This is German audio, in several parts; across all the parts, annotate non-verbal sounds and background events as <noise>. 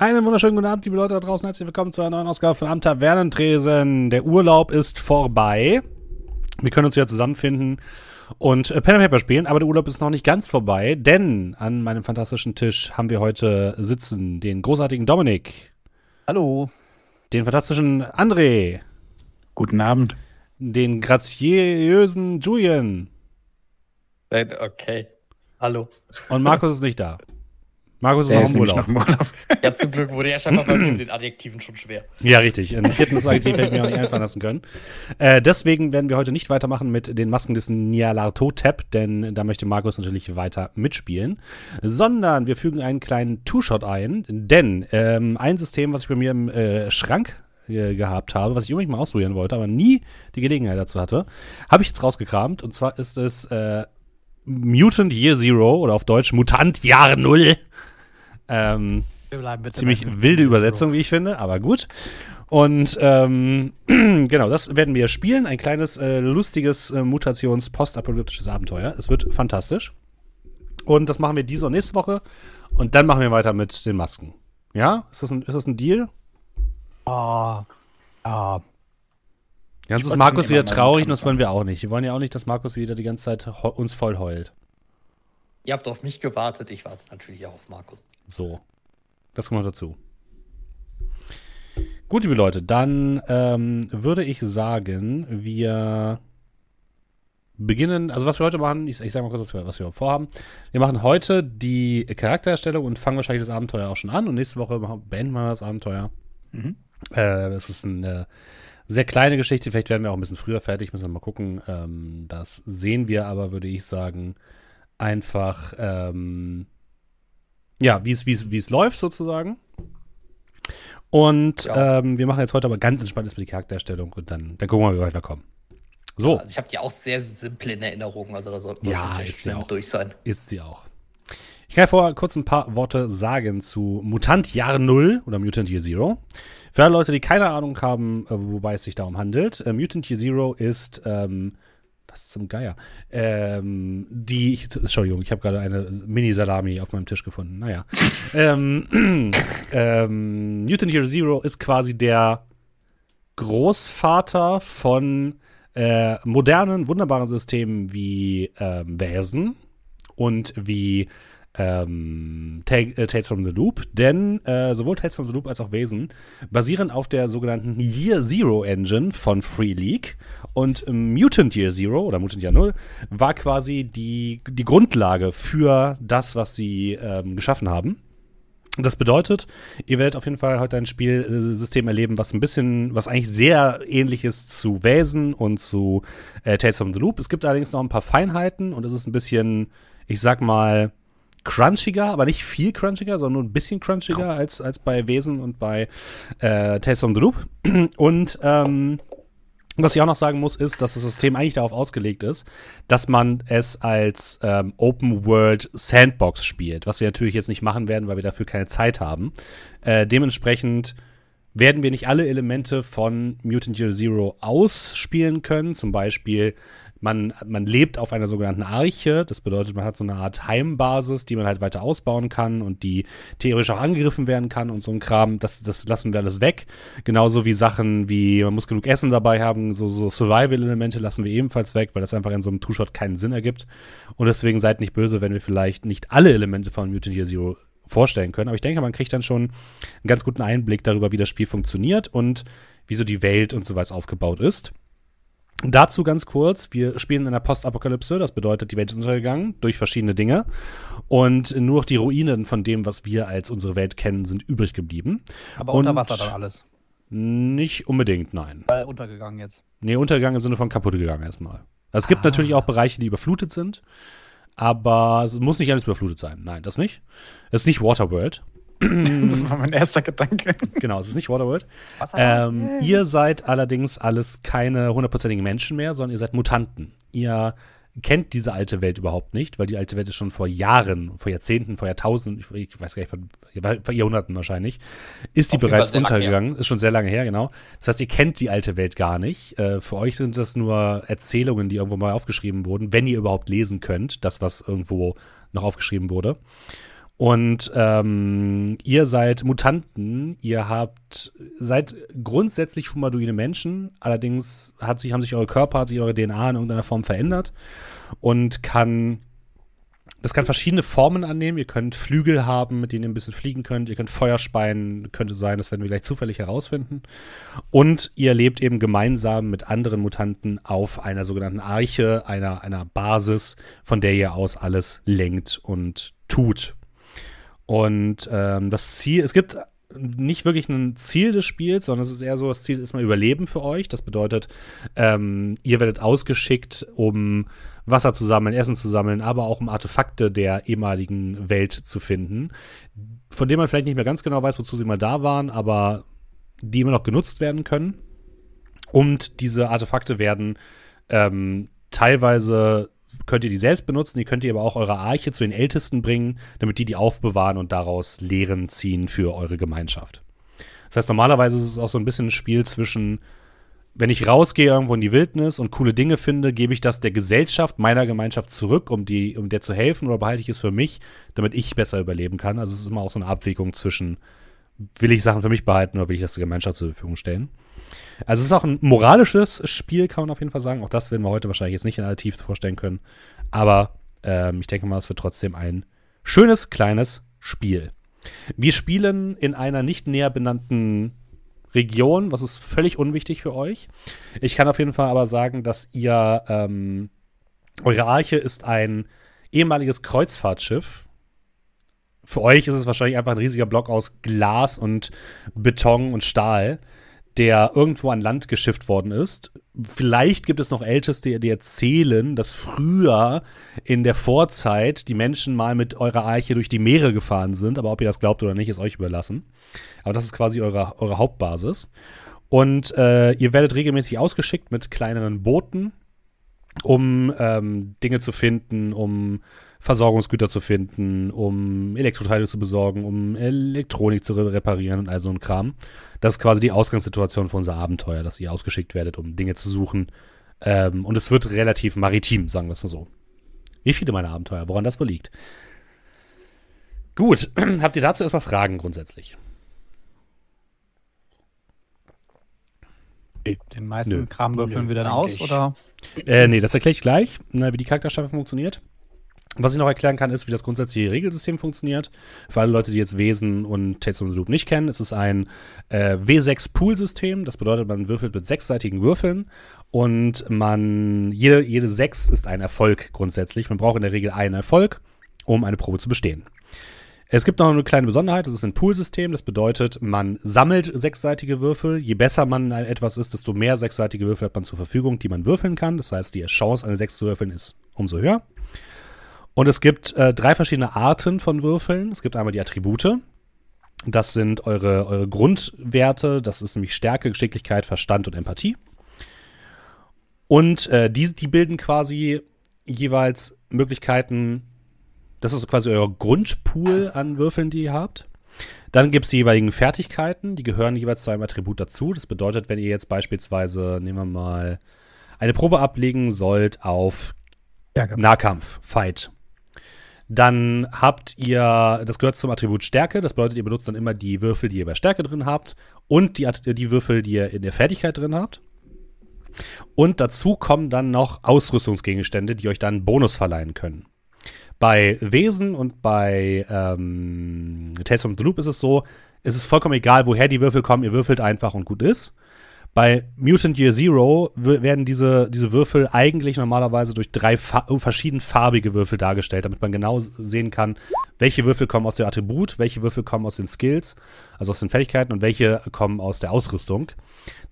Einen wunderschönen guten Abend, liebe Leute da draußen. Herzlich willkommen zu einer neuen Ausgabe von Am Tavernentresen. Der Urlaub ist vorbei. Wir können uns wieder zusammenfinden und äh, Pen and Paper spielen, aber der Urlaub ist noch nicht ganz vorbei, denn an meinem fantastischen Tisch haben wir heute sitzen den großartigen Dominik. Hallo. Den fantastischen André. Guten Abend. Den graziösen Julian. Okay. Hallo. Und Markus ist nicht da. Markus ist noch im Urlaub. Noch Urlaub. <laughs> ja, zum Glück wurde ja scheinbar bei mir mit den Adjektiven schon schwer. Ja, richtig. Ein viertes Adjektiv hätte ich mir auch nicht einfallen lassen können. Äh, deswegen werden wir heute nicht weitermachen mit den Masken des Nialarto-Tab, denn da möchte Markus natürlich weiter mitspielen, sondern wir fügen einen kleinen Two-Shot ein, denn ähm, ein System, was ich bei mir im äh, Schrank äh, gehabt habe, was ich unbedingt mal ausprobieren wollte, aber nie die Gelegenheit dazu hatte, habe ich jetzt rausgekramt. Und zwar ist es äh, Mutant Year Zero oder auf Deutsch Mutant Jahr Null. Ähm, ziemlich wilde <laughs> Übersetzung, wie ich finde, aber gut. Und ähm, <clears throat> genau, das werden wir spielen. Ein kleines, äh, lustiges äh, Mutations-postapokalyptisches Abenteuer. Es wird fantastisch. Und das machen wir diese und nächste Woche. Und dann machen wir weiter mit den Masken. Ja? Ist das ein, ist das ein Deal? Oh, oh. Ganz ist Markus wieder traurig und das wollen wir auch nicht. Wir wollen ja auch nicht, dass Markus wieder die ganze Zeit uns voll heult. Ihr habt auf mich gewartet, ich warte natürlich auch auf Markus. So. Das kommt noch dazu. Gut, liebe Leute, dann ähm, würde ich sagen, wir beginnen, also was wir heute machen, ich, ich sage mal kurz, was wir, was wir vorhaben. Wir machen heute die Charaktererstellung und fangen wahrscheinlich das Abenteuer auch schon an und nächste Woche beenden wir das Abenteuer. Mhm. Äh, es ist eine sehr kleine Geschichte. Vielleicht werden wir auch ein bisschen früher fertig, müssen wir mal gucken. Ähm, das sehen wir aber, würde ich sagen, einfach, ähm, ja, wie es, wie es, wie es läuft sozusagen. Und ja. ähm, wir machen jetzt heute aber ganz entspannt mit die Charaktererstellung und dann, dann gucken wir, wie wir weiterkommen. So. Also ich habe die auch sehr simple in Erinnerung, also da sollte man ja, ist sie auch. durch sein. Ist sie auch. Ich kann ja vorher kurz ein paar Worte sagen zu Mutant Jahr Null oder Mutant Year Zero. Für alle Leute, die keine Ahnung haben, äh, wobei es sich darum handelt, äh, Mutant Year Zero ist, ähm, was zum Geier, ähm, die, ich, Entschuldigung, ich habe gerade eine Mini-Salami auf meinem Tisch gefunden, naja. <laughs> ähm, <clears throat> ähm, Mutant Year Zero ist quasi der Großvater von äh, modernen, wunderbaren Systemen wie ähm, Wesen und wie ähm, äh, Tales from the Loop, denn äh, sowohl Tales from the Loop als auch Wesen basieren auf der sogenannten Year Zero Engine von Free League und ähm, Mutant Year Zero oder Mutant Year Null war quasi die, die Grundlage für das, was sie ähm, geschaffen haben. Das bedeutet, ihr werdet auf jeden Fall heute ein Spielsystem erleben, was ein bisschen, was eigentlich sehr ähnlich ist zu Wesen und zu äh, Tales from the Loop. Es gibt allerdings noch ein paar Feinheiten und es ist ein bisschen, ich sag mal, crunchiger, aber nicht viel crunchiger, sondern nur ein bisschen crunchiger als, als bei Wesen und bei äh, Tales from the Loop. <clears throat> Und ähm, was ich auch noch sagen muss, ist, dass das System eigentlich darauf ausgelegt ist, dass man es als ähm, Open World Sandbox spielt, was wir natürlich jetzt nicht machen werden, weil wir dafür keine Zeit haben. Äh, dementsprechend werden wir nicht alle Elemente von Mutant Year Zero ausspielen können. Zum Beispiel man, man lebt auf einer sogenannten Arche. Das bedeutet, man hat so eine Art Heimbasis, die man halt weiter ausbauen kann und die theoretisch auch angegriffen werden kann und so ein Kram. Das, das lassen wir alles weg. Genauso wie Sachen wie, man muss genug Essen dabei haben, so, so Survival-Elemente lassen wir ebenfalls weg, weil das einfach in so einem Two-Shot keinen Sinn ergibt. Und deswegen seid nicht böse, wenn wir vielleicht nicht alle Elemente von Mutant Year Zero vorstellen können. Aber ich denke, man kriegt dann schon einen ganz guten Einblick darüber, wie das Spiel funktioniert und wie so die Welt und so was aufgebaut ist. Dazu ganz kurz, wir spielen in der Postapokalypse, das bedeutet, die Welt ist untergegangen durch verschiedene Dinge und nur noch die Ruinen von dem, was wir als unsere Welt kennen, sind übrig geblieben. Aber und unter Wasser dann alles? Nicht unbedingt, nein. Weil untergegangen jetzt? Nee, untergegangen im Sinne von kaputt gegangen erstmal. Es gibt ah. natürlich auch Bereiche, die überflutet sind, aber es muss nicht alles überflutet sein. Nein, das nicht. Es ist nicht Waterworld. <clears throat> das war mein erster Gedanke. Genau, es ist nicht Waterworld. Ähm, ihr seid allerdings alles keine hundertprozentigen Menschen mehr, sondern ihr seid Mutanten. Ihr kennt diese alte Welt überhaupt nicht, weil die alte Welt ist schon vor Jahren, vor Jahrzehnten, vor Jahrtausenden, ich weiß gar nicht, vor, vor Jahrhunderten wahrscheinlich, ist die Auf bereits untergegangen. Ist schon sehr lange her, genau. Das heißt, ihr kennt die alte Welt gar nicht. Äh, für euch sind das nur Erzählungen, die irgendwo mal aufgeschrieben wurden, wenn ihr überhaupt lesen könnt, das, was irgendwo noch aufgeschrieben wurde. Und ähm, ihr seid Mutanten, ihr habt, seid grundsätzlich humanoide Menschen, allerdings hat sich, haben sich eure Körper, hat sich eure DNA in irgendeiner Form verändert und kann das kann verschiedene Formen annehmen. Ihr könnt Flügel haben, mit denen ihr ein bisschen fliegen könnt. Ihr könnt Feuer speien, könnte sein, das werden wir gleich zufällig herausfinden. Und ihr lebt eben gemeinsam mit anderen Mutanten auf einer sogenannten Arche, einer, einer Basis, von der ihr aus alles lenkt und tut. Und ähm, das Ziel, es gibt nicht wirklich ein Ziel des Spiels, sondern es ist eher so, das Ziel ist mal Überleben für euch. Das bedeutet, ähm, ihr werdet ausgeschickt, um Wasser zu sammeln, Essen zu sammeln, aber auch um Artefakte der ehemaligen Welt zu finden, von denen man vielleicht nicht mehr ganz genau weiß, wozu sie mal da waren, aber die immer noch genutzt werden können. Und diese Artefakte werden ähm, teilweise könnt ihr die selbst benutzen, die könnt ihr aber auch eure Arche zu den Ältesten bringen, damit die die aufbewahren und daraus Lehren ziehen für eure Gemeinschaft. Das heißt, normalerweise ist es auch so ein bisschen ein Spiel zwischen wenn ich rausgehe irgendwo in die Wildnis und coole Dinge finde, gebe ich das der Gesellschaft, meiner Gemeinschaft zurück, um, die, um der zu helfen oder behalte ich es für mich, damit ich besser überleben kann. Also es ist immer auch so eine Abwägung zwischen, will ich Sachen für mich behalten oder will ich das der Gemeinschaft zur Verfügung stellen. Also es ist auch ein moralisches Spiel, kann man auf jeden Fall sagen. Auch das werden wir heute wahrscheinlich jetzt nicht in aller Tiefe vorstellen können. Aber ähm, ich denke mal, es wird trotzdem ein schönes, kleines Spiel. Wir spielen in einer nicht näher benannten Region, was ist völlig unwichtig für euch. Ich kann auf jeden Fall aber sagen, dass ihr, ähm, eure Arche ist ein ehemaliges Kreuzfahrtschiff. Für euch ist es wahrscheinlich einfach ein riesiger Block aus Glas und Beton und Stahl der irgendwo an Land geschifft worden ist. Vielleicht gibt es noch Älteste, die erzählen, dass früher in der Vorzeit die Menschen mal mit eurer Arche durch die Meere gefahren sind. Aber ob ihr das glaubt oder nicht, ist euch überlassen. Aber das ist quasi eure, eure Hauptbasis. Und äh, ihr werdet regelmäßig ausgeschickt mit kleineren Booten, um ähm, Dinge zu finden, um Versorgungsgüter zu finden, um Elektroteile zu besorgen, um Elektronik zu reparieren und all so ein Kram. Das ist quasi die Ausgangssituation für unser Abenteuer, dass ihr ausgeschickt werdet, um Dinge zu suchen. Ähm, und es wird relativ maritim, sagen wir es mal so. Wie viele meiner Abenteuer, woran das wohl liegt. Gut, <clears throat> habt ihr dazu erstmal Fragen grundsätzlich? Den meisten Nö. Kram würfeln wir dann aus, oder? Äh, nee, das erkläre ich gleich, wie die Charakterstaffel funktioniert. Was ich noch erklären kann, ist, wie das grundsätzliche Regelsystem funktioniert. Für alle Leute, die jetzt Wesen und Tales of the Loop nicht kennen, es ist ein äh, W6-Pool-System. Das bedeutet, man würfelt mit sechsseitigen Würfeln und man, jede, jede sechs ist ein Erfolg grundsätzlich. Man braucht in der Regel einen Erfolg, um eine Probe zu bestehen. Es gibt noch eine kleine Besonderheit, das ist ein Poolsystem. Das bedeutet, man sammelt sechsseitige Würfel. Je besser man etwas ist, desto mehr sechsseitige Würfel hat man zur Verfügung, die man würfeln kann. Das heißt, die Chance, eine sechs zu würfeln, ist umso höher. Und es gibt äh, drei verschiedene Arten von Würfeln. Es gibt einmal die Attribute. Das sind eure, eure Grundwerte. Das ist nämlich Stärke, Geschicklichkeit, Verstand und Empathie. Und äh, die, die bilden quasi jeweils Möglichkeiten. Das ist quasi euer Grundpool an Würfeln, die ihr habt. Dann gibt es die jeweiligen Fertigkeiten, die gehören jeweils zu einem Attribut dazu. Das bedeutet, wenn ihr jetzt beispielsweise, nehmen wir mal, eine Probe ablegen sollt auf Nahkampf, Fight, dann habt ihr, das gehört zum Attribut Stärke, das bedeutet, ihr benutzt dann immer die Würfel, die ihr bei Stärke drin habt und die, die Würfel, die ihr in der Fertigkeit drin habt. Und dazu kommen dann noch Ausrüstungsgegenstände, die euch dann Bonus verleihen können. Bei Wesen und bei ähm, Tales from the Loop ist es so, es ist vollkommen egal, woher die Würfel kommen, ihr würfelt einfach und gut ist. Bei Mutant Year Zero werden diese, diese Würfel eigentlich normalerweise durch drei fa verschiedenfarbige Würfel dargestellt, damit man genau sehen kann, welche Würfel kommen aus dem Attribut, welche Würfel kommen aus den Skills, also aus den Fähigkeiten und welche kommen aus der Ausrüstung.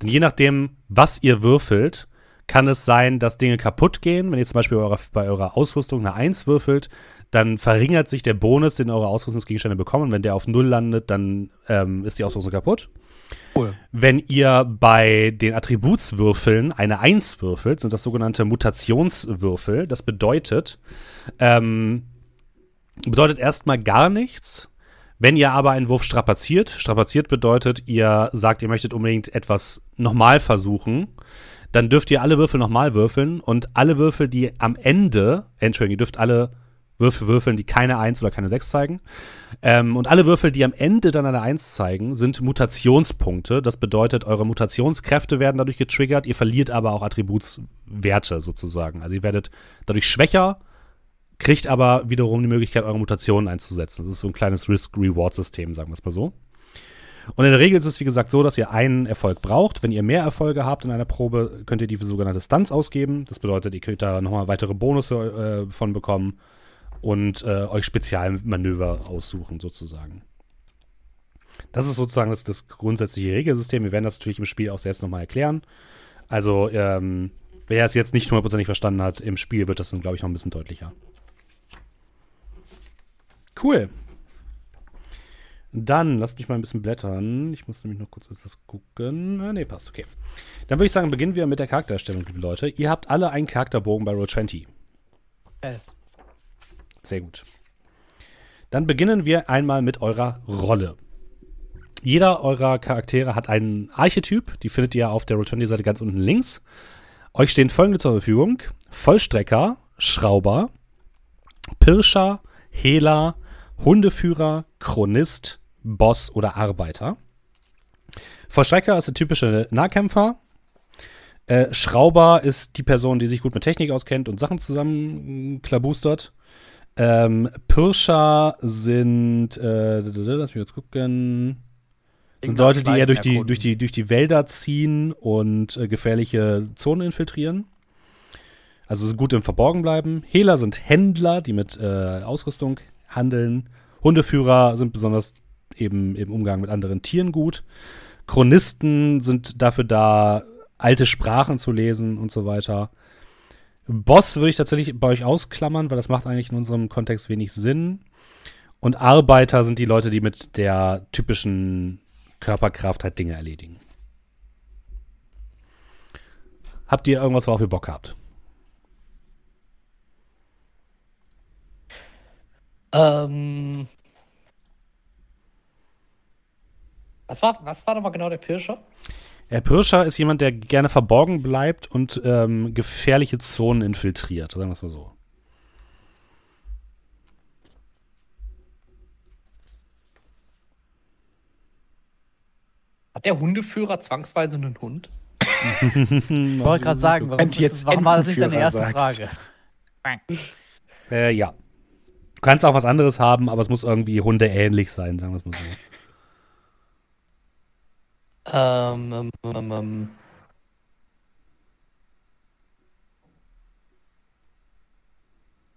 Denn je nachdem, was ihr würfelt, kann es sein, dass Dinge kaputt gehen. Wenn ihr zum Beispiel bei eurer, bei eurer Ausrüstung eine 1 würfelt, dann verringert sich der Bonus, den eure Ausrüstungsgegenstände bekommen. Wenn der auf 0 landet, dann ähm, ist die Ausrüstung kaputt. Cool. Wenn ihr bei den Attributswürfeln eine 1 würfelt, sind das sogenannte Mutationswürfel. Das bedeutet, ähm, bedeutet erstmal gar nichts. Wenn ihr aber einen Wurf strapaziert, strapaziert bedeutet, ihr sagt, ihr möchtet unbedingt etwas nochmal versuchen, dann dürft ihr alle Würfel nochmal würfeln und alle Würfel, die am Ende, Entschuldigung, ihr dürft alle Würfel würfeln, die keine 1 oder keine 6 zeigen. Ähm, und alle Würfel, die am Ende dann eine 1 zeigen, sind Mutationspunkte. Das bedeutet, eure Mutationskräfte werden dadurch getriggert. Ihr verliert aber auch Attributswerte sozusagen. Also ihr werdet dadurch schwächer, kriegt aber wiederum die Möglichkeit, eure Mutationen einzusetzen. Das ist so ein kleines Risk-Reward-System, sagen wir es mal so. Und in der Regel ist es, wie gesagt, so, dass ihr einen Erfolg braucht. Wenn ihr mehr Erfolge habt in einer Probe, könnt ihr die für sogenannte Stunts ausgeben. Das bedeutet, ihr könnt da nochmal weitere Bonusse äh, von bekommen und äh, euch Spezialmanöver aussuchen, sozusagen. Das ist sozusagen das, das, grundsätzliche Regelsystem. Wir werden das natürlich im Spiel auch selbst nochmal erklären. Also, ähm, wer es jetzt nicht hundertprozentig verstanden hat, im Spiel wird das dann, glaube ich, noch ein bisschen deutlicher. Cool. Dann, lasst mich mal ein bisschen blättern. Ich muss nämlich noch kurz etwas gucken. Ah, nee, passt, okay. Dann würde ich sagen, beginnen wir mit der Charaktererstellung, liebe Leute. Ihr habt alle einen Charakterbogen bei Roll20. Yes. Sehr gut. Dann beginnen wir einmal mit eurer Rolle. Jeder eurer Charaktere hat einen Archetyp. Die findet ihr auf der Roll20-Seite ganz unten links. Euch stehen folgende zur Verfügung: Vollstrecker, Schrauber, Pirscher, Hehler, Hundeführer, Chronist, Boss oder Arbeiter. Vollstrecker ist der typische Nahkämpfer. Äh, Schrauber ist die Person, die sich gut mit Technik auskennt und Sachen zusammenklabustert. Ähm, Pirscher sind, äh, lass mich jetzt gucken, sind Leute, die eher durch die, durch, die, durch die Wälder ziehen und äh, gefährliche Zonen infiltrieren. Also sind gut im Verborgen bleiben. Hehler sind Händler, die mit äh, Ausrüstung handeln. Hundeführer sind besonders eben im Umgang mit anderen Tieren gut. Chronisten sind dafür da, alte Sprachen zu lesen und so weiter. Boss würde ich tatsächlich bei euch ausklammern, weil das macht eigentlich in unserem Kontext wenig Sinn. Und Arbeiter sind die Leute, die mit der typischen Körperkraft halt Dinge erledigen. Habt ihr irgendwas, worauf ihr Bock habt? Ähm, was war, was war nochmal genau der Pirscher? Der Pirscher ist jemand, der gerne verborgen bleibt und ähm, gefährliche Zonen infiltriert, sagen wir es mal so. Hat der Hundeführer zwangsweise einen Hund? ich wollte gerade sagen, warum, jetzt warum war das nicht deine erste sagst. Frage? Äh, ja. Du kannst auch was anderes haben, aber es muss irgendwie hundeähnlich sein, sagen wir es mal so. Ähm, ähm, ähm, ähm.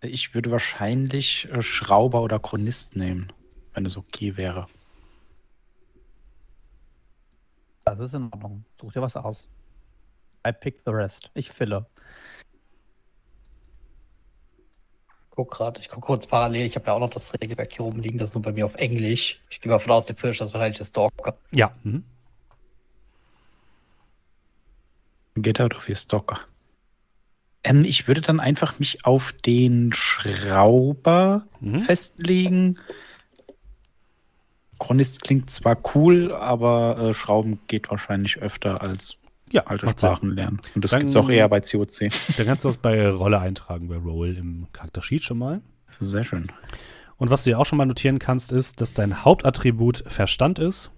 Ich würde wahrscheinlich äh, Schrauber oder Chronist nehmen, wenn es okay wäre. Das ist in Ordnung. Such dir was aus. I pick the rest. Ich fille. Guck gerade, ich gucke kurz parallel. Ich habe ja auch noch das Regelwerk hier oben liegen, das ist nur bei mir auf Englisch. Ich gehe mal von aus, der Pirsch das ist wahrscheinlich der Stalker. Ja. Mhm. Get out of your Stalker. Ähm, ich würde dann einfach mich auf den Schrauber mhm. festlegen. Chronist klingt zwar cool, aber äh, Schrauben geht wahrscheinlich öfter als ja, alte Sprachen Sinn. lernen. Und das gibt es auch eher bei COC. Dann kannst du das bei Rolle eintragen, bei Roll im Charaktersheet schon mal. Sehr schön. Und was du dir auch schon mal notieren kannst, ist, dass dein Hauptattribut Verstand ist.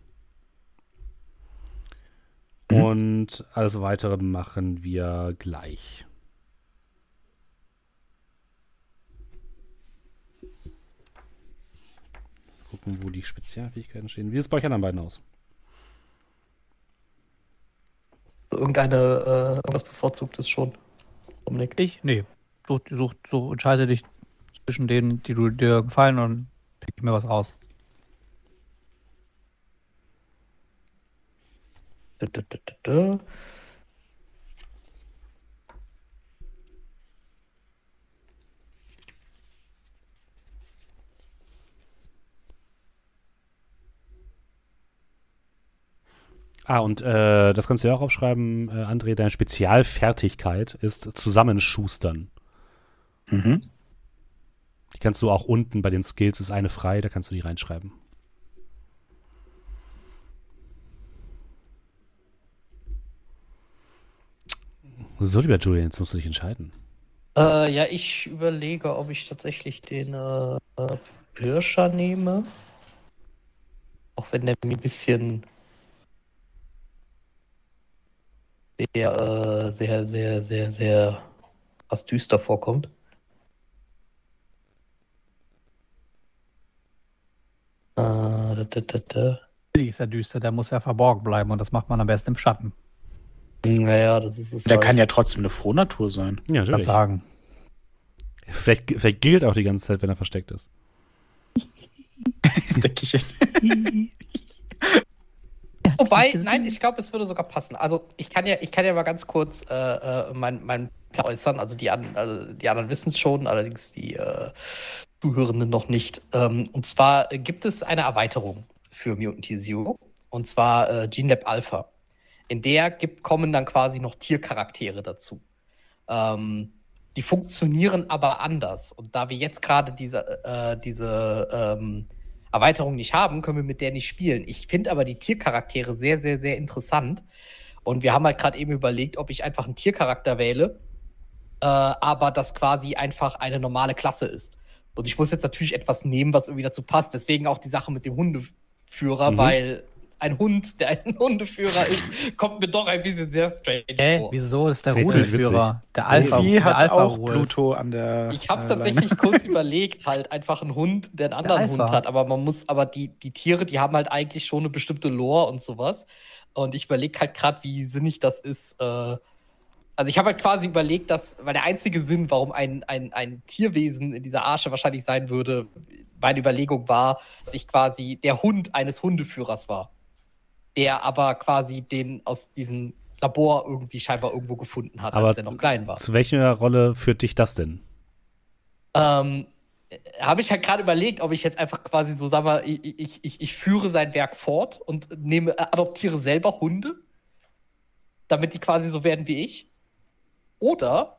Mhm. Und alles weitere machen wir gleich. gucken, wo die Spezialfähigkeiten stehen. Wie sieht es bei euch anderen beiden aus? Irgendeine, äh, irgendwas bevorzugtes schon. Dominik? Ich? Nee. Such, such, such, entscheide dich zwischen denen, die du dir gefallen und pick mir was raus. Da, da, da, Ah, und äh, das kannst du ja auch aufschreiben, äh, André, deine Spezialfertigkeit ist Zusammenschustern. Mhm. Die kannst du auch unten bei den Skills, ist eine frei, da kannst du die reinschreiben. So, lieber Julian, jetzt musst du dich entscheiden. Äh, ja, ich überlege, ob ich tatsächlich den äh, Pirscher nehme. Auch wenn der mir ein bisschen sehr, äh, sehr, sehr, sehr, sehr krass düster vorkommt. Äh, da, da, da, da. Die ist ja düster, der muss ja verborgen bleiben und das macht man am besten im Schatten. Naja, das ist es. Der halt. kann ja trotzdem eine Frohnatur sein. Ja, Kann natürlich. sagen. Vielleicht, vielleicht gilt auch die ganze Zeit, wenn er versteckt ist. <laughs> Denke ich. Wobei, nein, ich glaube, es würde sogar passen. Also ich kann ja, ich kann ja mal ganz kurz äh, äh, mein, mein Plan äußern. Also die, an, also die anderen wissen es schon, allerdings die äh, Zuhörenden noch nicht. Ähm, und zwar äh, gibt es eine Erweiterung für Mutant Year Zero. Und zwar äh, GeneLab Alpha. In der gibt, kommen dann quasi noch Tiercharaktere dazu. Ähm, die funktionieren aber anders. Und da wir jetzt gerade diese, äh, diese ähm, Erweiterung nicht haben, können wir mit der nicht spielen. Ich finde aber die Tiercharaktere sehr, sehr, sehr interessant. Und wir haben halt gerade eben überlegt, ob ich einfach einen Tiercharakter wähle, äh, aber das quasi einfach eine normale Klasse ist. Und ich muss jetzt natürlich etwas nehmen, was irgendwie dazu passt. Deswegen auch die Sache mit dem Hundeführer, Mhm. weil ein Hund, der ein Hundeführer ist, kommt mir doch ein bisschen sehr strange Hä? vor. Wieso ist der Rudelführer? Der Alpha, Alpha der hat Alpha auch Rudel. Pluto an der. Ich habe es äh, tatsächlich kurz überlegt, halt einfach einen Hund, der einen anderen Alpha. Hund hat, aber man muss, aber die, die Tiere, die haben halt eigentlich schon eine bestimmte Lore und sowas. Und ich überlege halt gerade, wie sinnig das ist. Äh, also ich habe halt quasi überlegt, dass, weil der einzige Sinn, warum ein, ein, ein Tierwesen in dieser Arche wahrscheinlich sein würde, meine Überlegung war, dass ich quasi der Hund eines Hundeführers war. Der aber quasi den aus diesem Labor irgendwie scheinbar irgendwo gefunden hat, Aber als er noch klein war. Zu welcher Rolle führt dich das denn? Ähm, habe ich halt gerade überlegt, ob ich jetzt einfach quasi so, sag mal, ich, ich, ich, ich führe sein Werk fort und nehme, äh, adoptiere selber Hunde, damit die quasi so werden wie ich. Oder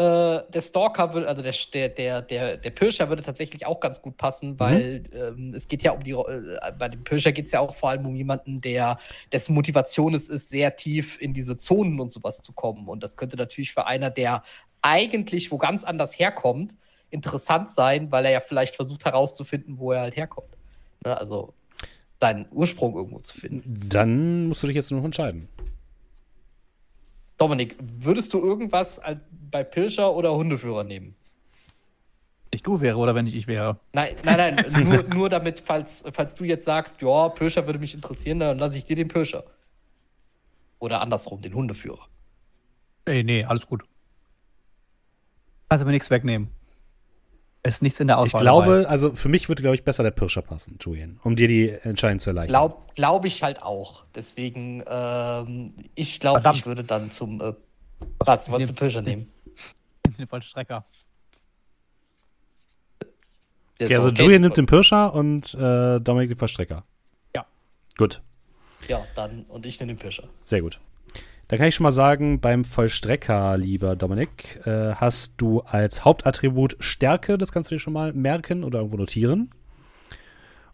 äh, der Stalker würde, also der, der, der, der, Pirscher würde tatsächlich auch ganz gut passen, weil ähm, es geht ja um die, äh, bei dem Pirscher geht es ja auch vor allem um jemanden, der, dessen Motivation es ist, sehr tief in diese Zonen und sowas zu kommen. Und das könnte natürlich für einer, der eigentlich wo ganz anders herkommt, interessant sein, weil er ja vielleicht versucht herauszufinden, wo er halt herkommt. Ne? Also seinen Ursprung irgendwo zu finden. Dann musst du dich jetzt nur noch entscheiden. Dominik, würdest du irgendwas bei Pirscher oder Hundeführer nehmen? Ich du wäre oder wenn ich ich wäre. Nein, nein, nein, <laughs> nur, nur damit, falls, falls du jetzt sagst, ja, Pirscher würde mich interessieren, dann lasse ich dir den Pirscher. Oder andersrum, den Hundeführer. Ey, nee, alles gut. Kannst du mir nichts wegnehmen. Ist nichts in der Ich Auswahl. glaube, also für mich würde, glaube ich, besser der Pirscher passen, Julian, um dir die Entscheidung zu erleichtern. Glaub, glaube ich halt auch. Deswegen, ähm, ich glaube, ich würde dann zum, äh, was, wolltest du Pirscher nehmen? dabei. <laughs> Den Vollstrecker. Der Okay, also okay. Julian nimmt den Pirscher und äh, Dominik den Verstrecker. Ja. Gut, Ja, dann, und ich nehme den Pirscher. sehr gut. Dann kann ich schon mal sagen, beim Vollstrecker, lieber Dominik, äh, hast du als Hauptattribut Stärke, das kannst du dir schon mal merken oder irgendwo notieren.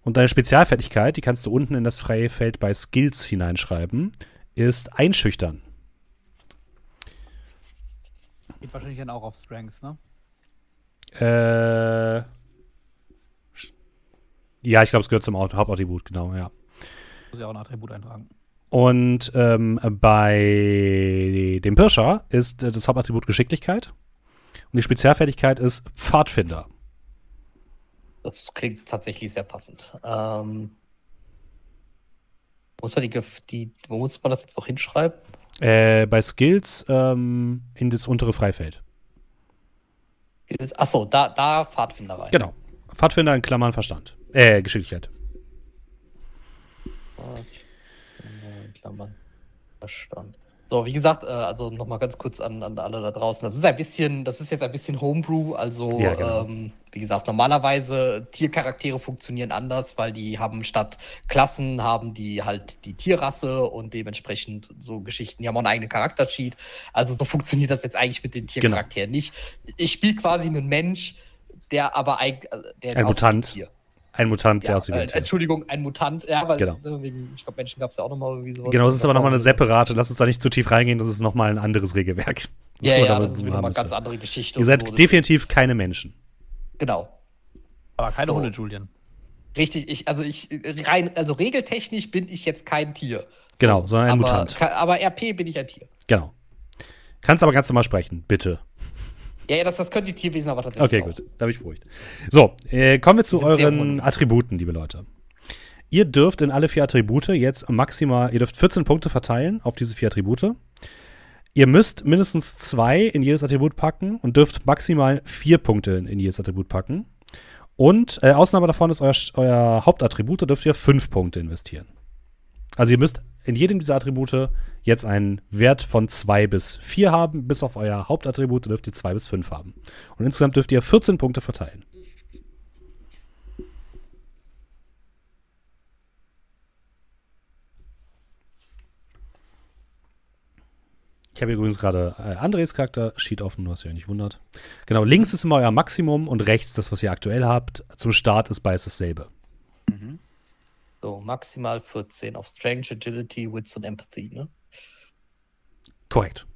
Und deine Spezialfertigkeit, die kannst du unten in das freie Feld bei Skills hineinschreiben, ist Einschüchtern. Geht wahrscheinlich dann auch auf Strength, ne? Äh, ja, ich glaube, es gehört zum Haupt- Hauptattribut, genau, ja. Muss ja auch ein Attribut eintragen. Und ähm, bei dem Pirscher ist äh, das Hauptattribut Geschicklichkeit. Und die Spezialfertigkeit ist Pfadfinder. Das klingt tatsächlich sehr passend. Ähm, muss man die, die, wo muss man das jetzt noch hinschreiben? Äh, bei Skills ähm, in das untere Freifeld. Achso, da, da Pfadfinder rein. Genau. Pfadfinder in Klammern Verstand. Äh, Geschicklichkeit. In Klammern. Verstand. So, wie gesagt, äh, also nochmal ganz kurz an, an alle da draußen. Das ist ein bisschen, das ist jetzt ein bisschen Homebrew. Also, Ja, genau. ähm, wie gesagt, normalerweise Tiercharaktere funktionieren anders, weil die haben statt Klassen haben die halt die Tierrasse und dementsprechend so Geschichten. Die haben auch einen eigenen Charaktersheet. Also so funktioniert das jetzt eigentlich mit den Genau. Tiercharakteren nicht. Ich spiele quasi einen Mensch, der aber eigentlich, äh, der Ein Mutant. Tier. Ein Mutant, der Ja, aussieht wie äh, ein Tier. Entschuldigung, ein Mutant. Ja, weil Genau. wegen, ich glaube, Menschen gab es ja auch nochmal irgendwie sowas. Genau, das ist aber nochmal eine separate. Lass uns da nicht zu tief reingehen, das ist nochmal ein anderes Regelwerk. Ja, ja, das ist wieder mal eine ganz andere Geschichte. Ihr seid so, definitiv keine Menschen. Genau. Aber keine so. Hunde, Julian. Richtig, ich, also ich, rein, also regeltechnisch bin ich jetzt kein Tier. Genau, sondern ein aber, Mutant. Aber RP bin ich ein Tier. Genau. Kannst aber ganz normal sprechen, bitte. Ja, ja, das, das können die Tierwesen aber tatsächlich. Okay, auch. gut. Da bin ich beruhigt. So, äh, kommen wir zu euren Attributen, liebe Leute. Ihr dürft in alle vier Attribute jetzt maximal, ihr dürft 14 Punkte verteilen auf diese vier Attribute. Ihr müsst mindestens zwei in jedes Attribut packen und dürft maximal vier Punkte in jedes Attribut packen. Und äh, Ausnahme davon ist euer, euer Hauptattribut, da dürft ihr fünf Punkte investieren. Also ihr müsst in jedem dieser Attribute jetzt einen Wert von 2 bis 4 haben, bis auf euer Hauptattribut dürft ihr 2 bis 5 haben. Und insgesamt dürft ihr 14 Punkte verteilen. Ich habe übrigens gerade äh, Andres Charakter Sheet offen, was ihr nicht wundert. Genau, links ist immer euer Maximum und rechts das, was ihr aktuell habt. Zum Start ist beides dasselbe. Mhm. So, maximal 14 auf Strength, Agility, Wits und Empathy, ne? Korrekt.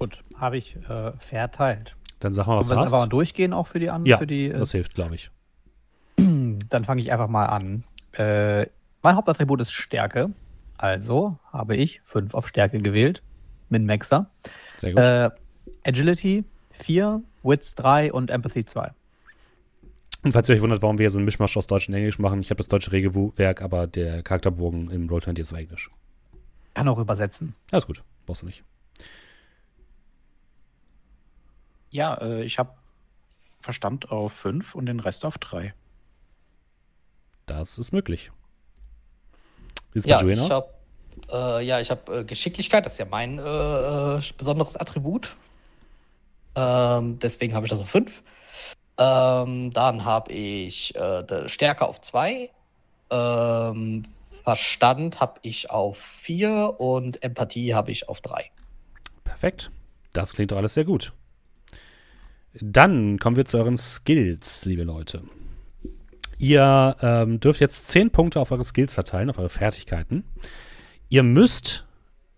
Gut, habe ich äh, verteilt. Dann sag mal, was du hast. aber durchgehen auch für die anderen? Ja, für die, äh, das hilft, glaube ich. Dann fange ich einfach mal an. Äh, mein Hauptattribut ist Stärke. Also habe ich 5 auf Stärke gewählt. Min Maxer. Sehr gut. Äh, Agility 4, Wits 3 und Empathy 2. Und falls ihr euch wundert, warum wir so einen Mischmasch aus Deutsch und Englisch machen, ich habe das deutsche Regelwerk, aber der Charakterbogen im Roll20 ist auf Englisch. Kann auch übersetzen. Alles gut, brauchst du nicht. Ja, äh, ich habe Verstand auf 5 und den Rest auf 3. Das ist möglich. Wie sieht ja, Julian aus? Hab, äh, ja, ich habe äh, Geschicklichkeit, das ist ja mein äh, äh besonderes Attribut. Ähm, deswegen habe ich das auf 5. Ähm, dann habe ich äh, Stärke auf 2. Ähm, Verstand habe ich auf 4 und Empathie habe ich auf 3. Perfekt. Das klingt doch alles sehr gut. Dann kommen wir zu euren Skills, liebe Leute. Ihr ähm, dürft jetzt 10 Punkte auf eure Skills verteilen, auf eure Fertigkeiten. Ihr müsst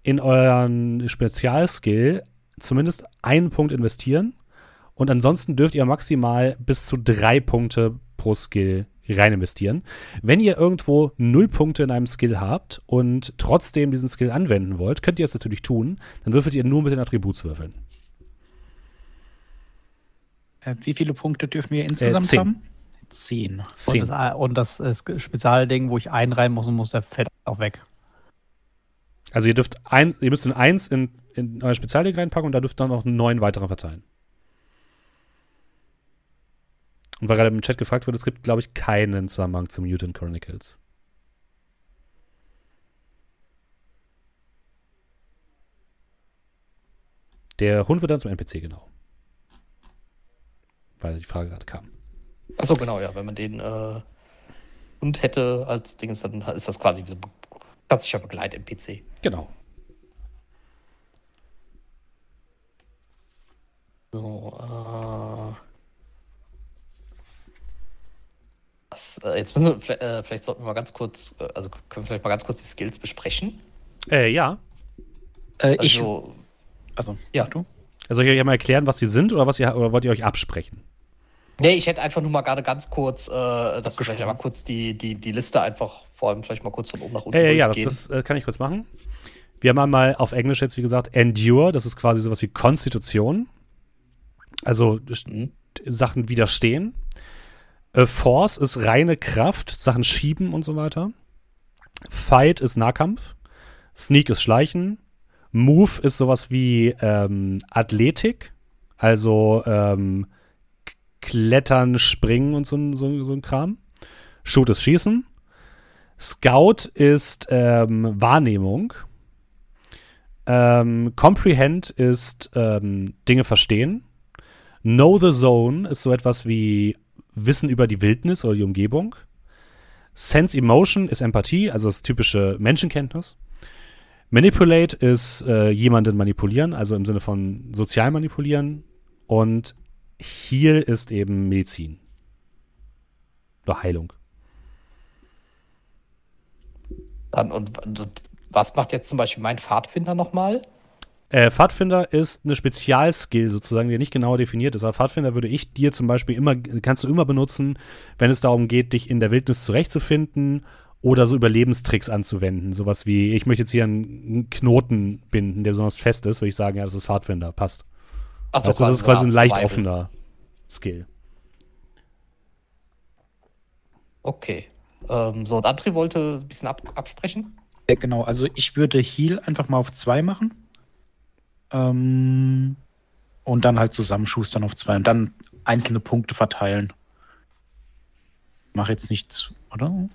in euren Spezialskill zumindest einen Punkt investieren. Und ansonsten dürft ihr maximal bis zu drei Punkte pro Skill rein investieren. Wenn ihr irgendwo null Punkte in einem Skill habt und trotzdem diesen Skill anwenden wollt, könnt ihr es natürlich tun. Dann würfelt ihr nur mit den Attributswürfeln. Äh, wie viele Punkte dürfen wir insgesamt äh, haben? Zehn. Zehn. Und das, und das, das Spezialding, wo ich einen rein muss, muss der fällt auch weg. Also ihr dürft ein, ihr müsst in eins in, in euer Spezialding reinpacken und da dürft dann noch neun weitere verteilen. Und weil gerade im Chat gefragt wurde, es gibt, glaube ich, keinen Zusammenhang zum Mutant Chronicles. Der Hund wird dann zum NPC, genau. Weil die Frage gerade kam. Achso, genau, ja. Wenn man den äh, Hund hätte als Ding, dann ist das quasi wie so ein klassischer Begleit-NPC. Genau. So, äh. Was, äh, jetzt müssen wir, äh, vielleicht sollten wir mal ganz kurz, äh, also können wir vielleicht mal ganz kurz die Skills besprechen. Äh, ja. Äh, ich. Also, also ja. Du? Also, soll ich euch mal erklären, was sie sind oder, was ihr, oder wollt ihr euch absprechen? Nee, ich hätte einfach nur mal gerade ganz kurz, äh, das vielleicht mal kurz die, die, die Liste einfach, vor allem vielleicht mal kurz von oben nach unten. Äh, ja, das, das äh, kann ich kurz machen. Wir haben einmal auf Englisch jetzt, wie gesagt, Endure, das ist quasi sowas wie Konstitution. Also mhm. Sachen widerstehen. A Force ist reine Kraft, Sachen schieben und so weiter. Fight ist Nahkampf. Sneak ist Schleichen. Move ist sowas wie ähm, Athletik, also ähm, Klettern, Springen und so, so, so ein Kram. Shoot ist Schießen. Scout ist ähm, Wahrnehmung. Ähm, Comprehend ist ähm, Dinge verstehen. Know the Zone ist so etwas wie Wissen über die Wildnis oder die Umgebung. Sense Emotion ist Empathie, also das typische Menschenkenntnis. Manipulate ist äh, jemanden manipulieren, also im Sinne von sozial manipulieren. Und Heal ist eben Medizin. Oder Heilung. Dann, und, und was macht jetzt zum Beispiel mein Pfadfinder nochmal? Äh, Pfadfinder ist eine Spezialskill sozusagen, die nicht genau definiert ist. Aber Pfadfinder würde ich dir zum Beispiel immer, kannst du immer benutzen, wenn es darum geht, dich in der Wildnis zurechtzufinden oder so Überlebenstricks anzuwenden. Sowas wie, ich möchte jetzt hier einen Knoten binden, der besonders fest ist, würde ich sagen, ja, das ist Pfadfinder, passt. Ach so, also, das ist quasi ein leicht offener Skill. Okay. Ähm, so, und André wollte ein bisschen ab absprechen. Ja, genau, also ich würde Heal einfach mal auf zwei machen. Ähm, und dann halt zusammenschustern auf zwei und dann einzelne Punkte verteilen. Mach jetzt nichts, oder?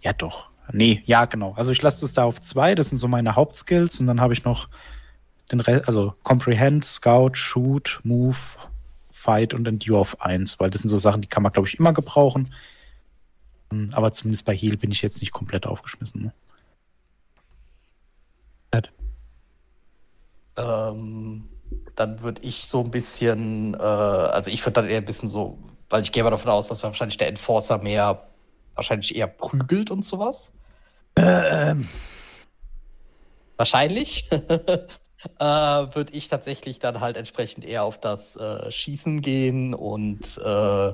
Ja, doch. Nee, ja, genau. Also ich lasse das da auf zwei, das sind so meine Hauptskills und dann habe ich noch den Rest, also Comprehend, Scout, Shoot, Move, Fight und Endure auf eins, weil das sind so Sachen, die kann man, glaube ich, immer gebrauchen. Aber zumindest bei Heal bin ich jetzt nicht komplett aufgeschmissen. Ne? Ähm, dann würde ich so ein bisschen, äh, also ich würde dann eher ein bisschen so, weil ich gehe mal davon aus, dass wahrscheinlich der Enforcer mehr, wahrscheinlich eher prügelt und sowas. Ähm. Wahrscheinlich. <laughs> äh, würde ich tatsächlich dann halt entsprechend eher auf das äh, Schießen gehen und äh,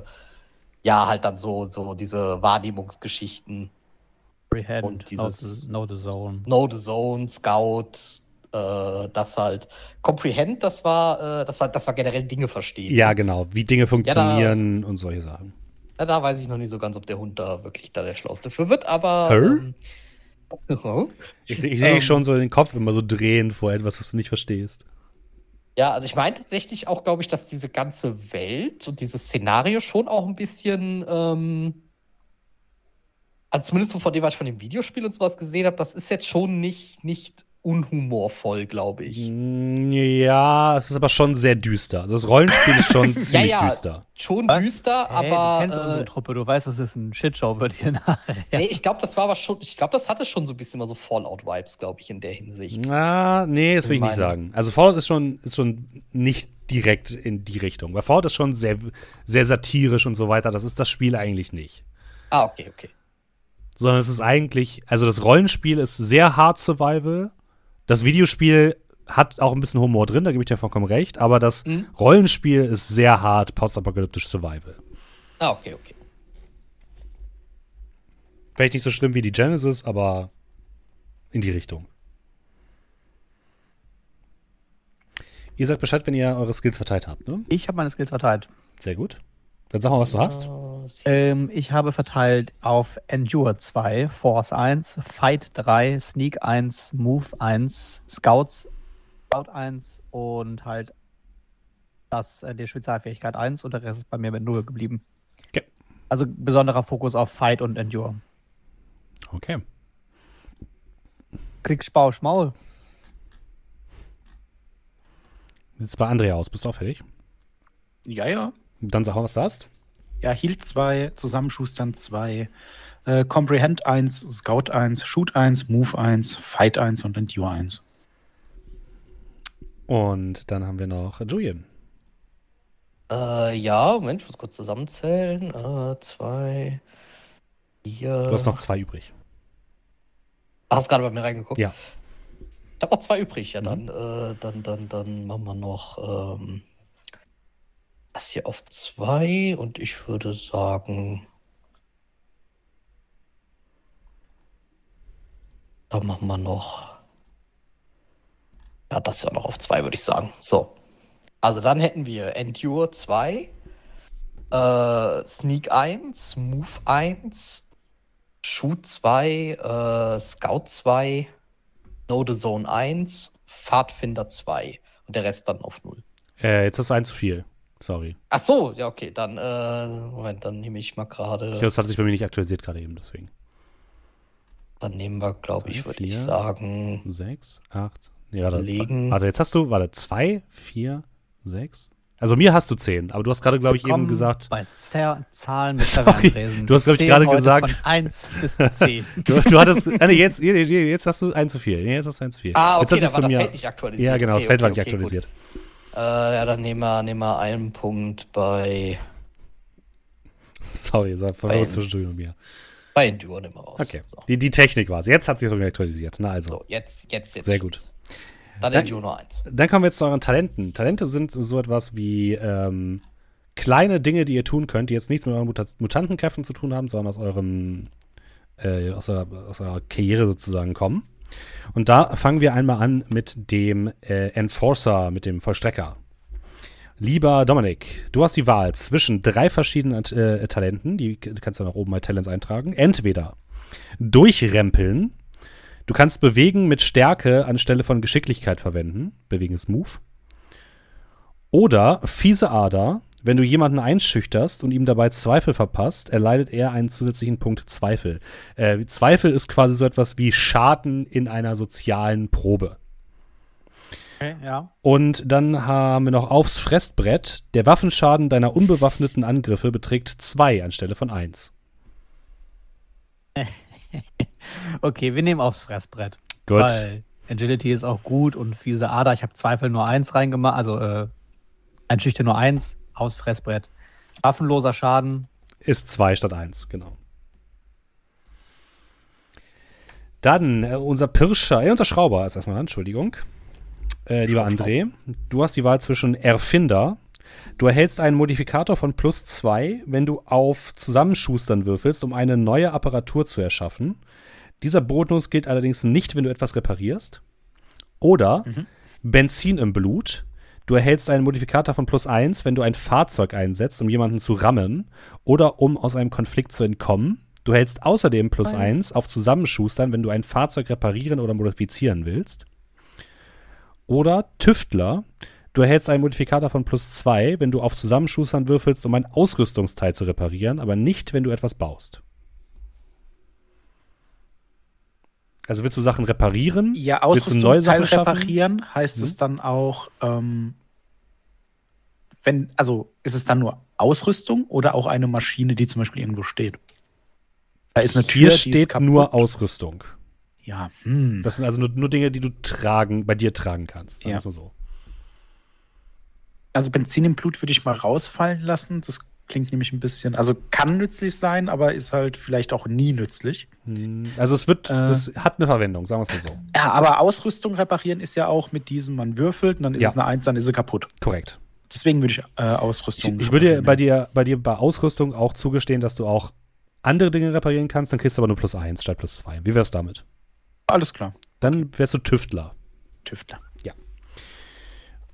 ja, halt dann so, so diese Wahrnehmungsgeschichten. Rehand, und dieses Know the, Zone. Know the Zone, Scout, äh, das halt Comprehend, das war, äh, das war, das war generell Dinge verstehen. Ja, genau, wie Dinge funktionieren ja, da, und solche Sachen. Ja, da weiß ich noch nicht so ganz, ob der Hund da wirklich da der Schlauste für wird, aber. Ähm, oh. Ich, ich sehe ähm, schon so den Kopf immer so drehen vor etwas, was du nicht verstehst. Ja, also ich meine tatsächlich auch, glaube ich, dass diese ganze Welt und dieses Szenario schon auch ein bisschen, ähm, also zumindest von dem, was ich von dem Videospiel und sowas gesehen habe, das ist jetzt schon nicht, nicht unhumorvoll, glaube ich. Mm, ja, es ist aber schon sehr düster. Also das Rollenspiel ist schon <laughs> ziemlich ja, ja, düster. Schon Was? düster, hey, aber. Du kennst äh, unsere Truppe, du weißt, das ist ein Shitshow wird hier nachher. <laughs> Nee, ich glaube, das war aber schon, ich glaube, das hatte schon so ein bisschen mal so Fallout-Vibes, glaube ich, in der Hinsicht. Na, nee, das will ich nicht sagen. Also Fallout ist schon, ist schon nicht direkt in die Richtung. Weil Fallout ist schon sehr, sehr satirisch und so weiter. Das ist das Spiel eigentlich nicht. Ah, okay, okay. Sondern es ist eigentlich, also das Rollenspiel ist sehr hart Survival das Videospiel hat auch ein bisschen Humor drin, da gebe ich dir vollkommen recht, aber das mhm. Rollenspiel ist sehr hart postapokalyptisch Survival. Ah, okay, okay. Vielleicht nicht so schlimm wie die Genesis, aber in die Richtung. Ihr sagt Bescheid, wenn ihr eure Skills verteilt habt, ne? Ich habe meine Skills verteilt. Sehr gut. Dann sag mal, was du hast. Ähm, ich habe verteilt auf Endure 2, Force 1, Fight 3, Sneak 1, Move 1, Scouts Scout 1 und halt das, äh, die Spezialfähigkeit 1 und der Rest ist bei mir mit 0 geblieben. Okay. Also besonderer Fokus auf Fight und Endure. Okay. Kriegst Spausch Maul. Jetzt bei Andrea aus. Bist du auch fertig? Ja, ja. Dann sag mal, was du hast. Ja, Heal 2, Zusammenschustern 2, äh, Comprehend 1, Scout 1, Shoot 1, Move 1, Fight 1 und Endure 1. Und dann haben wir noch Julian. Äh, ja, Moment, ich muss kurz zusammenzählen. Äh, zwei, vier. Du hast noch zwei übrig. Hast gerade bei mir reingeguckt? Ja. Ich habe noch zwei übrig. Ja, dann, mhm. äh, dann, dann, dann machen wir noch. Ähm das hier auf zwei und ich würde sagen, da machen wir noch. Ja, das ja noch auf zwei, würde ich sagen. So. Also dann hätten wir Endure 2, äh, Sneak 1, Move 1, Shoot 2, äh, Scout 2, Know the Zone 1, Pfadfinder 2 und der Rest dann auf 0. Äh, jetzt ist eins zu viel. Sorry. Ach so, ja, okay. Dann, äh, Moment, dann nehme ich mal gerade. Ich glaube, das hat sich bei mir nicht aktualisiert gerade eben, deswegen. Dann nehmen wir, glaube ich, würde ich sagen. Sechs, acht. Nee, warte, legen. warte, jetzt hast du, warte, zwei, vier, sechs. Also mir hast du 10, aber du hast gerade, glaube ich, eben gesagt. Bei Zer Zahlen mit Sorry, Du hast, glaube ich, gerade gesagt. Von 1 bis 10. <laughs> du, du hattest. Ah, nee, jetzt, jetzt hast du 1 zu 4. Jetzt hast du 1 zu 4. Ah, okay, jetzt da war das Feld nicht aktualisiert. Ja, genau, okay, das Feld okay, war nicht okay, aktualisiert. Äh, ja, dann nehmen wir, nehmen wir einen Punkt bei. <laughs> Sorry, sag verwirrt zwischen und mir. Bei Endure nehmen wir raus. Okay. So. Die, die Technik war es. Jetzt hat sich das aktualisiert. Na also. So, jetzt, jetzt, jetzt. Sehr gut. Dann, dann nur eins. Dann kommen wir jetzt zu euren Talenten. Talente sind so etwas wie ähm, kleine Dinge, die ihr tun könnt, die jetzt nichts mit euren Mut Mutantenkräften zu tun haben, sondern aus eurem äh, aus, eurer, aus eurer Karriere sozusagen kommen. Und da fangen wir einmal an mit dem äh, Enforcer, mit dem Vollstrecker. Lieber Dominik, du hast die Wahl zwischen drei verschiedenen äh, Talenten, die kannst du nach oben bei Talents eintragen. Entweder durchrempeln, du kannst bewegen mit Stärke anstelle von Geschicklichkeit verwenden, bewegen ist Move. Oder fiese Ader, wenn du jemanden einschüchterst und ihm dabei Zweifel verpasst, erleidet er einen zusätzlichen Punkt Zweifel. Äh, Zweifel ist quasi so etwas wie Schaden in einer sozialen Probe. Okay, ja. Und dann haben wir noch aufs Fressbrett. Der Waffenschaden deiner unbewaffneten Angriffe beträgt 2 anstelle von 1. <laughs> okay, wir nehmen aufs Fressbrett. Gut. Weil Agility ist auch gut und fiese Ader. Ich habe Zweifel nur 1 reingemacht, also äh, Einschüchter nur 1 aufs Fressbrett. Waffenloser Schaden. Ist 2 statt 1, genau. Dann äh, unser Pirscher, äh, unser Schrauber ist erstmal, Entschuldigung. Äh, lieber André, du hast die Wahl zwischen Erfinder. Du erhältst einen Modifikator von plus 2, wenn du auf Zusammenschustern würfelst, um eine neue Apparatur zu erschaffen. Dieser Bonus gilt allerdings nicht, wenn du etwas reparierst. Oder mhm. Benzin im Blut. Du erhältst einen Modifikator von plus 1, wenn du ein Fahrzeug einsetzt, um jemanden zu rammen oder um aus einem Konflikt zu entkommen. Du erhältst außerdem plus 1 auf Zusammenschustern, wenn du ein Fahrzeug reparieren oder modifizieren willst. Oder Tüftler. Du erhältst einen Modifikator von plus 2, wenn du auf Zusammenschustern würfelst, um ein Ausrüstungsteil zu reparieren, aber nicht, wenn du etwas baust. Also willst du Sachen reparieren? Ja, Ausrüstungsteile reparieren heißt mhm. es dann auch, ähm, wenn, also ist es dann nur Ausrüstung oder auch eine Maschine, die zum Beispiel irgendwo steht? Da ist eine Tür, Hier steht nur Ausrüstung. Ja. Hm. Das sind also nur, nur, Dinge, die du tragen, bei dir tragen kannst. Ja. so. Also Benzin im Blut würde ich mal rausfallen lassen. Das klingt nämlich ein bisschen, also kann nützlich sein, aber ist halt vielleicht auch nie nützlich. Hm. Also es wird, äh, es hat eine Verwendung, sagen wir es mal so. Ja, aber Ausrüstung reparieren ist ja auch mit diesem, man würfelt und dann ist ja. es eine Eins, dann ist sie kaputt. Korrekt. Deswegen würde ich äh, Ausrüstung. Ich, ich würde bei dir, bei dir bei Ausrüstung auch zugestehen, dass du auch andere Dinge reparieren kannst, dann kriegst du aber nur plus eins statt plus zwei. Wie wär's damit? Alles klar. Dann wärst du Tüftler. Tüftler. Ja.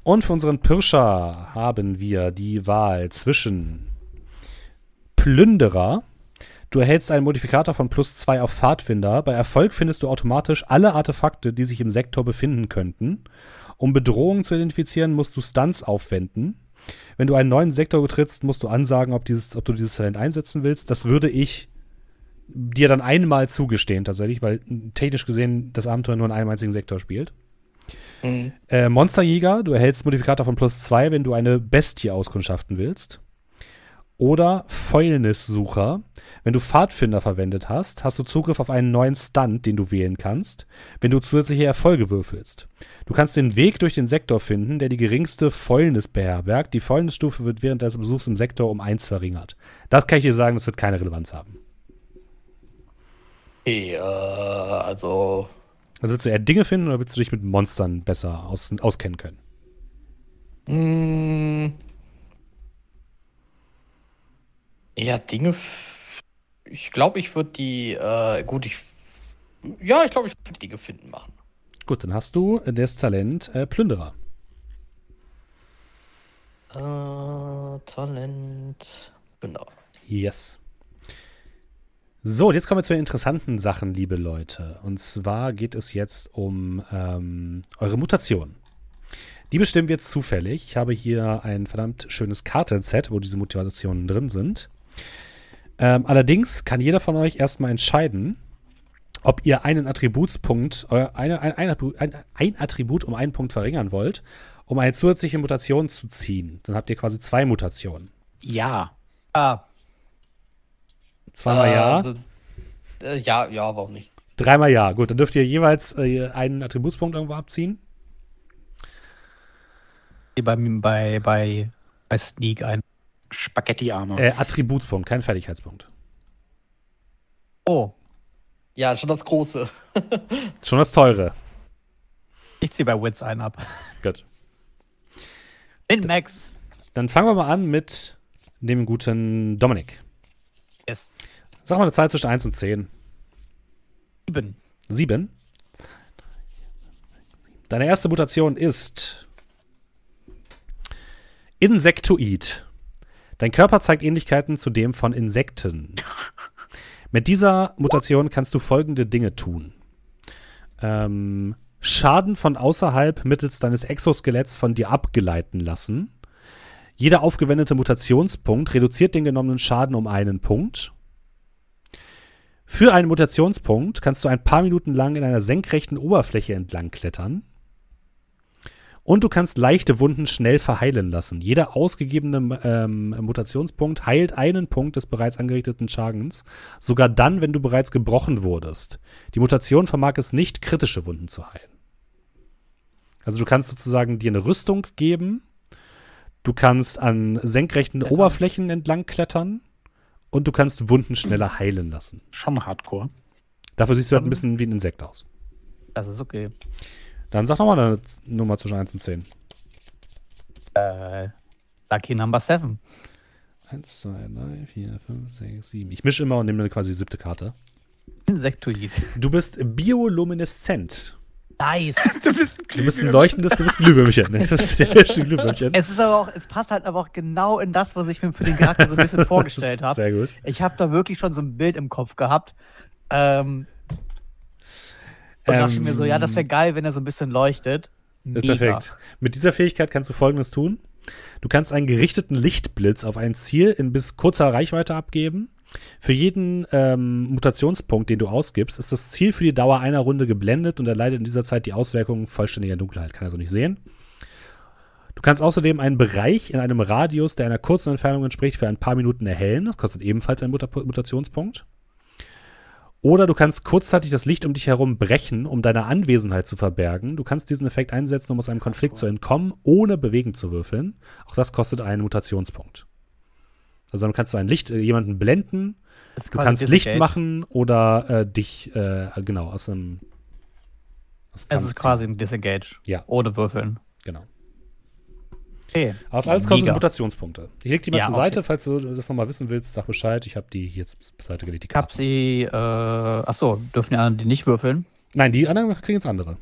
Und für unseren Pirscher haben wir die Wahl zwischen Plünderer. Du erhältst einen Modifikator von plus zwei auf Pfadfinder. Bei Erfolg findest du automatisch alle Artefakte, die sich im Sektor befinden könnten. Um Bedrohungen zu identifizieren, musst du Stunts aufwenden. Wenn du einen neuen Sektor betrittst, musst du ansagen, ob, dieses, ob du dieses Talent einsetzen willst. Das würde ich dir dann einmal zugestehen tatsächlich, weil technisch gesehen das Abenteuer nur in einem einzigen Sektor spielt. Mhm. Äh, Monsterjäger, du erhältst Modifikator von plus zwei, wenn du eine Bestie auskundschaften willst. Oder Fäulnissucher. Wenn du Pfadfinder verwendet hast, hast du Zugriff auf einen neuen Stunt, den du wählen kannst, wenn du zusätzliche Erfolge würfelst. Du kannst den Weg durch den Sektor finden, der die geringste Fäulnis beherbergt. Die Fäulnisstufe wird während des Besuchs im Sektor um eins verringert. Das kann ich dir sagen, das wird keine Relevanz haben. Okay, äh, also. Also willst du eher Dinge finden oder willst du dich mit Monstern besser aus, auskennen können? Mm. Ja, Dinge. Ich glaube, ich würde die. Äh, gut, ich. Ja, ich glaube, ich würde Dinge finden machen. Gut, dann hast du das Talent äh, Plünderer. Äh, Talent Plünderer. Yes. So, jetzt kommen wir zu den interessanten Sachen, liebe Leute. Und zwar geht es jetzt um ähm, eure Mutation. Die bestimmen wir jetzt zufällig. Ich habe hier ein verdammt schönes Kartenset, wo diese Motivationen drin sind. Ähm, allerdings kann jeder von euch erstmal entscheiden, ob ihr einen Attributspunkt, äh, eine, ein, ein, ein, ein Attribut um einen Punkt verringern wollt um eine zusätzliche Mutation zu ziehen. Dann habt ihr quasi zwei Mutationen. Ja. Ah, Zweimal Äh, ja, Äh, ja, ja, warum nicht? dreimal ja. Gut, dann dürft ihr jeweils äh, einen Attributspunkt irgendwo abziehen. bei, bei, bei, bei Sneak ein. Spaghetti-Arme. Äh, Attributspunkt, kein Fertigkeitspunkt. Oh, Ja, schon das Große. <laughs> Schon das Teure. ich ziehe bei Wits einen ab. Gut. In Max. Dann fangen wir mal an mit dem guten Dominik. Yes. Sag mal eine Zahl zwischen 1 und 10. Sieben. 7. Deine erste Mutation ist Insektoid. Dein Körper zeigt Ähnlichkeiten zu dem von Insekten. Mit dieser Mutation kannst du folgende Dinge tun. Ähm, Schaden von außerhalb mittels deines Exoskeletts von dir abgeleiten lassen. Jeder aufgewendete Mutationspunkt reduziert den genommenen Schaden um einen Punkt. Für einen Mutationspunkt kannst du ein paar Minuten lang in einer senkrechten Oberfläche entlang klettern. Und du kannst leichte Wunden schnell verheilen lassen. Jeder ausgegebene ähm, Mutationspunkt heilt einen Punkt des bereits angerichteten Schadens, sogar dann, wenn du bereits gebrochen wurdest. Die Mutation vermag es nicht, kritische Wunden zu heilen. Also du kannst sozusagen dir eine Rüstung geben, du kannst an senkrechten Klettern. Oberflächen entlang klettern und du kannst Wunden schneller heilen lassen. Schon hardcore. Dafür siehst du halt ein bisschen wie ein Insekt aus. Das ist okay. Dann sag nochmal eine Nummer zwischen 1 und 10. Äh, Lucky Number 7. 1, 2, 3, 4, 5, 6, 7. Ich mische immer und nehme dann quasi die siebte Karte. Insektoid. Du bist biolumineszent. Nice. <laughs> Du bist ein Du bist ein leuchtendes, du bist Glühwürmchen. Ne? Du bist der erste Glühwürmchen. es ist aber auch, es passt halt aber auch genau in das, was ich mir für den Charakter so ein bisschen <laughs> vorgestellt habe. Sehr gut. Ich habe da wirklich schon so ein Bild im Kopf gehabt. Ähm, und Ähm, dachte mir so, ja, das wäre geil, wenn er so ein bisschen leuchtet. Mega. Perfekt. Mit dieser Fähigkeit kannst du folgendes tun. Du kannst einen gerichteten Lichtblitz auf ein Ziel in bis kurzer Reichweite abgeben. Für jeden ähm, Mutationspunkt, den du ausgibst, ist das Ziel für die Dauer einer Runde geblendet und erleidet in dieser Zeit die Auswirkungen vollständiger Dunkelheit. Kann er so nicht sehen. Du kannst außerdem einen Bereich in einem Radius, der einer kurzen Entfernung entspricht, für ein paar Minuten erhellen. Das kostet ebenfalls einen Muta Mutationspunkt. Oder du kannst kurzzeitig das Licht um dich herum brechen, um deine Anwesenheit zu verbergen. Du kannst diesen Effekt einsetzen, um aus einem Konflikt zu entkommen, ohne bewegen zu würfeln. Auch das kostet einen Mutationspunkt. Also dann kannst du ein Licht, äh, jemanden blenden, du kannst Licht Disengage. machen oder äh, dich, äh, genau, aus einem. Aus dem Es ist quasi ein Disengage. Ja. Ohne Würfeln. Okay. Aber alles kostet Mega. Mutationspunkte. Ich leg die mal Ja, zur okay. Seite, falls du das nochmal wissen willst, sag Bescheid. Ich habe die hier zur Seite gelegt, Ich hab Karten. sie, äh, achso, dürfen die anderen die nicht würfeln? Nein, die anderen kriegen jetzt andere.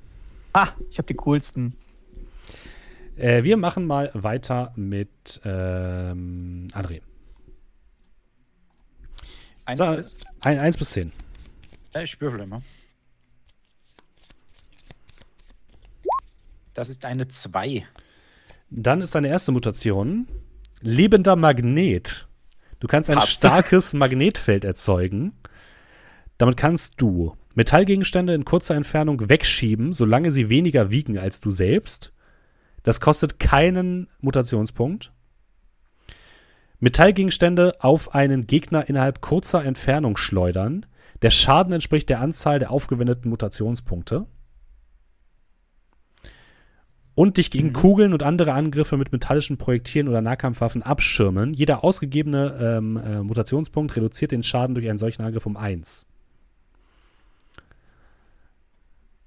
Ah, ich habe die coolsten. Äh, wir machen mal weiter mit ähm, André. Eins So, ist. Ein, 1 bis 10. Ja, ich würfel immer. Das ist eine 2. Dann ist deine erste Mutation lebender Magnet. Du kannst ein Passt. starkes Magnetfeld erzeugen. Damit kannst du Metallgegenstände in kurzer Entfernung wegschieben, solange sie weniger wiegen als du selbst. Das kostet keinen Mutationspunkt. Metallgegenstände auf einen Gegner innerhalb kurzer Entfernung schleudern. Der Schaden entspricht der Anzahl der aufgewendeten Mutationspunkte. Und dich gegen Kugeln und andere Angriffe mit metallischen Projektilen oder Nahkampfwaffen abschirmen. Jeder ausgegebene ähm, äh, Mutationspunkt reduziert den Schaden durch einen solchen Angriff um 1.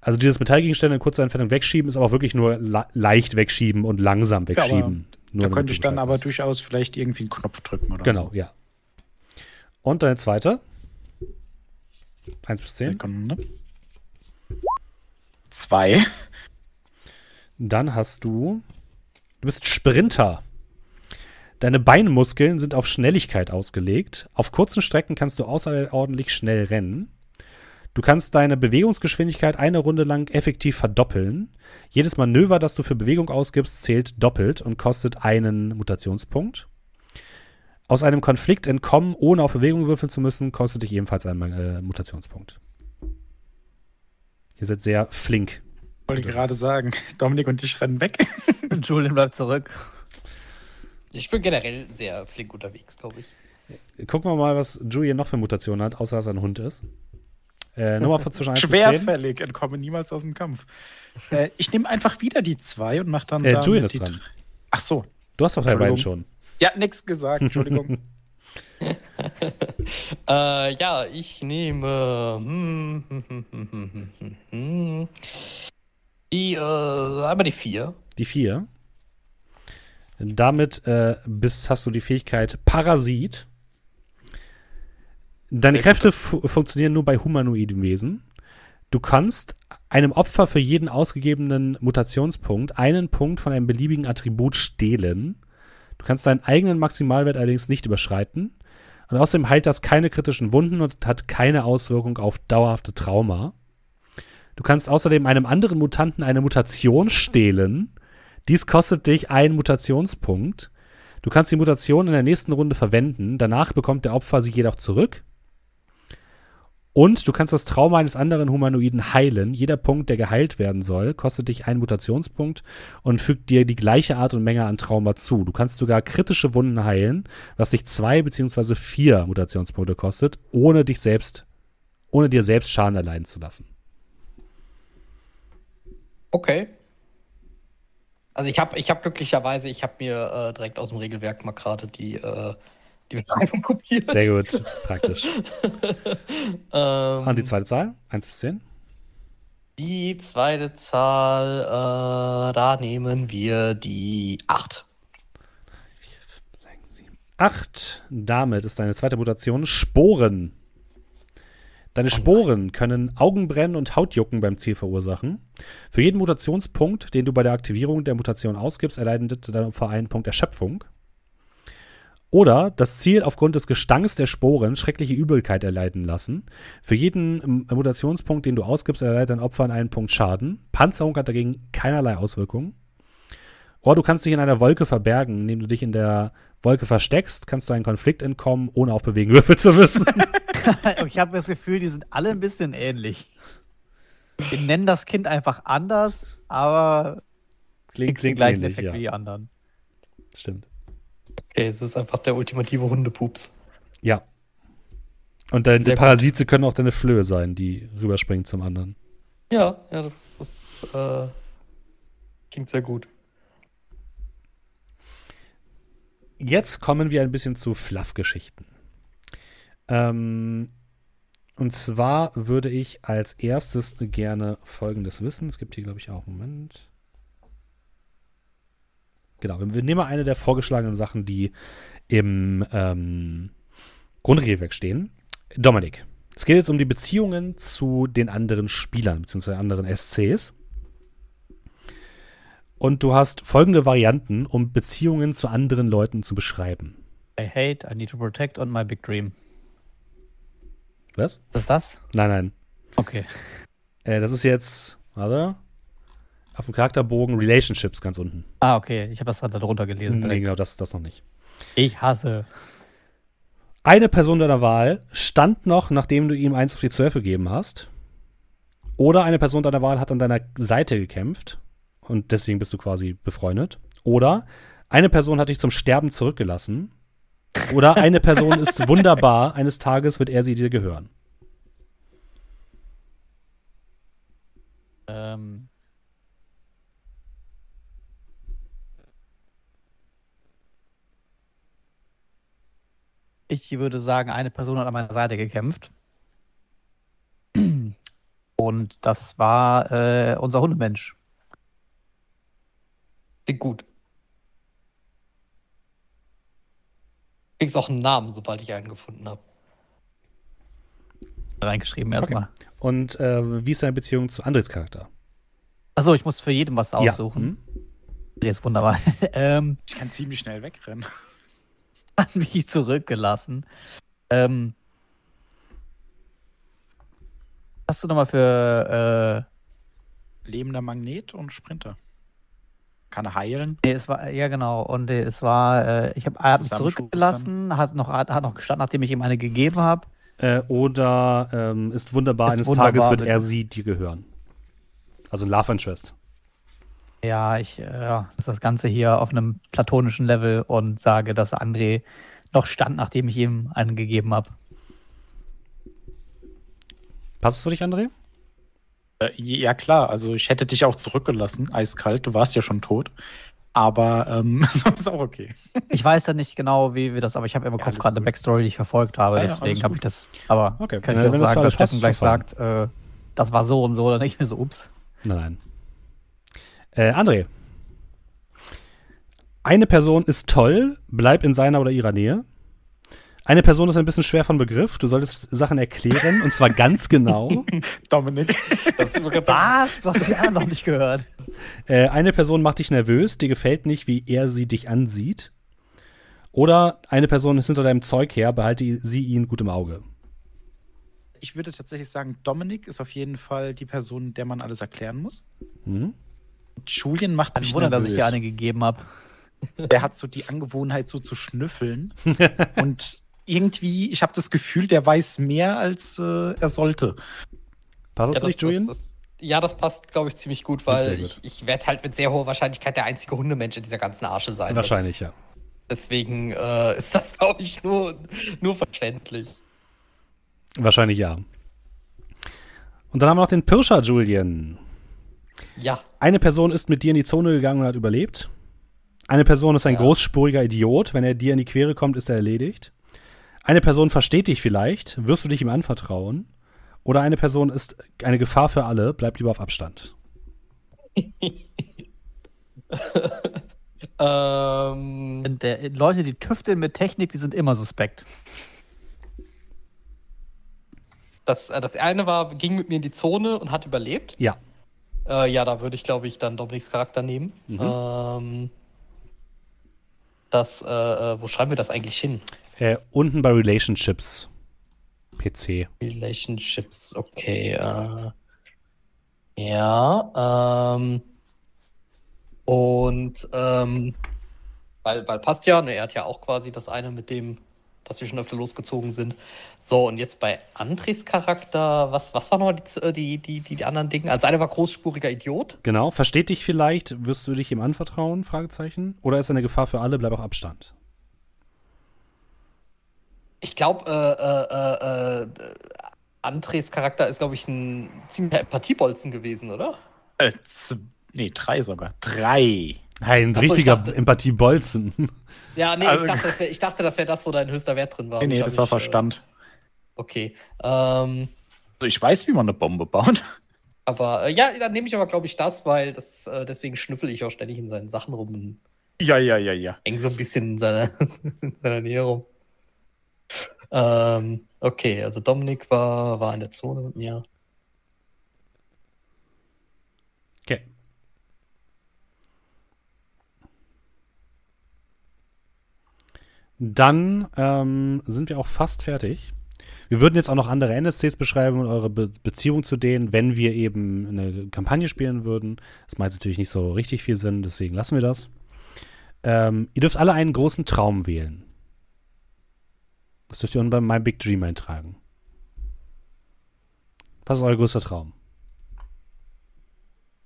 Also dieses Metallgegenstände in kurzer Entfernung wegschieben ist aber auch wirklich nur leicht wegschieben und langsam wegschieben. Nur Da könnte ich dann aber weißt. durchaus vielleicht irgendwie einen Knopf drücken oder Genau, so. ja. Und deine zweite? 1 bis 10. Sekunde. Zwei. Dann hast du. Du bist Sprinter. Deine Beinmuskeln sind auf Schnelligkeit ausgelegt. Auf kurzen Strecken kannst du außerordentlich schnell rennen. Du kannst deine Bewegungsgeschwindigkeit eine Runde lang effektiv verdoppeln. Jedes Manöver, das du für Bewegung ausgibst, zählt doppelt und kostet einen Mutationspunkt. Aus einem Konflikt entkommen, ohne auf Bewegung würfeln zu müssen, kostet dich ebenfalls einen äh, Mutationspunkt. Ihr seid sehr flink. Wollte gerade sagen, <laughs> Dominik und ich rennen weg. <laughs> Julian bleibt zurück. Ich bin generell sehr flink unterwegs, glaube ich. Gucken wir mal, was Julian noch für Mutationen hat, außer dass er ein Hund ist. Äh, <laughs> Nummer von zwischen 1 bis 10. Schwerfällig, entkomme niemals aus dem Kampf. Äh, ich nehme einfach wieder die zwei und mache dann. Äh, Julian ist dran. Ach so. Du hast doch deine beiden schon. Ja, nix gesagt, Entschuldigung. Äh, ja, ich nehme. Die, äh, einmal die vier. Die 4. Damit äh, bist, hast du die Fähigkeit Parasit. Deine Sehr Kräfte fu funktionieren nur bei humanoiden Wesen. Du kannst einem Opfer für jeden ausgegebenen Mutationspunkt einen Punkt von einem beliebigen Attribut stehlen. Du kannst deinen eigenen Maximalwert allerdings nicht überschreiten. Und außerdem heilt das keine kritischen Wunden und hat keine Auswirkung auf dauerhafte Trauma. Du kannst außerdem einem anderen Mutanten eine Mutation stehlen. Dies kostet dich einen Mutationspunkt. Du kannst die Mutation in der nächsten Runde verwenden. Danach bekommt der Opfer sie jedoch zurück. Und du kannst das Trauma eines anderen Humanoiden heilen. Jeder Punkt, der geheilt werden soll, kostet dich einen Mutationspunkt und fügt dir die gleiche Art und Menge an Trauma zu. Du kannst sogar kritische Wunden heilen, was dich zwei beziehungsweise vier Mutationspunkte kostet, ohne dich selbst, ohne dir selbst Schaden erleiden zu lassen. Okay. Also ich habe ich hab glücklicherweise, ich habe mir äh, direkt aus dem Regelwerk mal gerade die, äh, die Beschreibung <laughs> kopiert. Sehr gut, praktisch. <laughs> ähm, Und die zweite Zahl? 1 bis 10? die zweite Zahl, äh, da nehmen wir die 8. 8. Damit ist deine zweite Mutation Sporen. Deine Sporen können Augenbrennen und Hautjucken beim Ziel verursachen. Für jeden Mutationspunkt, den du bei der Aktivierung der Mutation ausgibst, erleidet dein Opfer einen Punkt Erschöpfung. Oder das Ziel aufgrund des Gestanks der Sporen schreckliche Übelkeit erleiden lassen. Für jeden ähm, Mutationspunkt, den du ausgibst, erleidet dein Opfer einen Punkt Schaden. Panzerung hat dagegen keinerlei Auswirkungen. Oder du kannst dich in einer Wolke verbergen, indem du dich in der Wolke versteckst, kannst du einen Konflikt entkommen, ohne auf Bewegen <laughs> würfeln zu müssen. <laughs> ich habe das Gefühl, die sind alle ein bisschen ähnlich. Wir nennen das Kind einfach anders, aber klingt klingt gleichen ähnlich, Effekt ja. wie die anderen. Stimmt. Okay, es ist einfach der ultimative Hundepups. Ja. Und deine. Parasite können auch deine Flöhe sein, die rüberspringen zum anderen. Ja, ja, das ist, äh, klingt sehr gut. Jetzt kommen wir ein bisschen zu Fluff-Geschichten. Ähm, und zwar würde ich als erstes gerne Folgendes wissen. Es gibt hier, glaube ich, auch einen Moment. Genau, wir nehmen mal eine der vorgeschlagenen Sachen, die im ähm, Grundregelwerk stehen. Dominik, es geht jetzt um die Beziehungen zu den anderen Spielern, beziehungsweise anderen SCs. Und du hast folgende Varianten, um Beziehungen zu anderen Leuten zu beschreiben. I hate, I need to protect und my big dream. Was? Was ist das? Nein, nein. Okay. Äh, das ist jetzt, warte, auf dem Charakterbogen Relationships ganz unten. Ah, okay. Ich habe das gerade darunter gelesen. Nee, direkt. genau, das ist das noch nicht. Ich hasse. Eine Person deiner Wahl stand noch, nachdem du ihm eins auf die 12 gegeben hast. Oder eine Person deiner Wahl hat an deiner Seite gekämpft und deswegen bist du quasi befreundet. Oder eine Person hat dich zum Sterben zurückgelassen. Oder eine Person ist wunderbar, eines Tages wird er sie dir gehören. Ähm, ich würde sagen, eine Person hat an meiner Seite gekämpft. Und das war äh, unser Hundemensch. Klingt gut. Kriegst auch einen Namen, sobald ich einen gefunden habe. Reingeschrieben erstmal. Und äh, wie ist deine Beziehung zu Andres Charakter? Achso, ich muss für jeden was Ja. aussuchen. hm? Jetzt wunderbar. <laughs> ähm, Ich kann ziemlich schnell wegrennen. <laughs> hat mich zurückgelassen. Ähm, hast du nochmal für. Lebender Magnet und Sprinter. Kann er heilen. Nee, es war. Ja, genau. Und äh, es war. Äh, ich habe mich zurückgelassen, hat noch, hat, hat noch gestanden, nachdem ich ihm eine gegeben habe. Äh, oder ähm, ist wunderbar, Ist eines wunderbar, Tages wird bitte. er sie dir gehören. Also ein Love Interest. Ja, ich äh, ist das Ganze hier auf einem platonischen Level und sage, dass André noch stand, nachdem ich ihm einen gegeben habe. Passt es für dich, André? Äh, ja, klar. Also ich hätte dich auch zurückgelassen, eiskalt. Du warst ja schon tot. Aber ähm, <laughs> so ist auch okay. Ich weiß ja nicht genau, wie wir das, aber ich habe im Ja, gerade eine. Backstory, die ich verfolgt habe. Ja, deswegen habe ich das. Aber Okay, kann wenn- ich auch sagen, dass Steffen ist gleich sagt, äh, das war so und so, dann denke ich mir so, ups. Nein. Äh, André. Eine Person ist toll, bleib in seiner oder ihrer Nähe. Eine Person ist ein bisschen schwer von Begriff. Du solltest Sachen erklären und zwar ganz genau. <laughs> Dominik. Das. Was? Du hast die anderen noch nicht gehört. Äh, eine Person macht dich nervös, dir gefällt nicht, wie er sie dich ansieht. Oder eine Person ist hinter deinem Zeug her, behalte sie ihn gut im Auge. Ich würde tatsächlich sagen, Dominik ist auf jeden Fall die Person, der man alles erklären muss. Mhm. Julian macht Ein mich Wunder, dass ich dir eine gegeben habe. Der hat so die Angewohnheit, so zu schnüffeln. <laughs> und irgendwie, ich habe das Gefühl, der weiß mehr, als äh, er sollte. Passt das Ja, für dich, Julian? das, ja, das passt, glaube ich, ziemlich gut, weil gut. ich, ich werde halt mit sehr hoher Wahrscheinlichkeit der einzige Hundemensch in dieser ganzen Arsche sein. Wahrscheinlich, ja. Das, deswegen äh, ist das, glaube ich, nur, nur verständlich. Wahrscheinlich ja. Und dann haben wir noch den Pirscher, Julian. Ja. Eine Person ist mit dir in die Zone gegangen und hat überlebt. Eine Person ist ein Ja. großspuriger Idiot. Wenn er dir in die Quere kommt, ist er erledigt. Eine Person versteht dich vielleicht. Wirst du dich ihm anvertrauen? Oder eine Person ist eine Gefahr für alle. Bleib lieber auf Abstand. <laughs> Ähm, der, Leute, die tüfteln mit Technik, die sind immer suspekt. das, äh, das eine war, ging mit mir in die Zone und hat überlebt. Ja. Äh, ja, da würde ich, glaube ich, dann Dominiks Charakter nehmen. Mhm. Ähm, das, äh, äh, wo schreiben wir das eigentlich hin? Äh, unten bei Relationships. PC. Relationships, okay. Äh, ja, ähm, und ähm, weil, weil passt ja, ne, er hat ja auch quasi das eine mit dem, dass wir schon öfter losgezogen sind. So, und jetzt bei Andres Charakter, was, was waren nochmal die, die, die, die, die anderen Dinge? Also eine war großspuriger Idiot. Genau. Versteht dich vielleicht? Wirst du dich ihm anvertrauen? Fragezeichen. Oder ist er eine Gefahr für alle? Bleib auf Abstand. Ich glaube, äh, äh, äh, äh, Andres Charakter ist, glaube ich, ein ziemlicher Empathiebolzen gewesen, oder? Äh, nee, drei sogar. Drei. Ein Ach so, ich richtiger dachte- Empathie-Bolzen. Ja, nee, Also- ich dachte, das wär, ich dachte, das wäre das, wo dein höchster Wert drin war. Nee, nee, ich das war mich, äh, Verstand. Okay. Ähm, Also ich weiß, wie man eine Bombe baut. aber äh, ja, dann nehme ich aber, glaube ich, das, weil das, äh, deswegen schnüffel ich auch ständig in seinen Sachen rum und Ja, ja, ja, ja. häng so ein bisschen in seiner, <laughs> in seiner Nähe rum. Ähm, okay, also Dominik war, war in der Zone mit mir. Okay. Dann ähm, sind wir auch fast fertig. Wir würden jetzt auch noch andere NSCs beschreiben und eure Be Beziehung zu denen, wenn wir eben eine Kampagne spielen würden. Das jetzt natürlich nicht so richtig viel Sinn, deswegen lassen wir das. Ähm, ihr dürft alle einen großen Traum wählen. Das dürft ihr unten bei My Big Dream eintragen. Was ist euer größter Traum?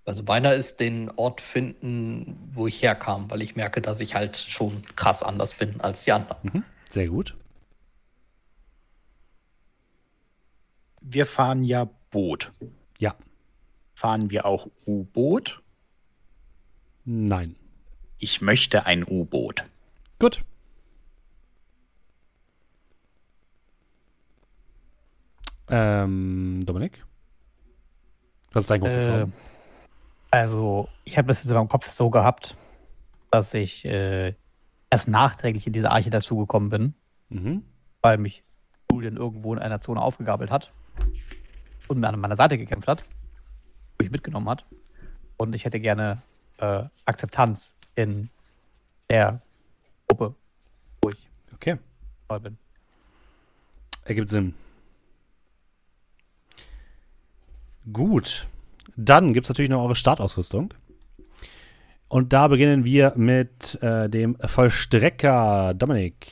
Also meiner ist den Ort finden, wo ich herkam, weil ich merke, dass ich halt schon krass anders bin als die anderen. Mhm. Sehr gut. Wir fahren ja Boot. Ja. Fahren wir auch U-Boot? Nein. Ich möchte ein U-Boot. Gut. Ähm, Dominik? Was ist dein großer Äh, Traum? also, ich habe das jetzt in meinem Kopf so gehabt, dass ich äh, erst nachträglich in diese Arche dazugekommen bin, Mhm. weil mich Julian irgendwo in einer Zone aufgegabelt hat und mir an meiner Seite gekämpft hat, wo ich mitgenommen hat. Und ich hätte gerne äh, Akzeptanz in der Gruppe, wo ich Okay. bin. Ergibt Sinn. Gut. Dann gibt es natürlich noch eure Startausrüstung. Und da beginnen wir mit äh, dem Vollstrecker Dominik.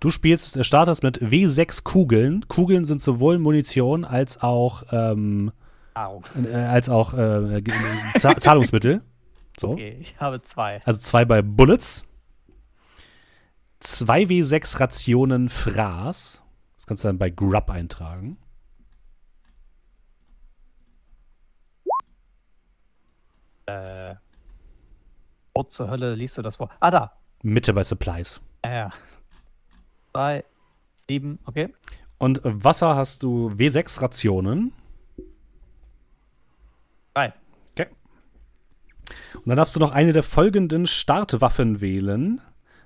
Du spielst, äh, startest mit W6 Kugeln. Kugeln sind sowohl Munition als auch ähm. Äh, als auch äh, Za- Zahlungsmittel. So. Okay, ich habe zwei. Also zwei bei Bullets. 2W6 Rationen Fraß. Das kannst du dann bei Grub eintragen. Äh, wo zur Hölle liest du das vor? Ah, da. Mitte bei Supplies. Ja. Drei, sieben, okay. Und Wasser hast du W6 Rationen. Drei. Okay. Und dann darfst du noch eine der folgenden Startwaffen wählen.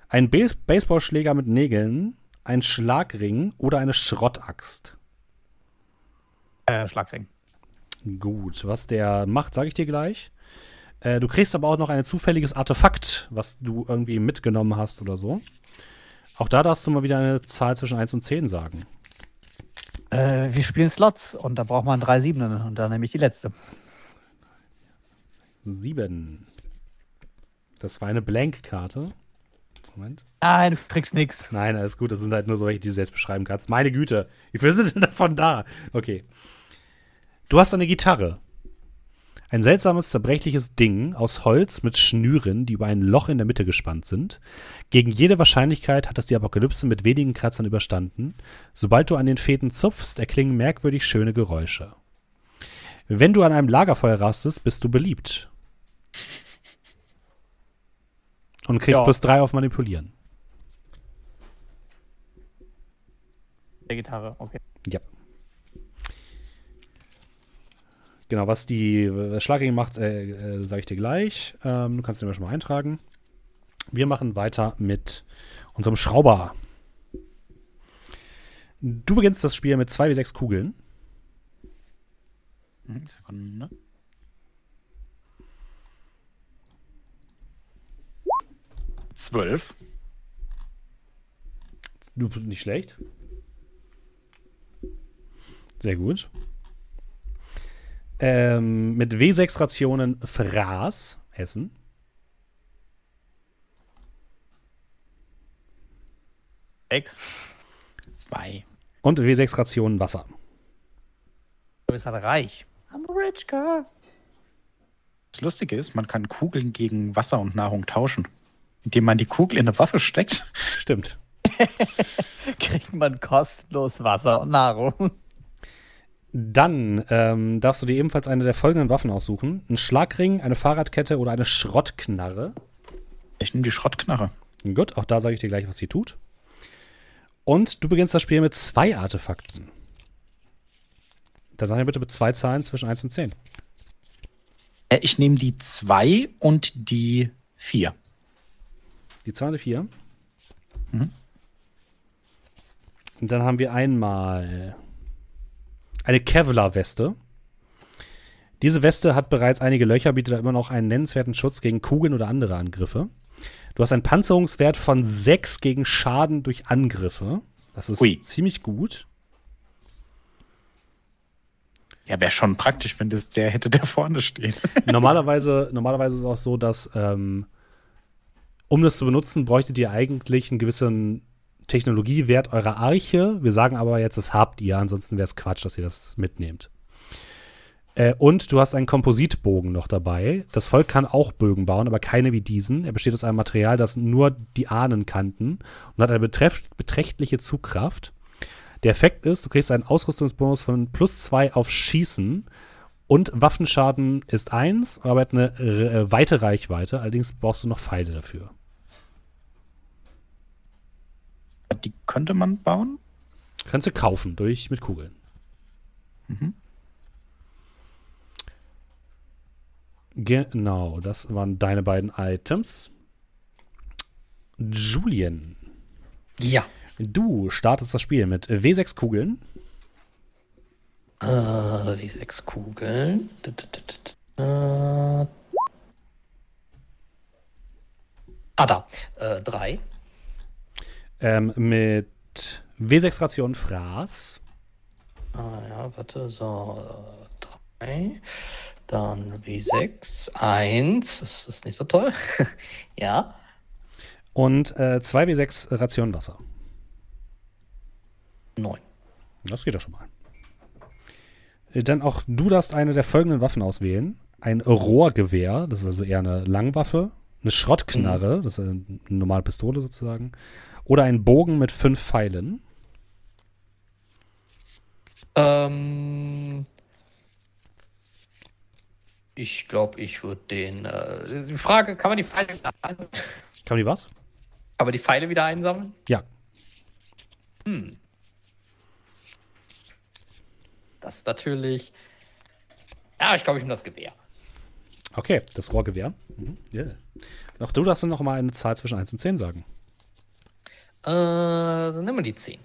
Ein Bas Baseballschläger mit Nägeln, ein Schlagring oder eine Schrottaxt. Äh, Schlagring. Gut, was der macht, sage ich dir gleich. Äh, du kriegst aber auch noch ein zufälliges Artefakt, was du irgendwie mitgenommen hast oder so. Auch da darfst du mal wieder eine Zahl zwischen 1 und 10 sagen. Äh, wir spielen Slots und da braucht man drei Siebenen und da nehme ich die letzte. 7. Das war eine Blank-Karte. Moment. Nein, du kriegst nix. Nein, alles gut, das sind halt nur solche, die du selbst beschreiben kannst. Meine Güte, wie viel sind denn davon da? Okay. Du hast eine Gitarre. Ein seltsames, zerbrechliches Ding aus Holz mit Schnüren, die über ein Loch in der Mitte gespannt sind. Gegen jede Wahrscheinlichkeit hat es die Apokalypse mit wenigen Kratzern überstanden. Sobald du an den Fäden zupfst, erklingen merkwürdig schöne Geräusche. Wenn du an einem Lagerfeuer rastest, bist du beliebt. Und kriegst Ja. plus drei auf Manipulieren. Der Gitarre, okay. Ja. Genau, was die Schlagring macht, äh, äh, sage ich dir gleich. Ähm, du kannst den schon mal eintragen. Wir machen weiter mit unserem Schrauber. Du beginnst das Spiel mit zwei wie sechs Kugeln. Hm, Sekunde. Zwölf. Du nicht schlecht. Sehr gut. Ähm, mit W6 Rationen Fraß essen. Sechs. Zwei. Und W6 Rationen Wasser. Du bist halt reich. I'm a rich girl. Das Lustige ist, man kann Kugeln gegen Wasser und Nahrung tauschen. Indem man die Kugel in eine Waffe steckt. Stimmt. <laughs> Kriegt man kostenlos Wasser und Nahrung. Dann ähm, darfst du dir ebenfalls eine der folgenden Waffen aussuchen: Ein Schlagring, eine Fahrradkette oder eine Schrottknarre. Ich nehme die Schrottknarre. Gut, auch da sage ich dir gleich, was sie tut. Und du beginnst das Spiel mit zwei Artefakten. Dann sag mir bitte mit zwei Zahlen zwischen 1 und 10. Äh, Ich nehme die zwei und die vier. Die 2 und die 4. Mhm. Und dann haben wir einmal eine Kevlar-Weste. Diese Weste hat bereits einige Löcher, bietet aber immer noch einen nennenswerten Schutz gegen Kugeln oder andere Angriffe. Du hast einen Panzerungswert von 6 gegen Schaden durch Angriffe. Das ist Ui. ziemlich gut. Ja, wäre schon praktisch, wenn das der hätte, der vorne steht. <laughs> normalerweise, normalerweise ist es auch so, dass ähm, um das zu benutzen, bräuchtet ihr eigentlich einen gewissen Technologiewert eurer Arche. Wir sagen aber jetzt, das habt ihr, ansonsten wäre es Quatsch, dass ihr das mitnehmt. Äh, und du hast einen Kompositbogen noch dabei. Das Volk kann auch Bögen bauen, aber keine wie diesen. Er besteht aus einem Material, das nur die Ahnen kannten und hat eine beträchtliche Zugkraft. Der Effekt ist, du kriegst einen Ausrüstungsbonus von plus zwei auf Schießen und Waffenschaden ist 1, aber hat eine äh, weite Reichweite. Allerdings brauchst du noch Pfeile dafür. Die könnte man bauen. Kannst du kaufen durch mit Kugeln. Mhm. Genau, das waren deine beiden Items. Julian, Ja. du startest das Spiel mit W6 Kugeln, Äh, die sechs Kugeln. Ah, da. Äh, drei. Ähm, mit W6 Rationen Fraß, Ah, ja, warte, so. Äh, drei. Dann W6. Eins. Das ist nicht so toll. <laughs> ja. und äh, 2 W6 Rationen Wasser. Neun. Das geht ja schon mal. Dann auch du darfst eine der folgenden Waffen auswählen. Ein Rohrgewehr, das ist also eher eine Langwaffe. Eine Schrottknarre, das ist eine normale Pistole sozusagen. Oder ein Bogen mit fünf Pfeilen. Ähm, ich glaube, ich würde den. Äh, die Frage: Kann man die Pfeile wieder ein- Kann man die was? kann man die Pfeile wieder einsammeln? Ja. Hm. Das ist natürlich. Ja, ich glaube, ich nehme das Gewehr. Okay, das Rohrgewehr. Mhm. Yeah. Auch du darfst dann noch mal eine Zahl zwischen 1 und 10 sagen. Äh, dann nehmen wir die 10.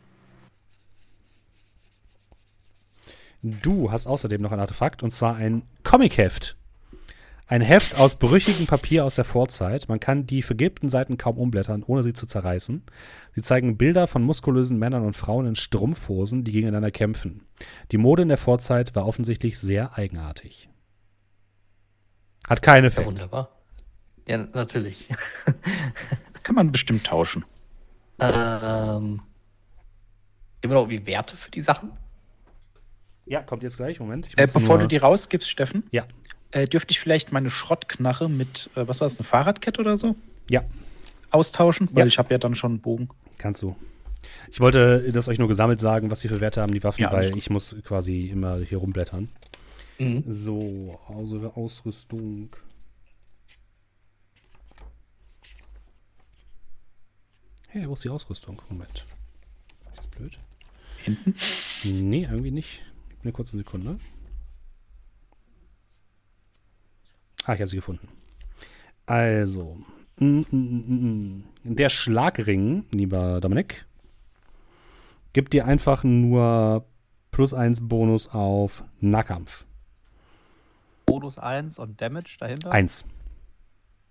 Du hast außerdem noch ein Artefakt und zwar ein Comicheft. Ein Heft aus brüchigem Papier aus der Vorzeit. Man kann die vergilbten Seiten kaum umblättern, ohne sie zu zerreißen. Sie zeigen Bilder von muskulösen Männern und Frauen in Strumpfhosen, die gegeneinander kämpfen. Die Mode in der Vorzeit war offensichtlich sehr eigenartig. Hat keine Ja, Effekt. wunderbar. Ja, natürlich. Kann man bestimmt tauschen. Ähm. Gibt es noch irgendwie Werte für die Sachen? Ja, kommt jetzt gleich. Moment. Ich Äh, bevor nur- du die rausgibst, Steffen, Ja, äh, dürfte ich vielleicht meine Schrottknarre mit, äh, was war es, eine Fahrradkette oder so, ja, austauschen? Weil Ja. ich habe ja dann schon einen Bogen. kannst du. Ich wollte das euch nur gesammelt sagen, was die für Werte haben, die Waffen, Ja, weil ich muss quasi immer hier rumblättern. Mhm. So, unsere Ausrüstung. Hey, wo ist die Ausrüstung? Moment. Ist blöd. Hinten? Nee, irgendwie nicht. Gib mir eine kurze Sekunde. Ah, ich habe sie gefunden. Also. mm, mm, mm. Der Schlagring, lieber Dominik, gibt dir einfach nur plus eins Bonus auf Nahkampf. Bonus 1 und Damage dahinter. Eins.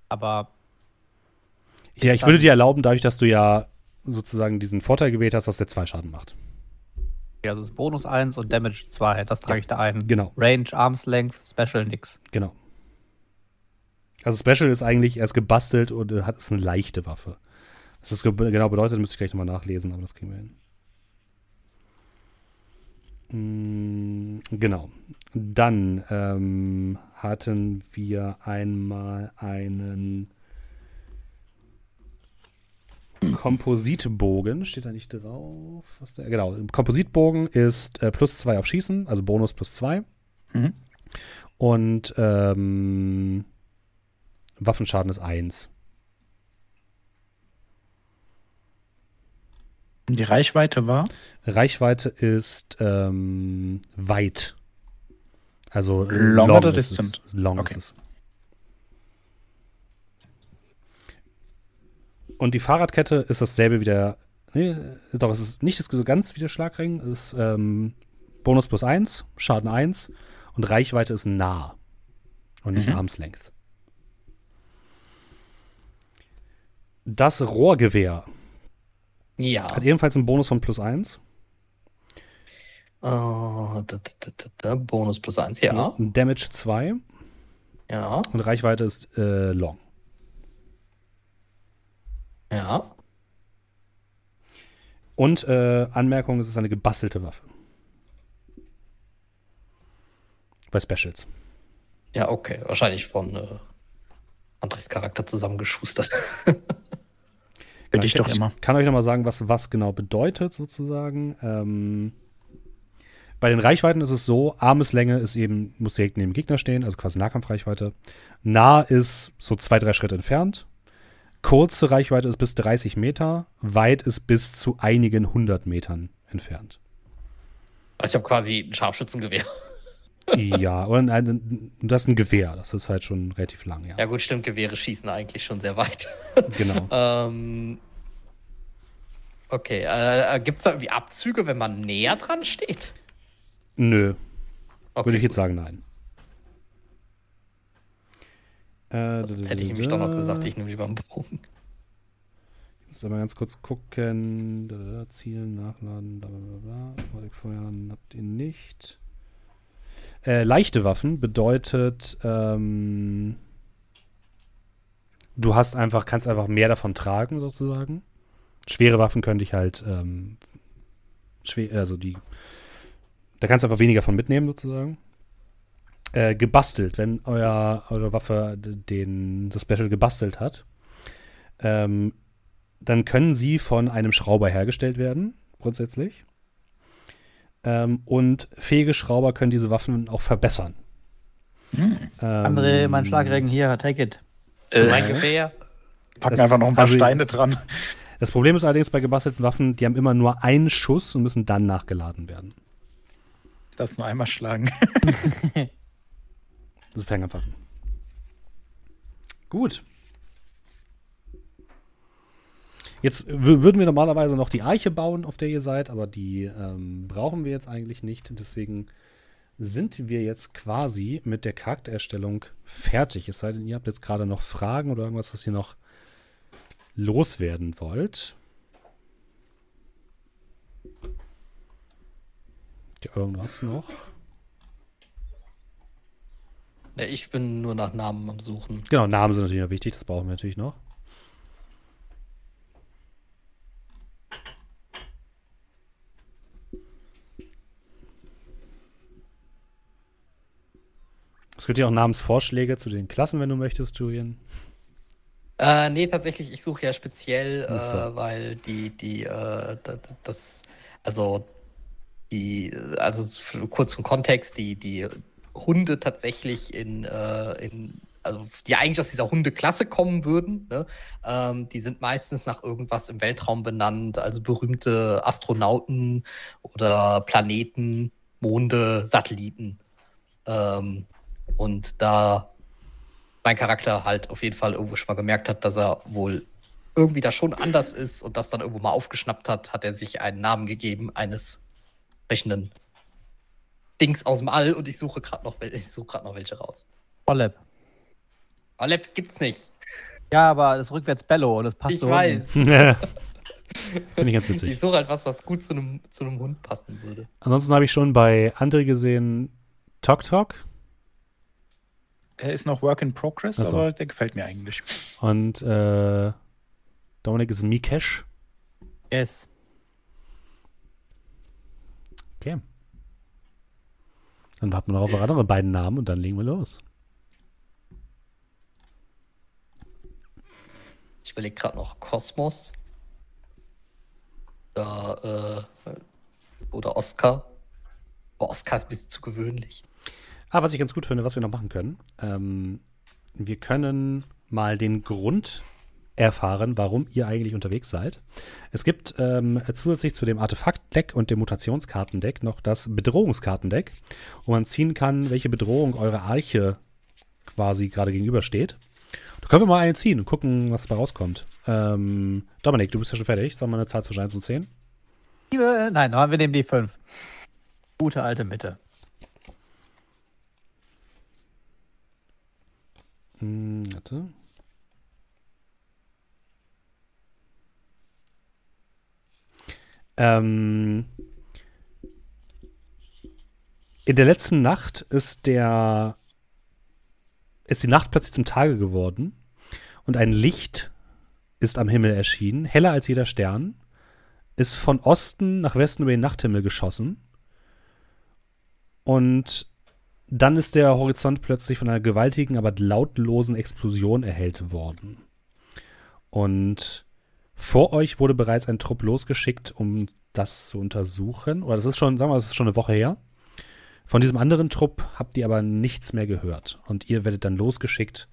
Aber Ja, ich würde dir erlauben, dadurch, dass du ja sozusagen diesen Vorteil gewählt hast, dass der zwei Schaden macht. also es ist Bonus 1 und Damage 2. Das trage ich da ein. Genau. Range, Arms Length, Special nix. Genau. Also Special ist eigentlich erst gebastelt und hat ist eine leichte Waffe. Was das ge genau bedeutet, müsste ich gleich nochmal nachlesen, aber das kriegen wir hin. Mm, Genau. Dann ähm, hatten wir einmal einen Kompositbogen. Steht da nicht drauf? Was der, genau. Kompositbogen ist äh, plus zwei auf Schießen, also Bonus plus zwei. Mhm. Und ähm, Waffenschaden ist 1. Die Reichweite war? Reichweite ist ähm, weit. Also Long long oder ist es- distant? Long Okay. ist Und die Fahrradkette ist dasselbe wie der. Nee, doch, es ist nicht das- so ganz wie der Schlagring. Es ist ähm, Bonus plus 1, Schaden 1 und Reichweite ist nah. Und nicht Mhm. Armslength. Das Rohrgewehr Ja. hat ebenfalls einen Bonus von plus 1. Äh, da, da, da, da, da, Bonus plus 1, ja. Damage 2 Ja. und Reichweite ist äh, long. Ja. Und äh, Anmerkung, es ist eine gebastelte Waffe. Bei Specials. Ja, okay. Wahrscheinlich von äh, Andres Charakter zusammengeschustert. <laughs> Bin ich doch ich immer. kann euch nochmal sagen, was was genau bedeutet, sozusagen. Ähm, bei den Reichweiten ist es so, Armeslänge ist eben, muss direkt neben dem Gegner stehen, also quasi Nahkampfreichweite. Nah ist so zwei, drei Schritte entfernt. Kurze Reichweite ist bis 30 Meter, weit ist bis zu einigen hundert Metern entfernt. Also ich habe quasi ein Scharfschützengewehr. <laughs> ja, und ein, das ist ein Gewehr, das ist halt schon relativ lang, ja. Ja gut, stimmt, Gewehre schießen eigentlich schon sehr weit. <laughs> Genau. <laughs> ähm, okay, äh, gibt es da irgendwie Abzüge, wenn man näher dran steht? Nö, Okay, würde ich jetzt gut. sagen, nein. Äh, Sonst hätte ich nämlich doch noch gesagt, ich nehme lieber einen Bogen. Ich muss aber ganz kurz gucken. Da, da, da, Zielen, nachladen, bla bla bla feuern habt ihr nicht. Äh, leichte Waffen bedeutet, ähm, du hast einfach, kannst einfach mehr davon tragen, Da kannst du einfach weniger von mitnehmen, sozusagen. Äh, gebastelt, wenn euer, eure Waffe den, das Special gebastelt hat, ähm, dann können sie von einem Schrauber hergestellt werden, grundsätzlich. Ähm, und fähige Schrauber können diese Waffen auch verbessern. Hm. Ähm, André, mein Schlagregen hier, take it. Äh, mein Gewehr. Packen das, einfach noch ein paar also, Steine dran. Das Problem ist allerdings bei gebastelten Waffen, die haben immer nur einen Schuss und müssen dann nachgeladen werden. Das nur einmal schlagen. <laughs> das ist Fernkampfwaffen. Gut. Jetzt würden wir normalerweise noch die Arche bauen, auf der ihr seid, aber die ähm, brauchen wir jetzt eigentlich nicht. Deswegen sind wir jetzt quasi mit der Charaktererstellung fertig. Es sei denn, ihr habt jetzt gerade noch Fragen oder irgendwas, was ihr noch loswerden wollt. Irgendwas noch? Ja, ich bin nur nach Namen am Suchen. Genau, Namen sind natürlich noch wichtig, das brauchen wir natürlich noch. Es gibt ja auch Namensvorschläge zu den Klassen, wenn du möchtest, Julian. Äh, nee, tatsächlich, ich suche ja speziell, so. äh, weil die, die, äh, das, also die, also kurz zum Kontext, die, die Hunde tatsächlich in, äh, in also die eigentlich aus dieser Hundeklasse kommen würden, ne? ähm, die sind meistens nach irgendwas im Weltraum benannt, also berühmte Astronauten oder Planeten, Monde, Satelliten. Ähm, und da mein Charakter halt auf jeden Fall irgendwo schon mal gemerkt hat, dass er wohl irgendwie da schon anders ist und das dann irgendwo mal aufgeschnappt hat, hat er sich einen Namen gegeben eines sprechenden Dings aus dem All und ich suche gerade noch, ich suche noch welche raus. Oleb. Oleb gibt's nicht. Ja, aber das rückwärts Bello und das passt ich so. Ich weiß. <laughs> Finde ich ganz witzig. Ich suche halt was, was gut zu einem, zu einem Hund passen würde. Ansonsten habe ich schon bei André gesehen Tok Tok. Er ist noch Work in Progress, so. aber der gefällt mir eigentlich. Und äh, Dominik ist Mikesh. Yes. Okay. Dann warten wir noch auf andere beiden Namen und dann legen wir los. Ich überlege gerade noch Kosmos. Oder, äh, oder Oscar. Aber Oscar ist ein bisschen zu gewöhnlich. Ah, was ich ganz gut finde, was wir noch machen können. Ähm, wir können mal den Grund erfahren, warum ihr eigentlich unterwegs seid. Es gibt ähm, zusätzlich zu dem Artefakt-Deck und dem Mutationskartendeck noch das Bedrohungskartendeck, wo man ziehen kann, welche Bedrohung eure Arche quasi gerade gegenübersteht. Da können wir mal eine ziehen und gucken, was dabei rauskommt. Ähm, Dominik, du bist ja schon fertig. Sagen wir eine Zahl zwischen 1 und 10? Nein, wir nehmen die 5. Gute alte Mitte. Hm, warte. Ähm, in der letzten Nacht ist der ist die Nacht plötzlich zum Tage geworden und ein Licht ist am Himmel erschienen, heller als jeder Stern, ist von Osten nach Westen über den Nachthimmel geschossen. Und dann ist der Horizont plötzlich von einer gewaltigen, aber lautlosen Explosion erhellt worden. Und vor euch wurde bereits ein Trupp losgeschickt, um das zu untersuchen. Oder das ist schon, sagen wir mal, das ist schon eine Woche her. Von diesem anderen Trupp habt ihr aber nichts mehr gehört. Und ihr werdet dann losgeschickt,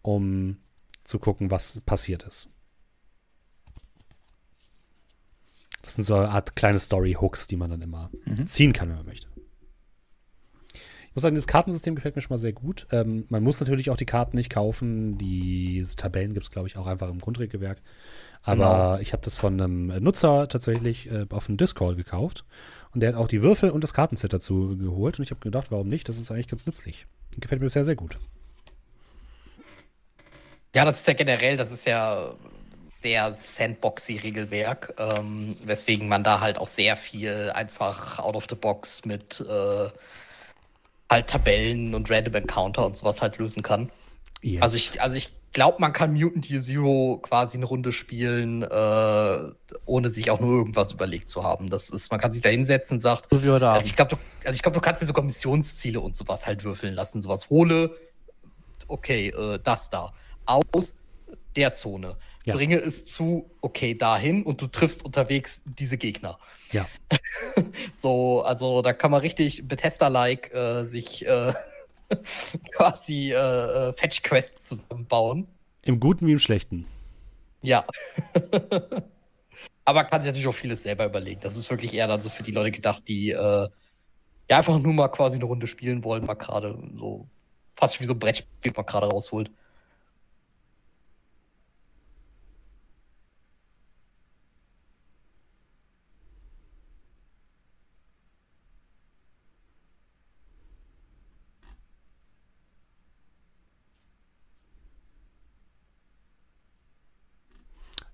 um zu gucken, was passiert ist. Das sind so eine Art kleine Story-Hooks, die man dann immer mhm. ziehen kann, wenn man möchte. Ich muss sagen, das Kartensystem gefällt mir schon mal sehr gut. Ähm, man muss natürlich auch die Karten nicht kaufen. Die Tabellen gibt es, glaube ich, auch einfach im Grundregelwerk. Aber genau. ich habe das von einem Nutzer tatsächlich äh, auf dem Discord gekauft. Und der hat auch die Würfel und das Kartenset dazu geholt. Und ich habe gedacht, warum nicht? Das ist eigentlich ganz nützlich. Gefällt mir sehr, sehr gut. Ja, das ist ja generell, das ist ja der Sandboxy-Regelwerk, ähm, weswegen man da halt auch sehr viel einfach out of the box mit äh, halt Tabellen und Random Encounter und sowas halt lösen kann. Yes. Also ich, also ich glaube, man kann Mutant Year Zero quasi eine Runde spielen, äh, ohne sich auch nur irgendwas überlegt zu haben. Das ist, man kann sich da hinsetzen und sagt, so also ich glaube, du, also glaub, du kannst dir sogar Missionsziele und sowas halt würfeln lassen. Sowas hole, okay, äh, das da. Aus der Zone. Ja. Bringe es zu, okay, dahin und du triffst unterwegs diese Gegner. Ja. <laughs> so, also da kann man richtig Bethesda-like äh, sich äh, <laughs> quasi äh, äh, Fetch-Quests zusammenbauen. Im Guten wie im Schlechten. Ja. <laughs> Aber kann sich natürlich auch vieles selber überlegen. Das ist wirklich eher dann so für die Leute gedacht, die äh, ja einfach nur mal quasi eine Runde spielen wollen, mal gerade so fast wie so ein Brettspiel mal gerade rausholt.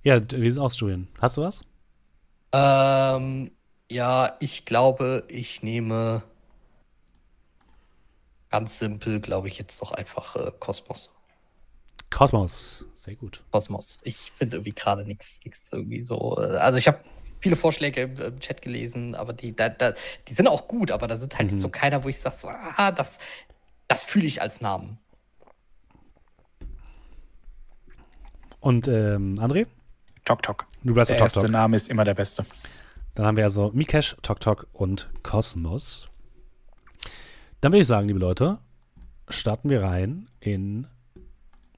Ja, wie sieht's aus, Julian? Hast du was? Ähm, ja, ich glaube, ich nehme ganz simpel, glaube ich, jetzt doch einfach äh, Kosmos. Kosmos, sehr gut. Kosmos. Ich finde irgendwie gerade nichts irgendwie so. Äh, also ich habe viele Vorschläge im, im, Chat gelesen, aber die, da, da, die sind auch gut, aber da sind halt mhm. so keiner, wo ich sage, so, ah, das, das fühle ich als Namen. Und ähm, André? Tok Tok. Du bleibst der Tok erste Name ist immer der beste. Dann haben wir also Mikesh, Tok Tok und Kosmos. Dann würde ich sagen, liebe Leute, starten wir rein in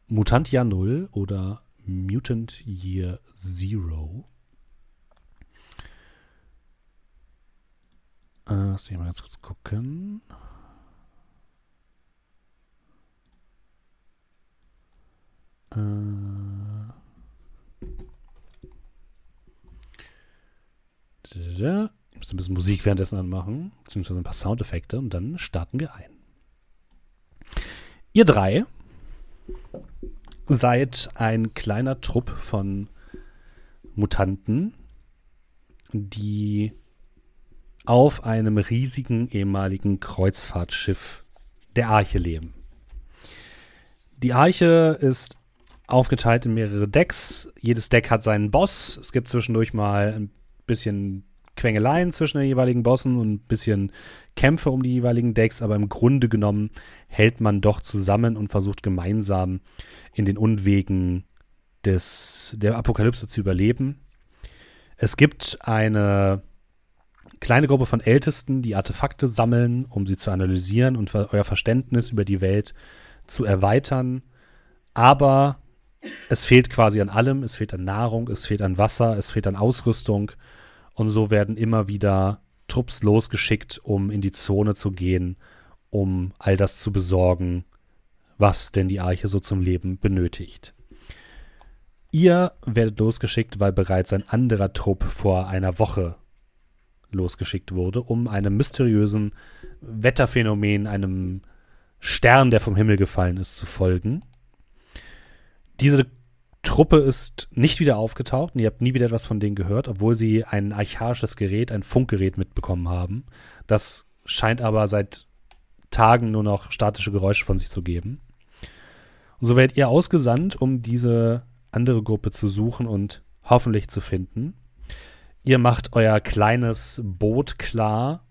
Mutant Jahr Null oder Mutant Year Zero. Äh, lass mich mal ganz kurz gucken. Äh. Ich muss ein bisschen Musik währenddessen anmachen, beziehungsweise ein paar Soundeffekte und dann starten wir ein. Ihr drei seid ein kleiner Trupp von Mutanten, die auf einem riesigen ehemaligen Kreuzfahrtschiff der Arche leben. Die Arche ist aufgeteilt in mehrere Decks. Jedes Deck hat seinen Boss. Es gibt zwischendurch mal ein bisschen Quengeleien zwischen den jeweiligen Bossen und ein bisschen Kämpfe um die jeweiligen Decks, aber im Grunde genommen hält man doch zusammen und versucht gemeinsam in den Unwegen des, der Apokalypse zu überleben. Es gibt eine kleine Gruppe von Ältesten, die Artefakte sammeln, um sie zu analysieren und euer Verständnis über die Welt zu erweitern. Aber es fehlt quasi an allem. Es fehlt an Nahrung, es fehlt an Wasser, es fehlt an Ausrüstung. Und so werden immer wieder Trupps losgeschickt, um in die Zone zu gehen, um all das zu besorgen, was denn die Arche so zum Leben benötigt. Ihr werdet losgeschickt, weil bereits ein anderer Trupp vor einer Woche losgeschickt wurde, um einem mysteriösen Wetterphänomen, einem Stern, der vom Himmel gefallen ist, zu folgen. Diese Truppe ist nicht wieder aufgetaucht und ihr habt nie wieder etwas von denen gehört, obwohl sie ein archaisches Gerät, ein Funkgerät mitbekommen haben. Das scheint aber seit Tagen nur noch statische Geräusche von sich zu geben. Und so werdet ihr ausgesandt, um diese andere Gruppe zu suchen und hoffentlich zu finden. Ihr macht euer kleines Boot klar,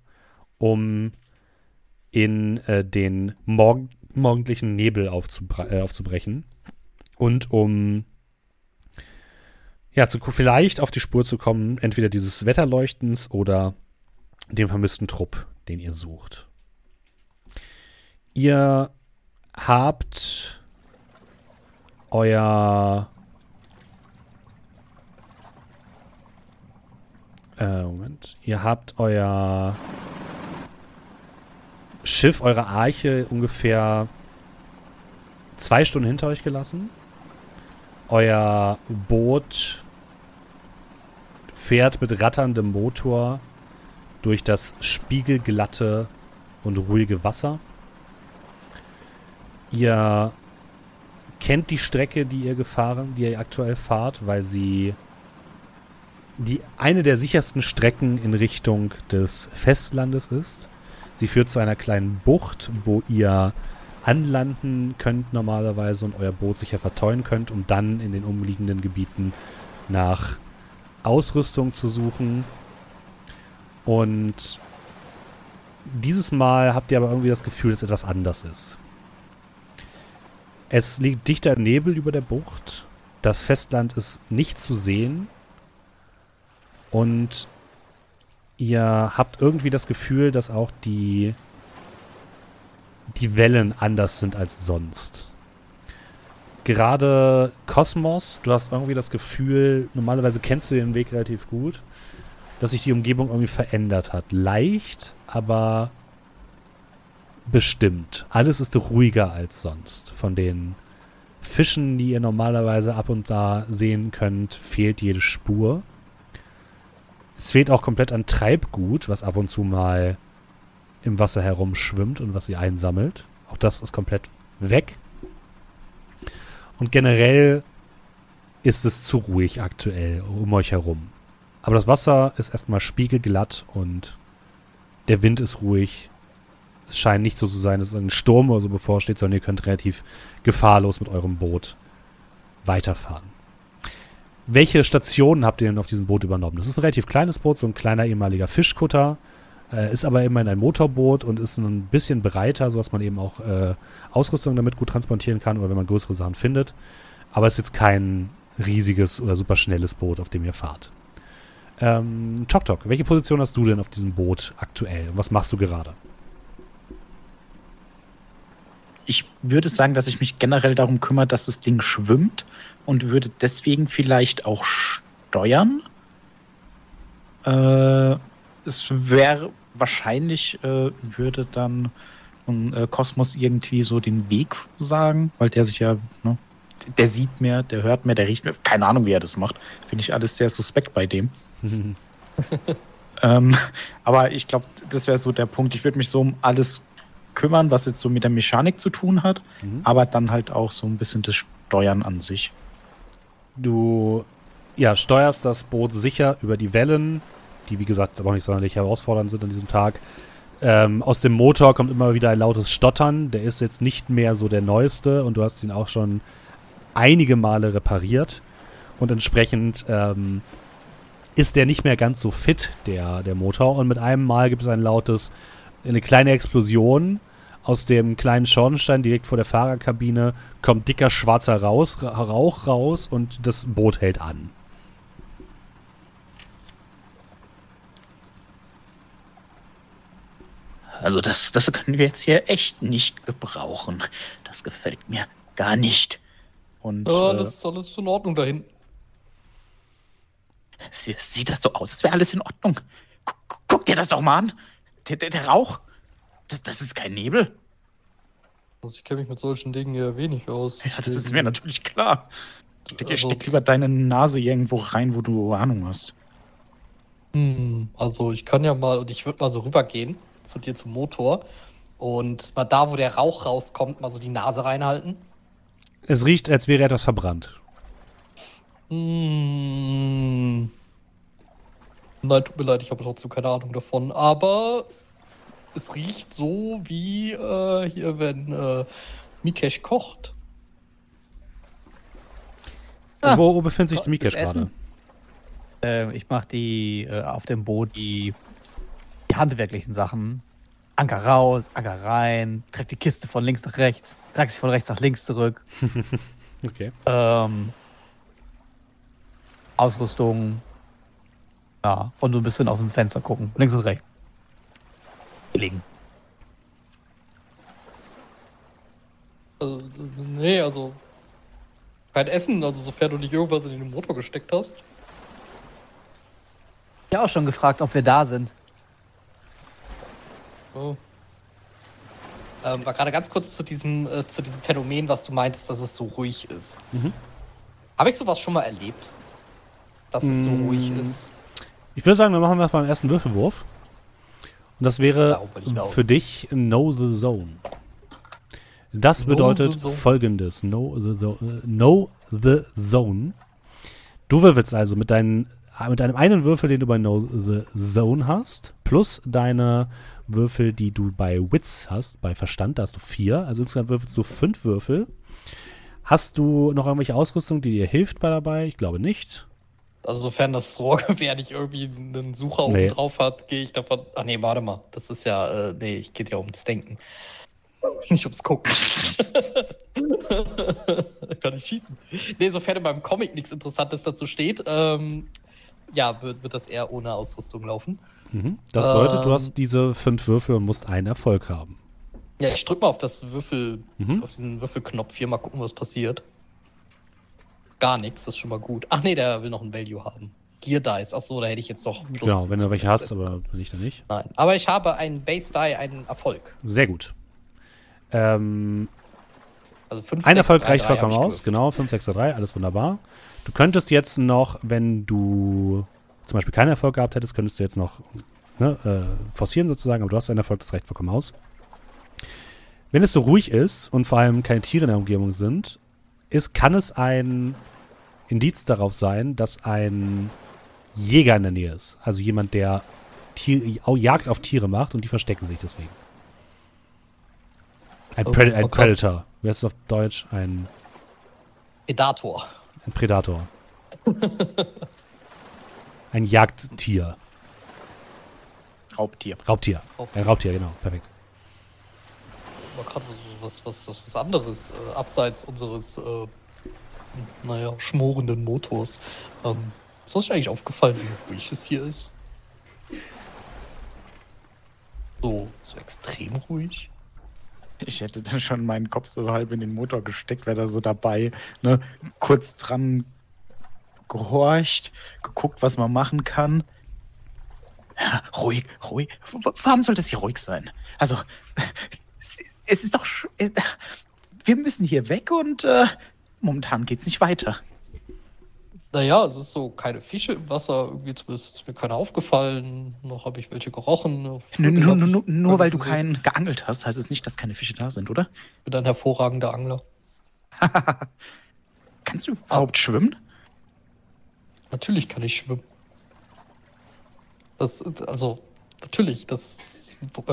um in äh, den morg morgendlichen Nebel aufzubre äh, aufzubrechen und um ja, zu, vielleicht auf die Spur zu kommen, entweder dieses Wetterleuchtens oder dem vermissten Trupp, den ihr sucht. Ihr habt euer äh, Moment. Ihr habt euer Schiff, eure Arche ungefähr zwei Stunden hinter euch gelassen. Euer Boot fährt mit ratterndem Motor durch das spiegelglatte und ruhige Wasser. Ihr kennt die Strecke, die ihr gefahren, die ihr aktuell fahrt, weil sie die eine der sichersten Strecken in Richtung des Festlandes ist. Sie führt zu einer kleinen Bucht, wo ihr anlanden könnt normalerweise und euer Boot sicher verteuen könnt, um dann in den umliegenden Gebieten nach Ausrüstung zu suchen. Und dieses Mal habt ihr aber irgendwie das Gefühl, dass etwas anders ist. Es liegt dichter Nebel über der Bucht. Das Festland ist nicht zu sehen. Und ihr habt irgendwie das Gefühl, dass auch die, die Wellen anders sind als sonst. Gerade Kosmos, du hast irgendwie das Gefühl, normalerweise kennst du den Weg relativ gut, dass sich die Umgebung irgendwie verändert hat. Leicht, aber bestimmt. Alles ist ruhiger als sonst. Von den Fischen, die ihr normalerweise ab und da sehen könnt, fehlt jede Spur. Es fehlt auch komplett an Treibgut, was ab und zu mal im Wasser herumschwimmt und was sie einsammelt. Auch das ist komplett weg. Und generell ist es zu ruhig aktuell um euch herum. Aber das Wasser ist erstmal spiegelglatt und der Wind ist ruhig. Es scheint nicht so zu sein, dass ein Sturm oder so bevorsteht, sondern ihr könnt relativ gefahrlos mit eurem Boot weiterfahren. Welche Stationen habt ihr denn auf diesem Boot übernommen? Das ist ein relativ kleines Boot, so ein kleiner ehemaliger Fischkutter. Äh, ist aber immerhin ein Motorboot und ist ein bisschen breiter, sodass man eben auch äh, Ausrüstung damit gut transportieren kann oder wenn man größere Sachen findet. Aber es ist jetzt kein riesiges oder super schnelles Boot, auf dem ihr fahrt. Ähm, Tok Tok, welche Position hast du denn auf diesem Boot aktuell und was machst du gerade? Ich würde sagen, dass ich mich generell darum kümmere, dass das Ding schwimmt und würde deswegen vielleicht auch steuern. Äh, es wäre wahrscheinlich, äh, würde dann äh, Kosmos irgendwie so den Weg sagen, weil der sich ja, ne, der sieht mehr, der hört mehr, der riecht mehr. Keine Ahnung, wie er das macht. Finde ich alles sehr suspekt bei dem. <laughs> ähm, aber ich glaube, das wäre so der Punkt. Ich würde mich so um alles kümmern, was jetzt so mit der Mechanik zu tun hat, mhm. aber dann halt auch so ein bisschen das Steuern an sich. Du ja, steuerst das Boot sicher über die Wellen, die wie gesagt aber auch nicht sonderlich herausfordernd sind an diesem Tag. Ähm, aus dem Motor kommt immer wieder ein lautes Stottern. Der ist jetzt nicht mehr so der neueste und du hast ihn auch schon einige Male repariert. Und entsprechend ähm, ist der nicht mehr ganz so fit, der, der Motor. Und mit einem Mal gibt es ein lautes, eine kleine Explosion aus dem kleinen Schornstein direkt vor der Fahrerkabine kommt dicker schwarzer Rauch raus und das Boot hält an. Also das, das können wir jetzt hier echt nicht gebrauchen. Das gefällt mir gar nicht. Und, ja, das äh, ist alles in Ordnung da hinten. Sieht das so aus, als wäre alles in Ordnung. Guck, guck dir das doch mal an. Der, der, der Rauch, das, das ist kein Nebel. Also ich kenne mich mit solchen Dingen ja wenig aus. Ja, das ist mir natürlich klar. Steck, also, steck lieber deine Nase irgendwo rein, wo du Ahnung hast. Hm, also ich kann ja mal, und ich würde mal so rübergehen zu dir zum Motor und mal da, wo der Rauch rauskommt, mal so die Nase reinhalten. Es riecht, als wäre etwas verbrannt. Hm. Nein, tut mir leid, ich habe trotzdem keine Ahnung davon. Aber es riecht so wie äh, hier, wenn äh, Mikesh kocht. Ah, wo, befindet sich Mikesh gerade? Äh, ich mache die äh, auf dem Boot die, die handwerklichen Sachen. Anker raus, Anker rein, trag die Kiste von links nach rechts, trag sie von rechts nach links zurück. <laughs> okay. Ähm, Ausrüstung. Ja, und so ein bisschen aus dem Fenster gucken. Links und rechts legen. Also, nee, also kein Essen, also sofern du nicht irgendwas in den Motor gesteckt hast. Ich habe auch schon gefragt, ob wir da sind. Oh. Ähm, war gerade ganz kurz zu diesem, äh, zu diesem Phänomen, was du meintest, dass es so ruhig ist. Mhm. Habe ich sowas schon mal erlebt? Dass es so ruhig mm. ist? Ich würde sagen, wir machen erstmal einen ersten Würfelwurf. Und das wäre für dich Know the Zone. Das bedeutet folgendes: know the, know the Zone. Du würfelst also mit deinen mit einem einen Würfel, den du bei No the Zone hast, plus deine Würfel, die du bei Wits hast, bei Verstand, da hast du vier. Also insgesamt würfelst du fünf Würfel. Hast du noch irgendwelche Ausrüstung, die dir hilft bei dabei? Ich glaube nicht. Also sofern das Rohrgewehr nicht irgendwie einen Sucher nee. oben drauf hat, gehe ich davon. Ach nee, warte mal. Das ist ja, äh, nee, ich geht ja ums Denken. <laughs> Nicht ums Gucken. <laughs> Kann ich schießen. Nee, sofern in meinem Comic nichts Interessantes dazu steht, ähm, ja, wird, wird das eher ohne Ausrüstung laufen. Mhm. Das bedeutet, ähm, du hast diese fünf Würfel und musst einen Erfolg haben. Ja, ich drück mal auf das Würfel, mhm. auf diesen Würfelknopf hier, mal gucken, was passiert. Gar nichts, das ist schon mal gut. Ach nee, der will noch ein Value haben. Gear Dice, ach so, da hätte ich jetzt noch plus. Genau, wenn du welche hast, aber wenn ich dann nicht. Nein, aber ich habe einen Base Die, einen Erfolg. Sehr gut. Ähm, also 5, ein 6, Erfolg 3, reicht 3, vollkommen aus, genau, 5, 6, 3, alles wunderbar. Du könntest jetzt noch, wenn du zum Beispiel keinen Erfolg gehabt hättest, könntest du jetzt noch ne, äh, forcieren sozusagen, aber du hast einen Erfolg, das reicht vollkommen aus. Wenn es so ruhig ist und vor allem keine Tiere in der Umgebung sind, ist, kann es ein Indiz darauf sein, dass ein Jäger in der Nähe ist. Also jemand, der Tier, Jagd auf Tiere macht und die verstecken sich deswegen. Ein, oh, Pred ein. Predator. Wie heißt es auf Deutsch? Ein Predator. Ein Predator. <laughs> ein Jagdtier. Raubtier. Raubtier. Raubtier. Ein Raubtier, genau. Perfekt. Aber gerade was, was, was ist anderes, äh, abseits unseres, äh, naja, schmorenden Motors. Ähm, ist euch eigentlich aufgefallen, wie ruhig es hier ist? So, so extrem ruhig. Ich hätte dann schon meinen Kopf so halb in den Motor gesteckt, wäre da so dabei, ne, kurz dran gehorcht, geguckt, was man machen kann. Ja, ruhig, ruhig. Warum sollte es hier ruhig sein? Also, <laughs> es, es ist doch. Äh, wir müssen hier weg und äh, momentan es nicht weiter. Naja, es ist so keine Fische im Wasser, irgendwie zumindest ist mir keiner aufgefallen, noch habe ich welche gerochen. Nur, nur, nur, nur weil du keinen geangelt hast, heißt es nicht, dass keine Fische da sind, oder? Ich bin ein hervorragender Angler. <laughs> Kannst du überhaupt ah. schwimmen? Natürlich kann ich schwimmen. Das, also, natürlich, das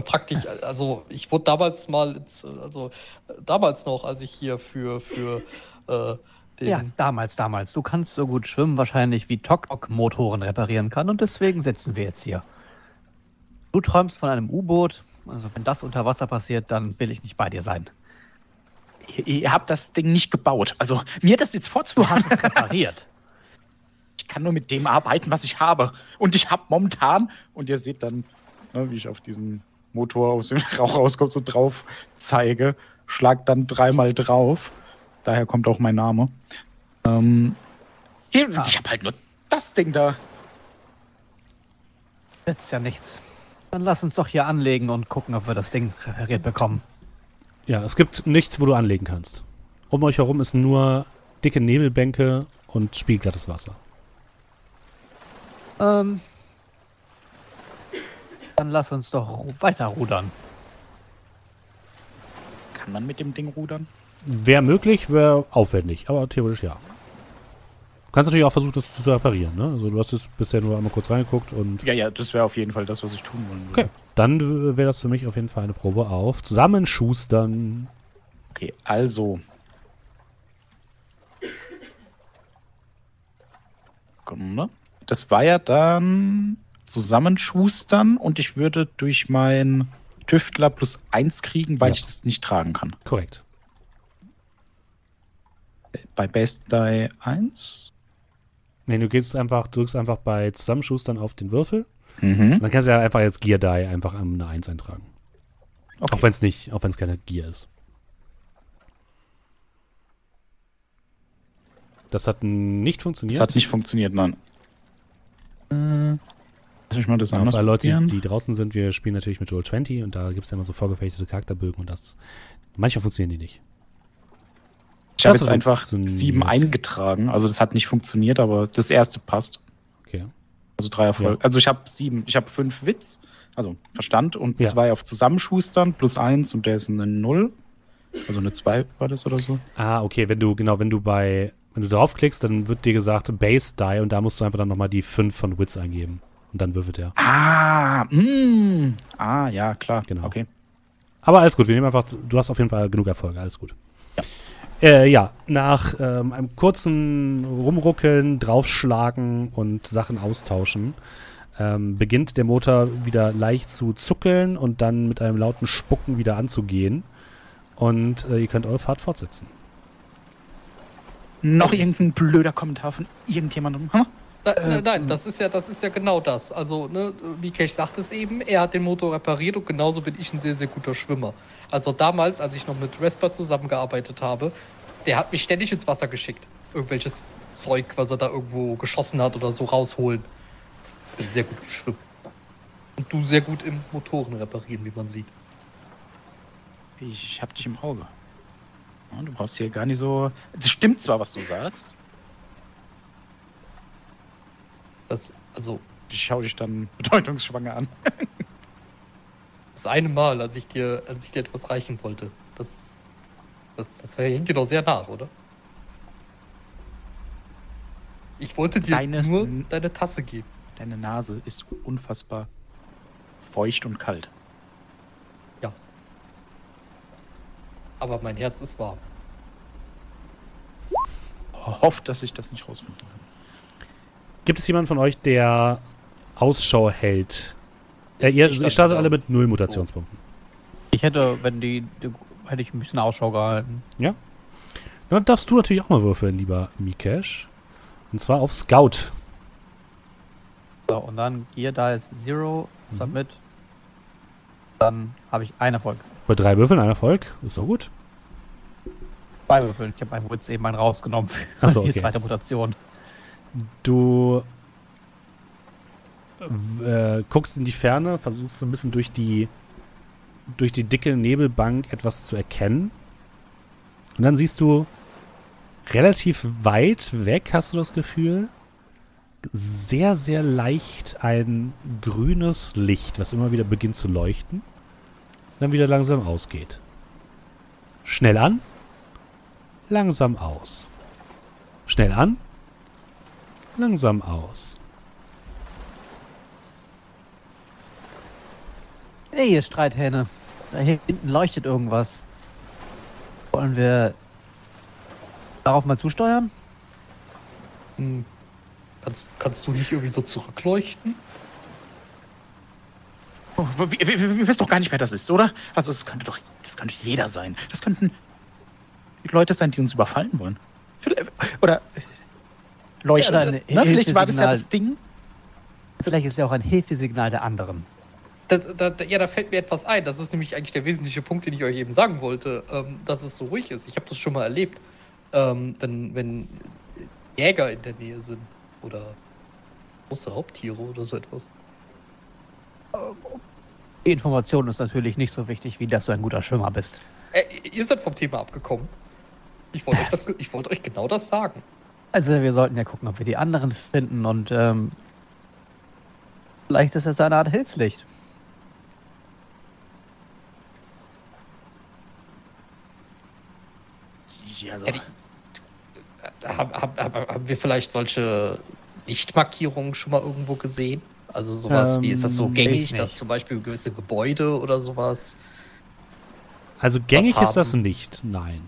praktisch, also ich wurde damals mal, also damals noch, als ich hier für, für äh, den ja, damals, damals. Du kannst so gut schwimmen wahrscheinlich wie Tok-Tok-Motoren reparieren kann und deswegen sitzen wir jetzt hier. Du träumst von einem U-Boot. Also wenn das unter Wasser passiert, dann will ich nicht bei dir sein. Ihr, ihr habt das Ding nicht gebaut. Also mir das jetzt vorzuwerfen. Du hast es <laughs> repariert. Ich kann nur mit dem arbeiten, was ich habe. Und ich habe momentan, und ihr seht dann, ne, wie ich auf diesen Motor aus dem <laughs> Rauch rauskomme, so drauf zeige, schlag dann dreimal drauf Daher kommt auch mein Name. Ähm, ich habe halt nur das Ding da. Jetzt ja nichts. Dann lass uns doch hier anlegen und gucken, ob wir das Ding repariert bekommen. Ja, es gibt nichts, wo du anlegen kannst. Um euch herum ist nur dicke Nebelbänke und spiegelglattes Wasser. Ähm, dann lass uns doch weiter rudern. Kann man mit dem Ding rudern? Wäre möglich, wäre aufwendig, aber theoretisch ja. Du kannst natürlich auch versuchen, das zu reparieren, ne? Also du hast es bisher nur einmal kurz reingeguckt und. Ja, ja, das wäre auf jeden Fall das, was ich tun wollen würde. Okay. Dann wäre das für mich auf jeden Fall eine Probe auf Zusammenschustern. Okay, also. Das war ja dann Zusammenschustern und ich würde durch mein Tüftler plus eins kriegen, weil ja. ich das nicht tragen kann. Korrekt bei Best Die 1? Nee, du gehst einfach, drückst einfach bei Zusammenschustern auf den Würfel. Mhm. dann kannst du ja einfach jetzt Gear Die einfach eine 1 eintragen. Okay. Auch wenn es nicht, auch wenn es keine Gear ist. Das hat nicht funktioniert. Das hat nicht funktioniert, nein. Äh, lass mich mal das anders alle Leute, die, die, draußen sind, wir spielen natürlich mit Roll 20 und da gibt es ja immer so vorgefertigte Charakterbögen und das manchmal funktionieren die nicht. Ich habe jetzt einfach sieben eingetragen. Also das hat nicht funktioniert, aber das erste passt. Okay. Also drei Erfolge. Ja. Also ich habe sieben, ich habe fünf Witz, also Verstand und ja. zwei auf Zusammenschustern plus eins und der ist eine Null. Also eine zwei war das oder so. Ah, okay, wenn du, genau, wenn du bei, Wenn du draufklickst, dann wird dir gesagt Base Die und da musst du einfach dann nochmal die 5 von Wits eingeben. Und dann würfelt er. Ah, mm. ah, ja, klar. Genau. Okay. Aber alles gut, wir nehmen einfach, du hast auf jeden Fall genug Erfolge, alles gut. Ja, äh, ja nach ähm, einem kurzen Rumruckeln, draufschlagen und Sachen austauschen, ähm, beginnt der Motor wieder leicht zu zuckeln und dann mit einem lauten Spucken wieder anzugehen. Und äh, ihr könnt eure Fahrt fortsetzen. Noch irgendein blöder Kommentar von irgendjemandem? Hm? Na, äh, nein, das ist ja, das ist ja genau das. Also, ne, Mikesh sagt es eben, er hat den Motor repariert und genauso bin ich ein sehr, sehr guter Schwimmer. Also damals, als ich noch mit Resper zusammengearbeitet habe, der hat mich ständig ins Wasser geschickt. Irgendwelches Zeug, was er da irgendwo geschossen hat oder so rausholen. Bin sehr gut geschwimmen. Und du sehr gut im Motoren reparieren, wie man sieht. Ich hab dich im Auge. Du brauchst hier gar nicht so. Es stimmt zwar, was du sagst. Das, also. Ich schau dich dann <laughs> bedeutungsschwanger an. das eine Mal, als ich dir, als ich dir etwas reichen wollte. Das, das, das hängt dir doch sehr nach, oder? Ich wollte dir deine, nur deine Tasse geben. Deine Nase ist unfassbar feucht und kalt. Aber mein Herz ist warm. Hofft, dass ich das nicht rausfinden kann. Gibt es jemanden von euch, der Ausschau hält? Äh, ihr, ihr startet alle mit null Mutationspunkten. Ich hätte, wenn die, die, hätte ich ein bisschen Ausschau gehalten. Ja. Dann darfst du natürlich auch mal würfeln, lieber Mikesh. Und zwar auf Scout. So, und dann Gear da ist Zero, mhm. Submit. Mhm. Dann habe ich einen Erfolg. Bei drei Würfeln ein Erfolg? Ist doch gut. Zwei Würfeln. Ich habe einen Witz eben einen rausgenommen für Achso, okay. die zweite Mutation. Du äh, guckst in die Ferne, versuchst so ein bisschen durch die durch die dicke Nebelbank etwas zu erkennen. Und dann siehst du relativ weit weg, hast du das Gefühl, sehr, sehr leicht ein grünes Licht, was immer wieder beginnt zu leuchten, dann wieder langsam ausgeht. Schnell an, langsam aus. Schnell an, langsam aus. Hey, ihr Streithähne. Da hinten leuchtet irgendwas. Wollen wir darauf mal zusteuern? Hm. Kannst, kannst du nicht irgendwie so zurückleuchten? Oh, wir, wir, wir, wissen doch gar nicht, wer das ist, oder? Also es könnte doch, das könnte jeder sein. Das könnten Leute sein, die uns überfallen wollen. Oder leuchten. Ja, Na, vielleicht war das ja das Ding. Vielleicht ist ja auch ein Hilfesignal der anderen. Da, da, ja, da fällt mir etwas ein. Das ist nämlich eigentlich der wesentliche Punkt, den ich euch eben sagen wollte, ähm, dass es so ruhig ist. Ich habe das schon mal erlebt, ähm, wenn, wenn Jäger in der Nähe sind oder große Raubtiere oder so etwas. Die Information ist natürlich nicht so wichtig, wie dass du ein guter Schwimmer bist. Äh, ihr seid vom Thema abgekommen. Ich wollte euch, wollt euch genau das sagen. Also wir sollten ja gucken, ob wir die anderen finden und ähm, vielleicht ist es eine Art Hilfslicht. Ja, ja, die, haben, haben, haben wir vielleicht solche Lichtmarkierungen schon mal irgendwo gesehen? Also sowas ähm, wie, ist das so ähm, gängig, dass zum Beispiel gewisse Gebäude oder sowas. Also gängig ist das nicht, nein.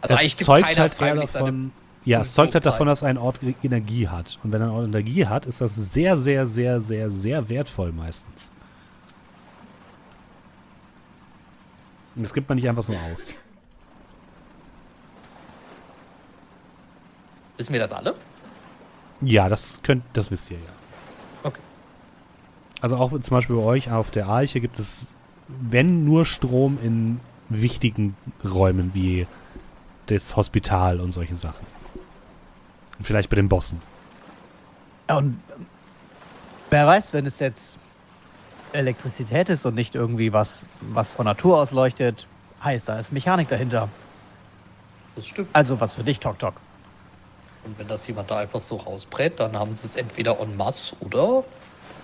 Also es zeugt halt eher davon, ja, es zeugt halt davon, dass ein Ort Energie hat. Und wenn ein Ort Energie hat, ist das sehr, sehr, sehr, sehr, sehr wertvoll meistens. Und das gibt man nicht einfach so aus. Wissen wir das alle? Ja, das könnt, das wisst ihr ja. Also auch zum Beispiel bei euch auf der Arche gibt es, wenn nur Strom in wichtigen Räumen wie das Hospital und solche Sachen. Und vielleicht bei den Bossen. Und wer weiß, wenn es jetzt Elektrizität ist und nicht irgendwie was, was von Natur aus leuchtet, heißt, da ist Mechanik dahinter. Das stimmt. Also was für dich, Tok Tok. Und wenn das jemand da einfach so rausbrät, dann haben sie es entweder en masse oder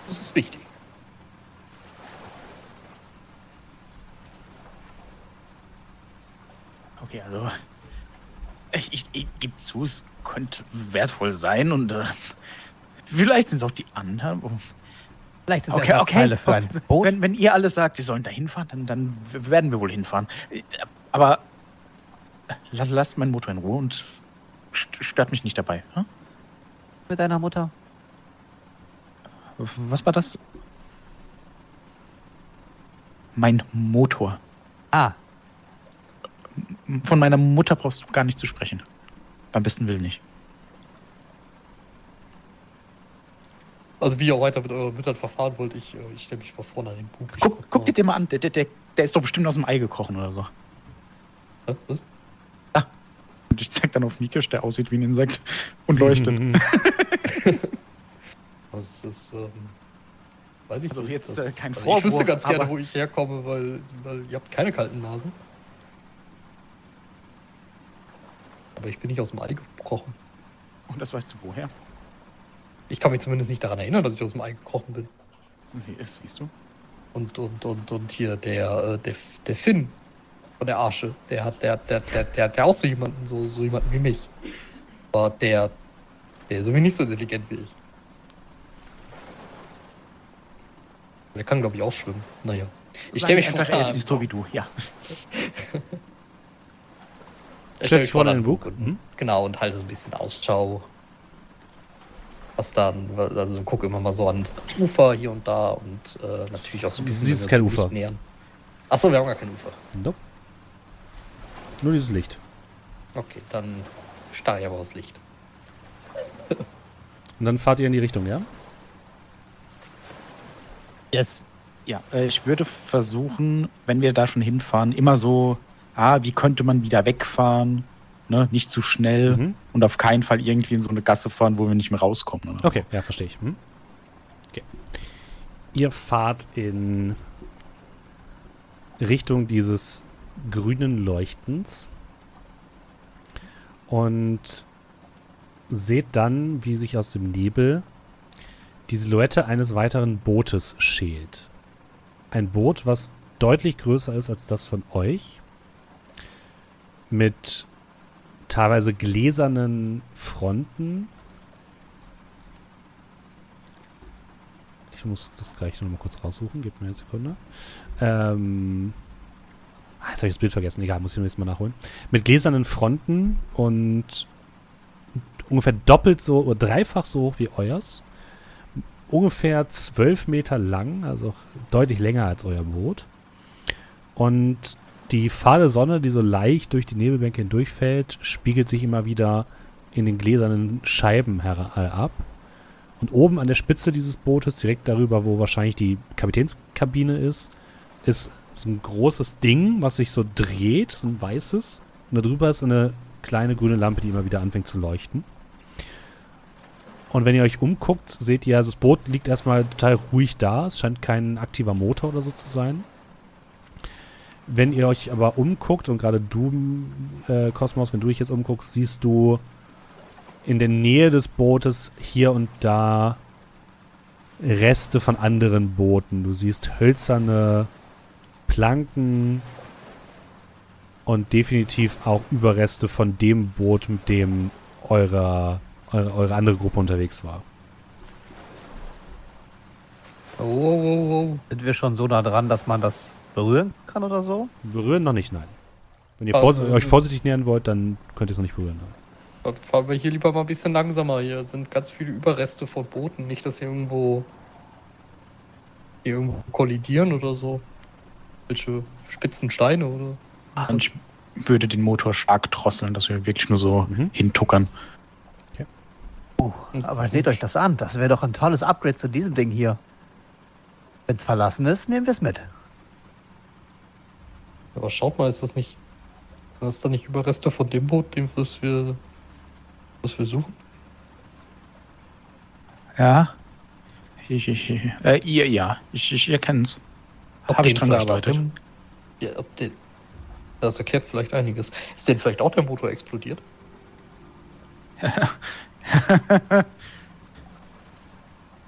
es ist wichtig. Okay, also Ich, ich, ich gebe zu, es könnte wertvoll sein und äh, vielleicht sind es auch die anderen. Vielleicht sind Okay, es okay. Teile für ein Boot. Wenn, wenn ihr alle sagt, wir sollen da hinfahren, dann, dann werden wir wohl hinfahren. Aber la- lasst meinen Motor in Ruhe und st- stört mich nicht dabei. hm? mit deiner Mutter. Was war das? Mein Motor. Ah, Von meiner Mutter brauchst du gar nicht zu sprechen. Beim besten Willen nicht. Also wie ihr auch weiter mit euren Müttern verfahren wollt, ich, äh, ich stelle mich mal vorne an den Bug. Ich Guck, guck mal. dir den mal an. Der, der, der, ist doch bestimmt aus dem Ei gekrochen oder so. Was? Und ich zeig dann auf Mikisch, der aussieht wie ein Insekt und leuchtet. <laughs> <laughs> Das ist, ähm, weiß ich Also nicht. jetzt, äh, kein Ich Vorwurf, wüsste ganz gerne, wo ich herkomme, weil, weil ihr habt keine kalten Nasen. Aber ich bin nicht aus dem Ei gekrochen. Und das weißt du woher? Ich kann mich zumindest nicht daran erinnern, dass ich aus dem Ei gekrochen bin. Sie- Siehst du? Und, und, und, und hier der, äh, der, der Finn von der Arsche, der hat, der, der, der, der hat ja auch so jemanden, so, so jemanden wie mich. Aber der, der ist irgendwie nicht so intelligent wie ich. Der kann, glaube ich, auch schwimmen. Naja. Ich stelle mich einfach, vor, er ist nicht so wie du. Ja. <laughs> ich Stellt sich vorne an in den Bug. und, Mhm. Genau, und halte so ein bisschen Ausschau. Was dann, also gucke immer mal so ans Ufer hier und da und äh, natürlich auch so ein bisschen. Siehst kein Ufer. Nähern. Achso, wir haben gar kein Ufer. Nope. Nur dieses Licht. Okay, dann starre ich aber aufs Licht. <laughs> Und dann fahrt ihr in die Richtung, ja? yes. Ja, äh, ich würde versuchen, wenn wir da schon hinfahren, immer so, ah, wie könnte man wieder wegfahren? Ne? Nicht zu schnell Mhm. und auf keinen Fall irgendwie in so eine Gasse fahren, wo wir nicht mehr rauskommen. Oder? Okay, ja, verstehe ich. Hm? Okay. Ihr fahrt in Richtung dieses grünen Leuchtens und seht dann, wie sich aus dem Nebel die Silhouette eines weiteren Bootes schält. Ein Boot, was deutlich größer ist als das von euch, mit teilweise gläsernen Fronten Ich muss das gleich noch mal kurz raussuchen. Gebt mir eine Sekunde. Ähm, ah, jetzt habe ich das Bild vergessen. Egal, muss ich nächstes Mal nachholen. Mit gläsernen Fronten und ungefähr doppelt so oder dreifach so hoch wie euers. Ungefähr zwölf Meter lang, also deutlich länger als euer Boot. Und die fahle Sonne, die so leicht durch die Nebelbänke hindurchfällt, spiegelt sich immer wieder in den gläsernen Scheiben äh, ab. Und oben an der Spitze dieses Bootes, direkt darüber, wo wahrscheinlich die Kapitänskabine ist, ist so ein großes Ding, was sich so dreht, so ein weißes. Und darüber ist eine kleine grüne Lampe, die immer wieder anfängt zu leuchten. Und wenn ihr euch umguckt, seht ihr, also das Boot liegt erstmal total ruhig da. Es scheint kein aktiver Motor oder so zu sein. Wenn ihr euch aber umguckt, und gerade du, äh, Kosmos, wenn du dich jetzt umguckst, siehst du in der Nähe des Bootes hier und da Reste von anderen Booten. Du siehst hölzerne Planken und definitiv auch Überreste von dem Boot, mit dem eure, eure, eure andere Gruppe unterwegs war. Oh, oh, oh, oh. Sind wir schon so nah dran, dass man das berühren kann oder so? Berühren noch nicht, nein. Wenn ihr Also- vors euch vorsichtig nähern wollt, dann könnt ihr es noch nicht berühren. Dann fahren wir hier lieber mal ein bisschen langsamer. Hier sind ganz viele Überreste von Booten. Nicht, dass hier irgendwo, hier irgendwo kollidieren oder so. Welche spitzen Steine oder. Und ich würde den Motor stark drosseln, dass wir wirklich nur so Mhm. hintuckern. Aber seht euch das an. Das wäre doch ein tolles Upgrade zu diesem Ding hier. Wenn es verlassen ist, nehmen wir es mit. Aber schaut mal, ist das nicht. Ist da nicht Überreste von dem Boot, dem was wir. was wir suchen? Ja. Ich, ich, ich, äh, ihr, ja. Ich, ich erkenne es. Habe ich dran gearbeitet. Ja, ob den, das erklärt vielleicht einiges. Ist denn vielleicht auch der Motor explodiert? <laughs>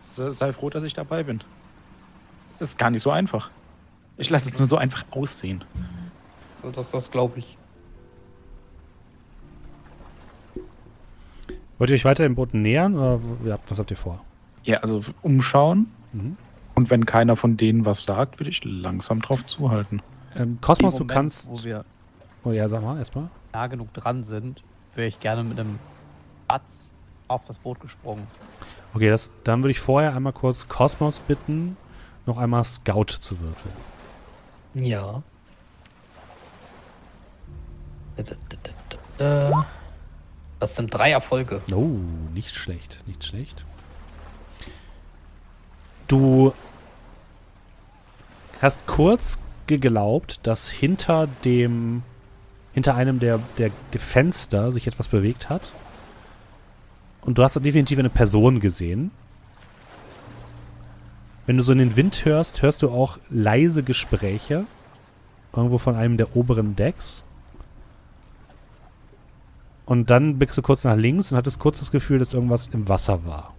Se- Sei froh, dass ich dabei bin. Das ist gar nicht so einfach. Ich lasse es nur so einfach aussehen. Das, das glaube ich. Wollt ihr euch weiter dem Boot nähern oder was habt ihr vor? Ja, also umschauen. Mhm. Und wenn keiner von denen was sagt, würde ich langsam drauf zuhalten. Ähm, Kosmos, Moment, du kannst. Wo wir oh ja, sag mal, erstmal. Nah genug dran sind, wäre ich gerne mit einem Batz auf das Boot gesprungen. Okay, das, dann würde ich vorher einmal kurz Kosmos bitten, noch einmal Scout zu würfeln. Ja. Das sind drei Erfolge. Oh, nicht schlecht, nicht schlecht. Du hast kurz geglaubt, dass hinter dem, hinter einem der, der, der Fenster sich etwas bewegt hat. Und du hast definitiv eine Person gesehen. Wenn du so in den Wind hörst, hörst du auch leise Gespräche. Irgendwo von einem der oberen Decks. Und dann blickst du kurz nach links und hattest kurz das Gefühl, dass irgendwas im Wasser war.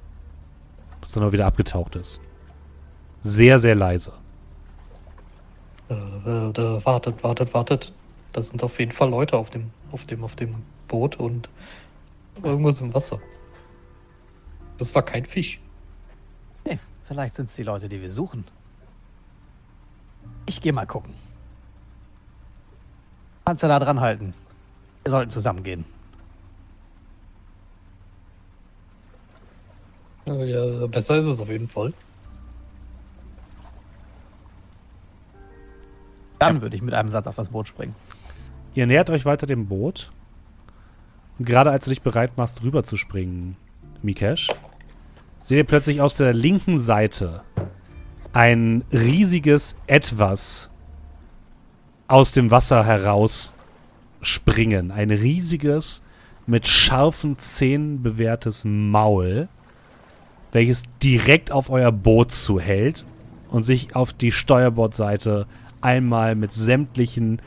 Was dann auch wieder abgetaucht ist. Sehr, sehr leise. Äh, äh, wartet, wartet, wartet. Das sind auf jeden Fall Leute auf dem, auf dem, auf dem Boot und irgendwas im Wasser. Das war kein Fisch. Vielleicht sind es die Leute, die wir suchen. Ich gehe mal gucken. Kannst du da dran halten? Wir sollten zusammengehen. Ja, besser ist es auf jeden Fall. Dann ja. würde ich mit einem Satz auf das Boot springen. Ihr nähert euch weiter dem Boot. Und gerade als du dich bereit machst, rüber zu springen, Mikesh, seht ihr plötzlich aus der linken Seite ein riesiges Etwas aus dem Wasser heraus springen. Ein riesiges, mit scharfen Zähnen bewehrtes Maul, welches direkt auf euer Boot zuhält und sich auf die Steuerbordseite einmal mit sämtlichen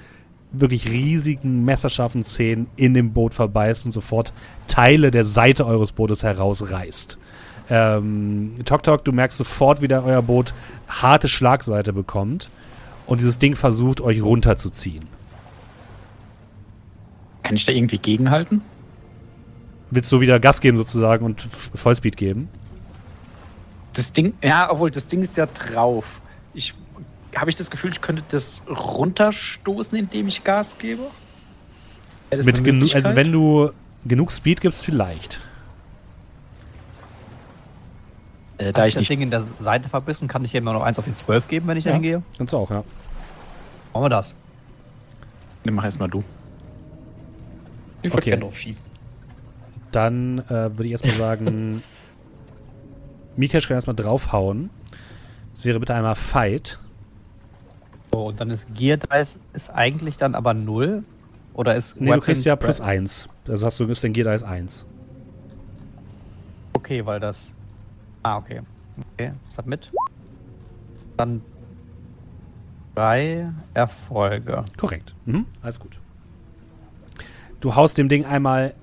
wirklich riesigen, messerscharfen Zähnen in dem Boot verbeißt und sofort Teile der Seite eures Bootes herausreißt. Ähm, Tok Tok, du merkst sofort, wie der euer Boot harte Schlagseite bekommt und dieses Ding versucht, euch runterzuziehen. Kann ich da irgendwie gegenhalten? Willst du wieder Gas geben sozusagen und Vollspeed geben? Das Ding, ja, obwohl das Ding ist ja drauf. Ich habe ich das Gefühl, ich könnte das runterstoßen, indem ich Gas gebe? Mit genug, also wenn du genug Speed gibst, vielleicht. Äh, da ich, ich das Ding in der Seite verbissen, kann ich hier immer noch eins auf die 12 geben, wenn ich ja, da hingehe? Kannst du auch, ja. Machen wir das. Dann mach erstmal du. Ich würde okay. gerne drauf schießen. Dann äh, würde ich erstmal sagen, <laughs> Mikesh kann erstmal draufhauen. Das wäre bitte einmal Fight. So, und dann ist Gear Dice ist eigentlich dann aber 0? Oder ist. Nee, Weapons du kriegst ja plus 1. Also hast du ist dein Gear Dice 1. Okay, weil das. Ah, okay. Okay, Submit. Dann drei Erfolge. Korrekt. Mhm. Alles gut. Du haust dem Ding einmal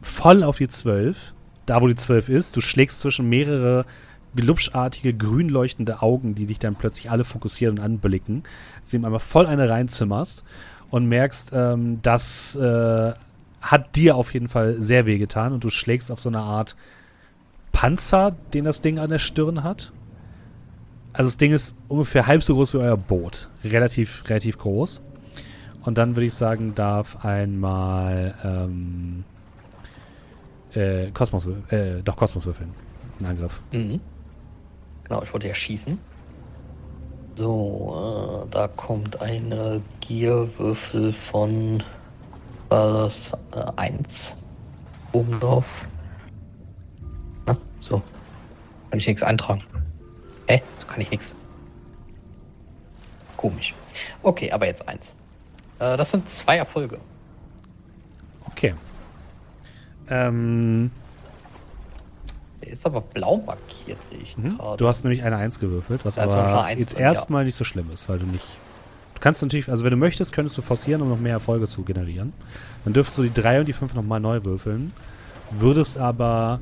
voll auf die 12. Da, wo die 12 ist. Du schlägst zwischen mehrere glubschartige, grün leuchtende Augen, die dich dann plötzlich alle fokussieren und anblicken. Sie ihm einmal voll eine reinzimmerst und merkst, ähm, das äh, hat dir auf jeden Fall sehr weh getan und du schlägst auf so eine Art Panzer, den das Ding an der Stirn hat. Also das Ding ist ungefähr halb so groß wie euer Boot. Relativ, relativ groß. Und dann würde ich sagen, darf einmal ähm, äh, Kosmos, äh, doch Kosmos würfeln. Ein Angriff. Mhm. Genau, ich wollte ja schießen. So, äh, da kommt eine Gierwürfel von äh, 1 oben drauf. So. Kann ich nichts eintragen. Hä? So kann ich nichts. Komisch. Okay, aber jetzt eins. Äh, das sind zwei Erfolge. Okay. Ähm, der ist aber blau markiert, sehe ich mhm. gerade. Du hast nämlich eine 1 gewürfelt, was also aber jetzt erstmal ja. nicht so schlimm ist, weil du nicht. Du kannst natürlich, also wenn du möchtest, könntest du forcieren, um noch mehr Erfolge zu generieren. Dann dürftest du die 3 und die 5 nochmal neu würfeln. Würdest aber.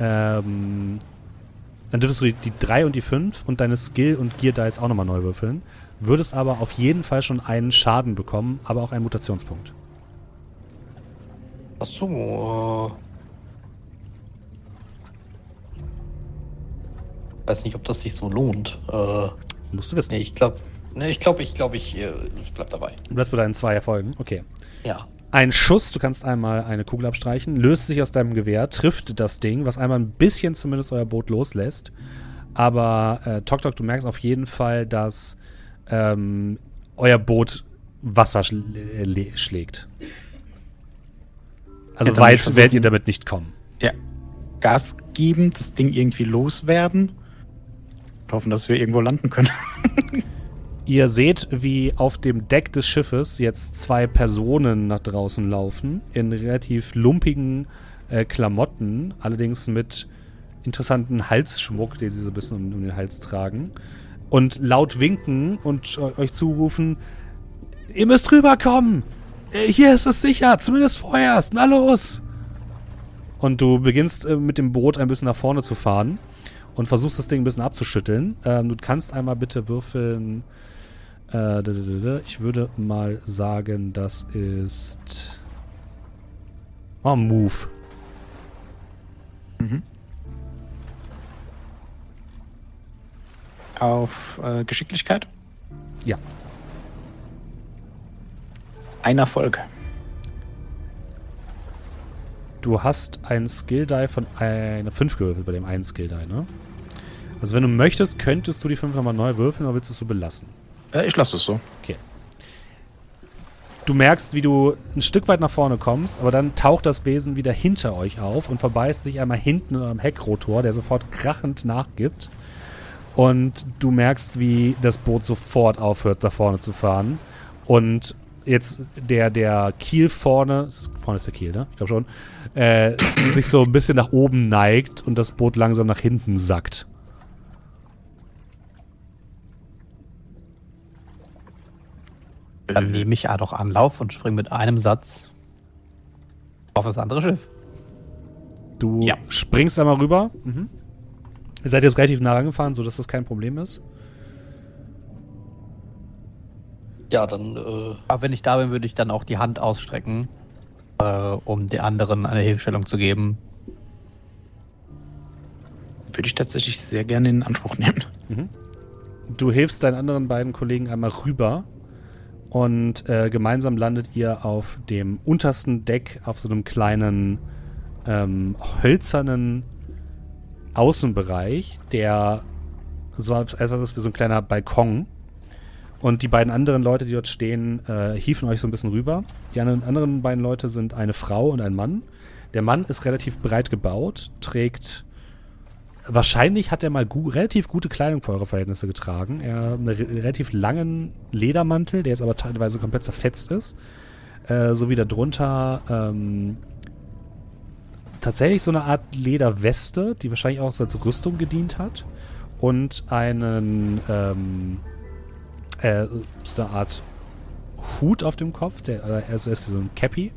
Ähm, dann dürftest du die, die 3 und die 5 und deine Skill- und Gear-Dice auch nochmal neu würfeln. Würdest aber auf jeden Fall schon einen Schaden bekommen, aber auch einen Mutationspunkt. Achso. Ich weiß nicht, ob das sich so lohnt. Äh, Musst du wissen. Nee, ich glaube, nee, ich glaube, ich glaube, ich, äh, ich bleib dabei. Du bleibst bei deinen zwei Erfolgen? Okay. Ja. Ein Schuss, du kannst einmal eine Kugel abstreichen, löst sich aus deinem Gewehr, trifft das Ding, was einmal ein bisschen zumindest euer Boot loslässt. Aber äh, Tok Tok, du merkst auf jeden Fall, dass ähm, euer Boot Wasser schl äh, schlägt. Also Ja, weit werdet ihr damit nicht kommen. Ja. Gas geben, das Ding irgendwie loswerden. Und hoffen, dass wir irgendwo landen können. <laughs> Ihr seht, wie auf dem Deck des Schiffes jetzt zwei Personen nach draußen laufen, in relativ lumpigen äh, Klamotten, allerdings mit interessanten Halsschmuck, den sie so ein bisschen um, um den Hals tragen, und laut winken und eu- euch zurufen, ihr müsst rüberkommen! Äh, hier ist es sicher, zumindest vorerst, na los! Und du beginnst äh, mit dem Boot ein bisschen nach vorne zu fahren und versuchst das Ding ein bisschen abzuschütteln. Ähm, du kannst einmal bitte würfeln. Äh, ich würde mal sagen, das ist. Oh, Move. Auf äh, Geschicklichkeit? Ja. Ein Erfolg. Du hast einen Skill Die von einer 5 gewürfelt bei dem einen Skill Die, ne? Also, wenn du möchtest, könntest du die 5 nochmal neu würfeln, aber willst du es so belassen? Äh, ich lasse es so. Du merkst, wie du ein Stück weit nach vorne kommst, aber dann taucht das Wesen wieder hinter euch auf und verbeißt sich einmal hinten am Heckrotor, der sofort krachend nachgibt. Und du merkst, wie das Boot sofort aufhört, nach vorne zu fahren. Und jetzt der, der Kiel vorne, vorne ist der Kiel, ne? Ich glaube schon, äh, sich so ein bisschen nach oben neigt und das Boot langsam nach hinten sackt. Dann nehme ich ja doch Anlauf und springe mit einem Satz auf das andere Schiff. Du Ja. springst einmal rüber. Ihr seid jetzt relativ nah rangefahren, sodass das kein Problem ist. Ja, dann, äh, Aber wenn ich da bin, würde ich dann auch die Hand ausstrecken, äh, um den anderen eine Hilfestellung zu geben. Würde ich tatsächlich sehr gerne in Anspruch nehmen. Du hilfst deinen anderen beiden Kollegen einmal rüber und äh, gemeinsam landet ihr auf dem untersten Deck auf so einem kleinen ähm, hölzernen Außenbereich, der so etwas ist wie so ein kleiner Balkon. Und die beiden anderen Leute, die dort stehen, äh, hieven euch so ein bisschen rüber. Die anderen, anderen beiden Leute sind eine Frau und ein Mann. Der Mann ist relativ breit gebaut, trägt Wahrscheinlich hat er mal gu relativ gute Kleidung für eure Verhältnisse getragen. Er hat einen re relativ langen Ledermantel, der jetzt aber teilweise komplett zerfetzt ist. Äh, sowie darunter ähm, tatsächlich so eine Art Lederweste, die wahrscheinlich auch als Rüstung gedient hat. Und einen ähm, äh, so eine Art Hut auf dem Kopf, der äh, er ist wie so ein Cappy.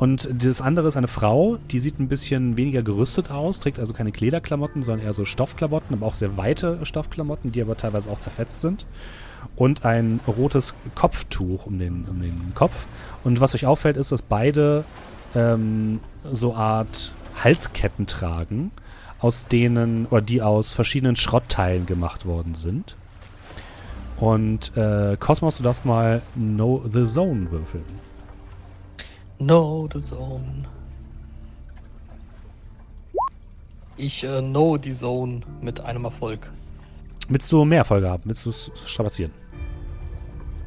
Und das andere ist eine Frau, die sieht ein bisschen weniger gerüstet aus, trägt also keine Klederklamotten, sondern eher so Stoffklamotten, aber auch sehr weite Stoffklamotten, die aber teilweise auch zerfetzt sind. Und ein rotes Kopftuch um den, um den Kopf. Und was euch auffällt, ist, dass beide ähm, so Art Halsketten tragen, aus denen, oder die aus verschiedenen Schrottteilen gemacht worden sind. Und äh, Cosmos, du darfst mal Know the Zone würfeln. Know the zone. Ich äh, know die Zone mit einem Erfolg. Willst du mehr Erfolge haben? Willst du es strapazieren?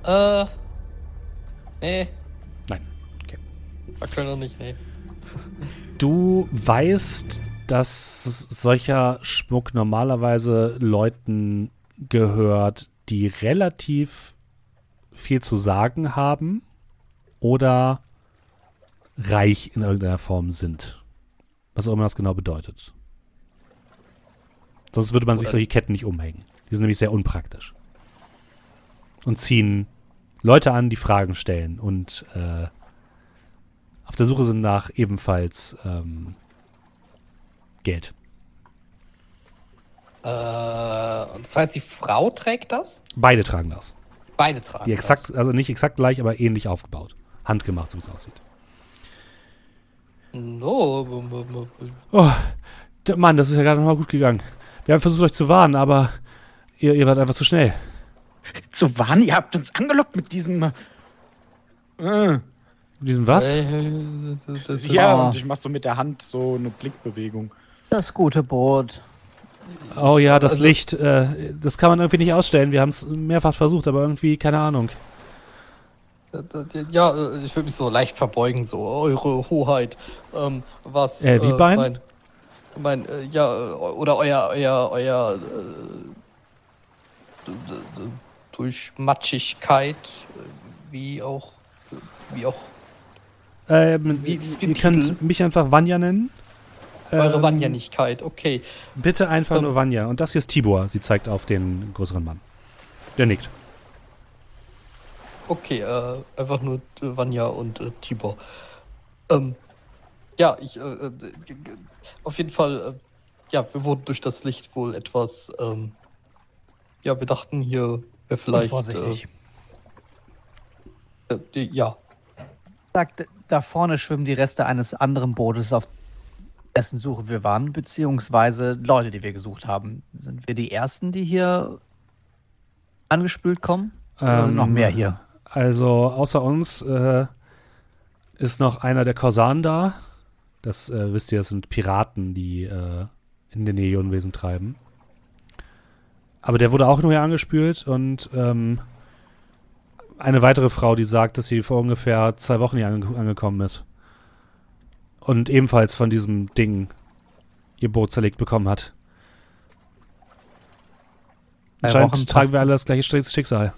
Äh, nee, Nein. Okay. aktuell noch nicht, nee. Du weißt, dass solcher Schmuck normalerweise Leuten gehört, die relativ viel zu sagen haben oder reich in irgendeiner Form sind. Was auch immer das genau bedeutet. Sonst würde man sich solche Ketten nicht umhängen. Die sind nämlich sehr unpraktisch. Und ziehen Leute an, die Fragen stellen und äh, auf der Suche sind nach ebenfalls ähm, Geld. Äh, und das heißt, die Frau trägt das? Beide tragen das. Beide tragen Die exakt, also nicht exakt gleich, aber ähnlich aufgebaut. Handgemacht, so wie es aussieht. No, Oh, Mann, das ist ja gerade nochmal gut gegangen. Wir haben versucht, euch zu warnen, aber ihr, ihr wart einfach zu schnell. Zu warnen? Ihr habt uns angelockt mit diesem. Äh, Mit diesem was? ja, Ah. und ich mach so mit der Hand so eine Blickbewegung. Das gute Boot. Oh ja, das Also- Licht. Äh, das kann man irgendwie nicht ausstellen. Wir haben es mehrfach versucht, aber irgendwie, keine Ahnung. Ja, äh, ich würde mich so leicht verbeugen, so eure Hoheit. Ähm, was? Äh, wie Bein? Mein, mein äh, ja, äh, oder euer, euer, euer äh, d- d- d- durch Matschigkeit, äh, wie auch, wie auch Ähm, Wie ihr könnt mich einfach Vanya nennen. eure Ähm, Wanjanigkeit. Okay. Bitte einfach Ähm, nur Vanya. Und das hier ist Tibor. Sie zeigt auf den größeren Mann. Der nickt. Okay, äh, einfach nur äh, Vanya und äh, Tibor. Ähm, ja, ich, äh, äh, auf jeden Fall, äh, ja, wir wurden durch das Licht wohl etwas, ähm, ja, wir dachten hier wäre vielleicht, Vorsichtig. äh, äh, ja, Sagt, da vorne schwimmen die Reste eines anderen Bootes, auf dessen Suche wir waren, beziehungsweise Leute, die wir gesucht haben. Sind wir die Ersten, die hier angespült kommen? Oder sind noch Ähm, mehr hier? Also außer uns äh, ist noch einer der Korsaren da. Das äh, wisst ihr, das sind Piraten, die äh, in den Neonwesen treiben. Aber der wurde auch nur hier angespült und ähm, eine weitere Frau, die sagt, dass sie vor ungefähr zwei Wochen hier ange angekommen ist. Und ebenfalls von diesem Ding ihr Boot zerlegt bekommen hat. Anscheinend tragen wir alle das gleiche Schick- Schicksal.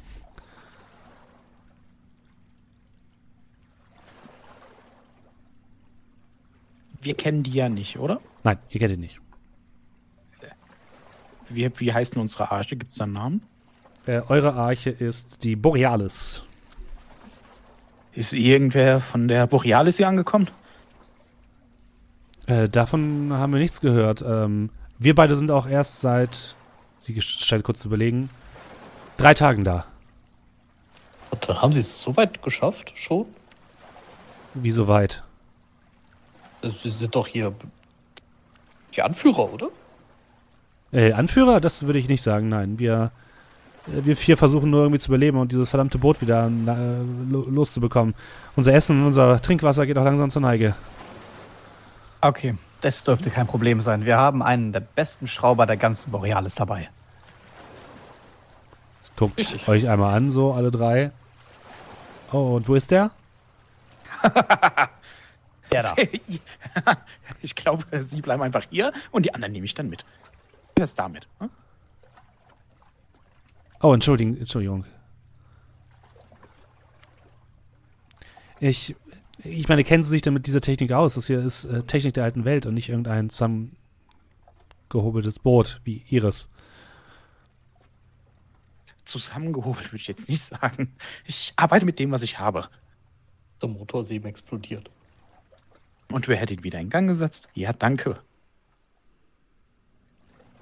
Wir kennen die ja nicht, oder? Nein, ihr kennt ihn nicht. Wie, wie heißen unsere Arche? Gibt es da einen Namen? Äh, eure Arche ist die Borealis. Ist irgendwer von der Borealis hier angekommen? Äh, davon haben wir nichts gehört. Ähm, wir beide sind auch erst seit, sie scheint kurz zu überlegen, drei Tagen da. und dann haben sie es so weit geschafft, schon? Wie so weit? Sie sind doch hier die Anführer, oder? Äh, Anführer? Das würde ich nicht sagen, nein. Wir, äh, wir vier versuchen nur irgendwie zu überleben und dieses verdammte Boot wieder äh, lo- loszubekommen. Unser Essen und unser Trinkwasser geht auch langsam zur Neige. Okay, das dürfte kein Problem sein. Wir haben einen der besten Schrauber der ganzen Borealis dabei. Guckt Richtig. euch einmal an, so alle drei. Oh, und wo ist der? <laughs> Der <laughs> da. ich glaube, sie bleiben einfach hier und die anderen nehme ich dann mit. Ist damit? hm? Oh, Entschuldigung, Entschuldigung. Ich, ich meine, kennen Sie sich denn mit dieser Technik aus? Das hier ist äh, Technik der alten Welt und nicht irgendein zusammengehobeltes Boot wie Ihres. Zusammengehobelt würde ich jetzt nicht sagen. Ich arbeite mit dem, was ich habe. Der Motor ist eben explodiert. Und wer hätte ihn wieder in Gang gesetzt? Ja, danke.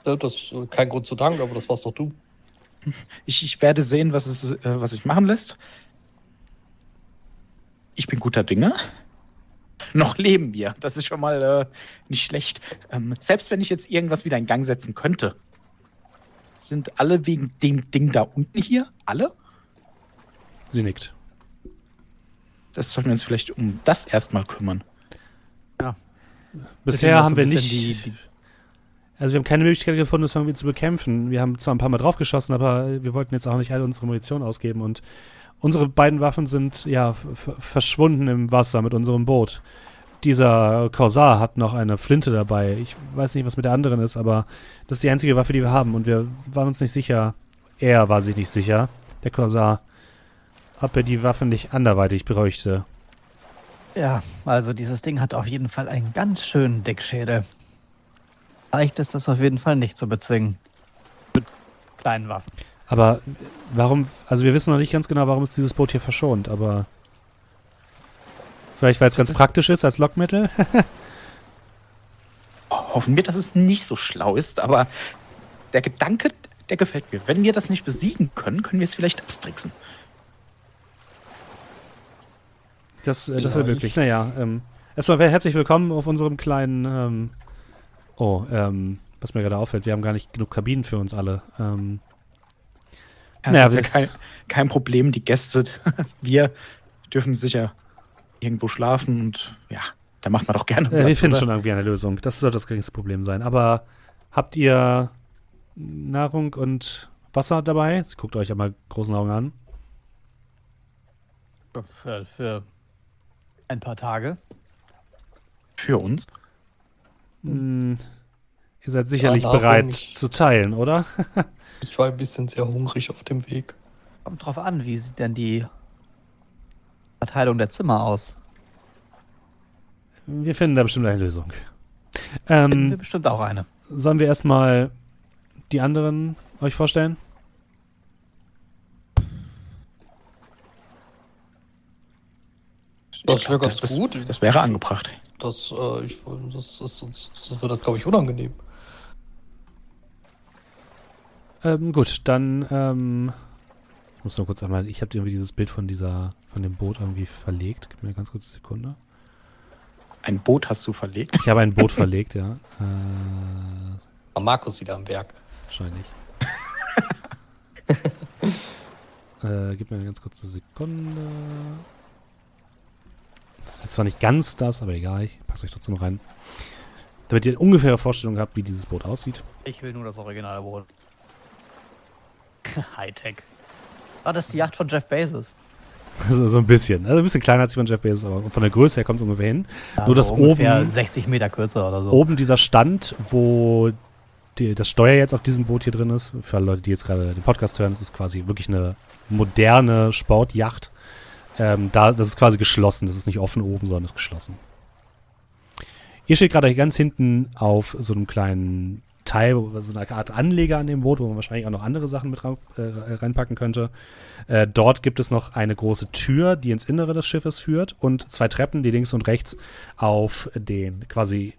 Ja, das ist äh, kein Grund zu danken, aber das warst doch du. Ich, ich werde sehen, was, es, äh, was sich machen lässt. Ich bin guter Dinge. Noch leben wir. Das ist schon mal äh, nicht schlecht. Ähm, selbst wenn ich jetzt irgendwas wieder in Gang setzen könnte, sind alle wegen dem Ding da unten hier? Alle? Sie nickt. Das sollten wir uns vielleicht um das erstmal kümmern. Bisher noch haben wir nicht. die- die- also wir haben keine Möglichkeit gefunden, das irgendwie zu bekämpfen. Wir haben zwar ein paar Mal draufgeschossen, aber wir wollten jetzt auch nicht all unsere Munition ausgeben und unsere beiden Waffen sind ja verschwunden im Wasser mit unserem Boot. Dieser Corsar hat noch eine Flinte dabei. Ich weiß nicht, was mit der anderen ist, aber das ist die einzige Waffe, die wir haben und wir waren uns nicht sicher. Er war sich nicht sicher, der Corsar, ob er die Waffe nicht anderweitig bräuchte. Ja, also dieses Ding hat auf jeden Fall einen ganz schönen Dickschädel. Leicht ist das auf jeden Fall nicht zu bezwingen. Mit kleinen Waffen. Aber warum, also wir wissen noch nicht ganz genau, warum ist dieses Boot hier verschont, aber vielleicht weil es ganz ist- praktisch ist als Lockmittel. <laughs> Hoffen wir, dass es nicht so schlau ist, aber der Gedanke, der gefällt mir. Wenn wir das nicht besiegen können, können wir es vielleicht austricksen. Das, äh, das wäre Vielleicht. möglich. Naja, ähm, erstmal herzlich willkommen auf unserem kleinen, ähm, oh, ähm, was mir gerade auffällt. Wir haben gar nicht genug Kabinen für uns alle. Ähm, ja, naja, das ist ja kein, kein Problem. Die Gäste, <laughs> wir dürfen sicher irgendwo schlafen und ja, da macht man doch gerne Platz, Wir finden oder? schon irgendwie eine Lösung. Das soll das geringste Problem sein. Aber habt ihr Nahrung und Wasser dabei? Sie guckt euch einmal großen Augen an. Für, für ein paar Tage. Für uns? Hm, ihr seid sicherlich bereit ich, zu teilen, oder? <laughs> ich war ein bisschen sehr hungrig auf dem Weg. Kommt drauf an, wie sieht denn die Verteilung der Zimmer aus? Wir finden da bestimmt eine Lösung. Ähm, finden wir bestimmt auch eine. Sollen wir erstmal die anderen euch vorstellen? Das wäre ganz das, gut. Das, das, wäre angebracht. Das, äh, ich, das, das, das, das wird das, glaube ich, unangenehm. Ähm, gut, dann, ähm, ich muss noch kurz einmal, ich habe irgendwie dieses Bild von dieser, von dem Boot irgendwie verlegt. Gib mir eine ganz kurze Sekunde. Ein Boot hast du verlegt? Ich habe ein Boot verlegt, ja. <laughs> Äh, Markus wieder am Werk. Wahrscheinlich. <laughs> äh, gib mir eine ganz kurze Sekunde. Das ist zwar nicht ganz das, aber egal, ich pack's euch trotzdem rein. Damit ihr eine ungefähre Vorstellung habt, wie dieses Boot aussieht. Ich will nur das originale Boot. <laughs> Hightech. Ah, das ist die Yacht von Jeff Bezos. Also so ein bisschen. Also ein bisschen kleiner als die von Jeff Bezos, aber von der Größe her kommt es ungefähr hin. Ja, Nur, dass so oben. 60 Meter kürzer oder so. Oben dieser Stand, wo die, das Steuer jetzt auf diesem Boot hier drin ist, für alle Leute, die jetzt gerade den Podcast hören, das ist quasi wirklich eine moderne Sportjacht. Ähm, da, das ist quasi geschlossen. Das ist nicht offen oben, sondern ist geschlossen. Ihr steht gerade ganz hinten auf so einem kleinen Teil, so eine Art Anleger an dem Boot, wo man wahrscheinlich auch noch andere Sachen mit rein, äh, reinpacken könnte. Äh, dort gibt es noch eine große Tür, die ins Innere des Schiffes führt und zwei Treppen, die links und rechts auf den quasi,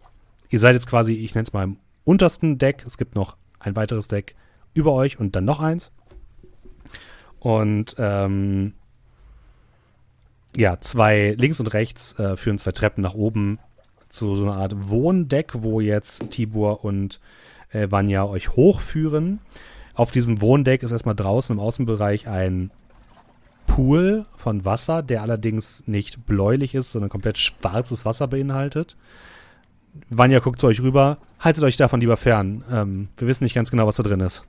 ihr seid jetzt quasi, ich nenne es mal im untersten Deck. Es gibt noch ein weiteres Deck über euch und dann noch eins. Und ähm, ja, zwei links und rechts äh, führen zwei Treppen nach oben zu so einer Art Wohndeck, wo jetzt Tibur und äh, Vanya euch hochführen. Auf diesem Wohndeck ist erstmal draußen im Außenbereich ein Pool von Wasser, der allerdings nicht bläulich ist, sondern komplett schwarzes Wasser beinhaltet. Vanya guckt zu euch rüber. Haltet euch davon lieber fern. Ähm, wir wissen nicht ganz genau, was da drin ist.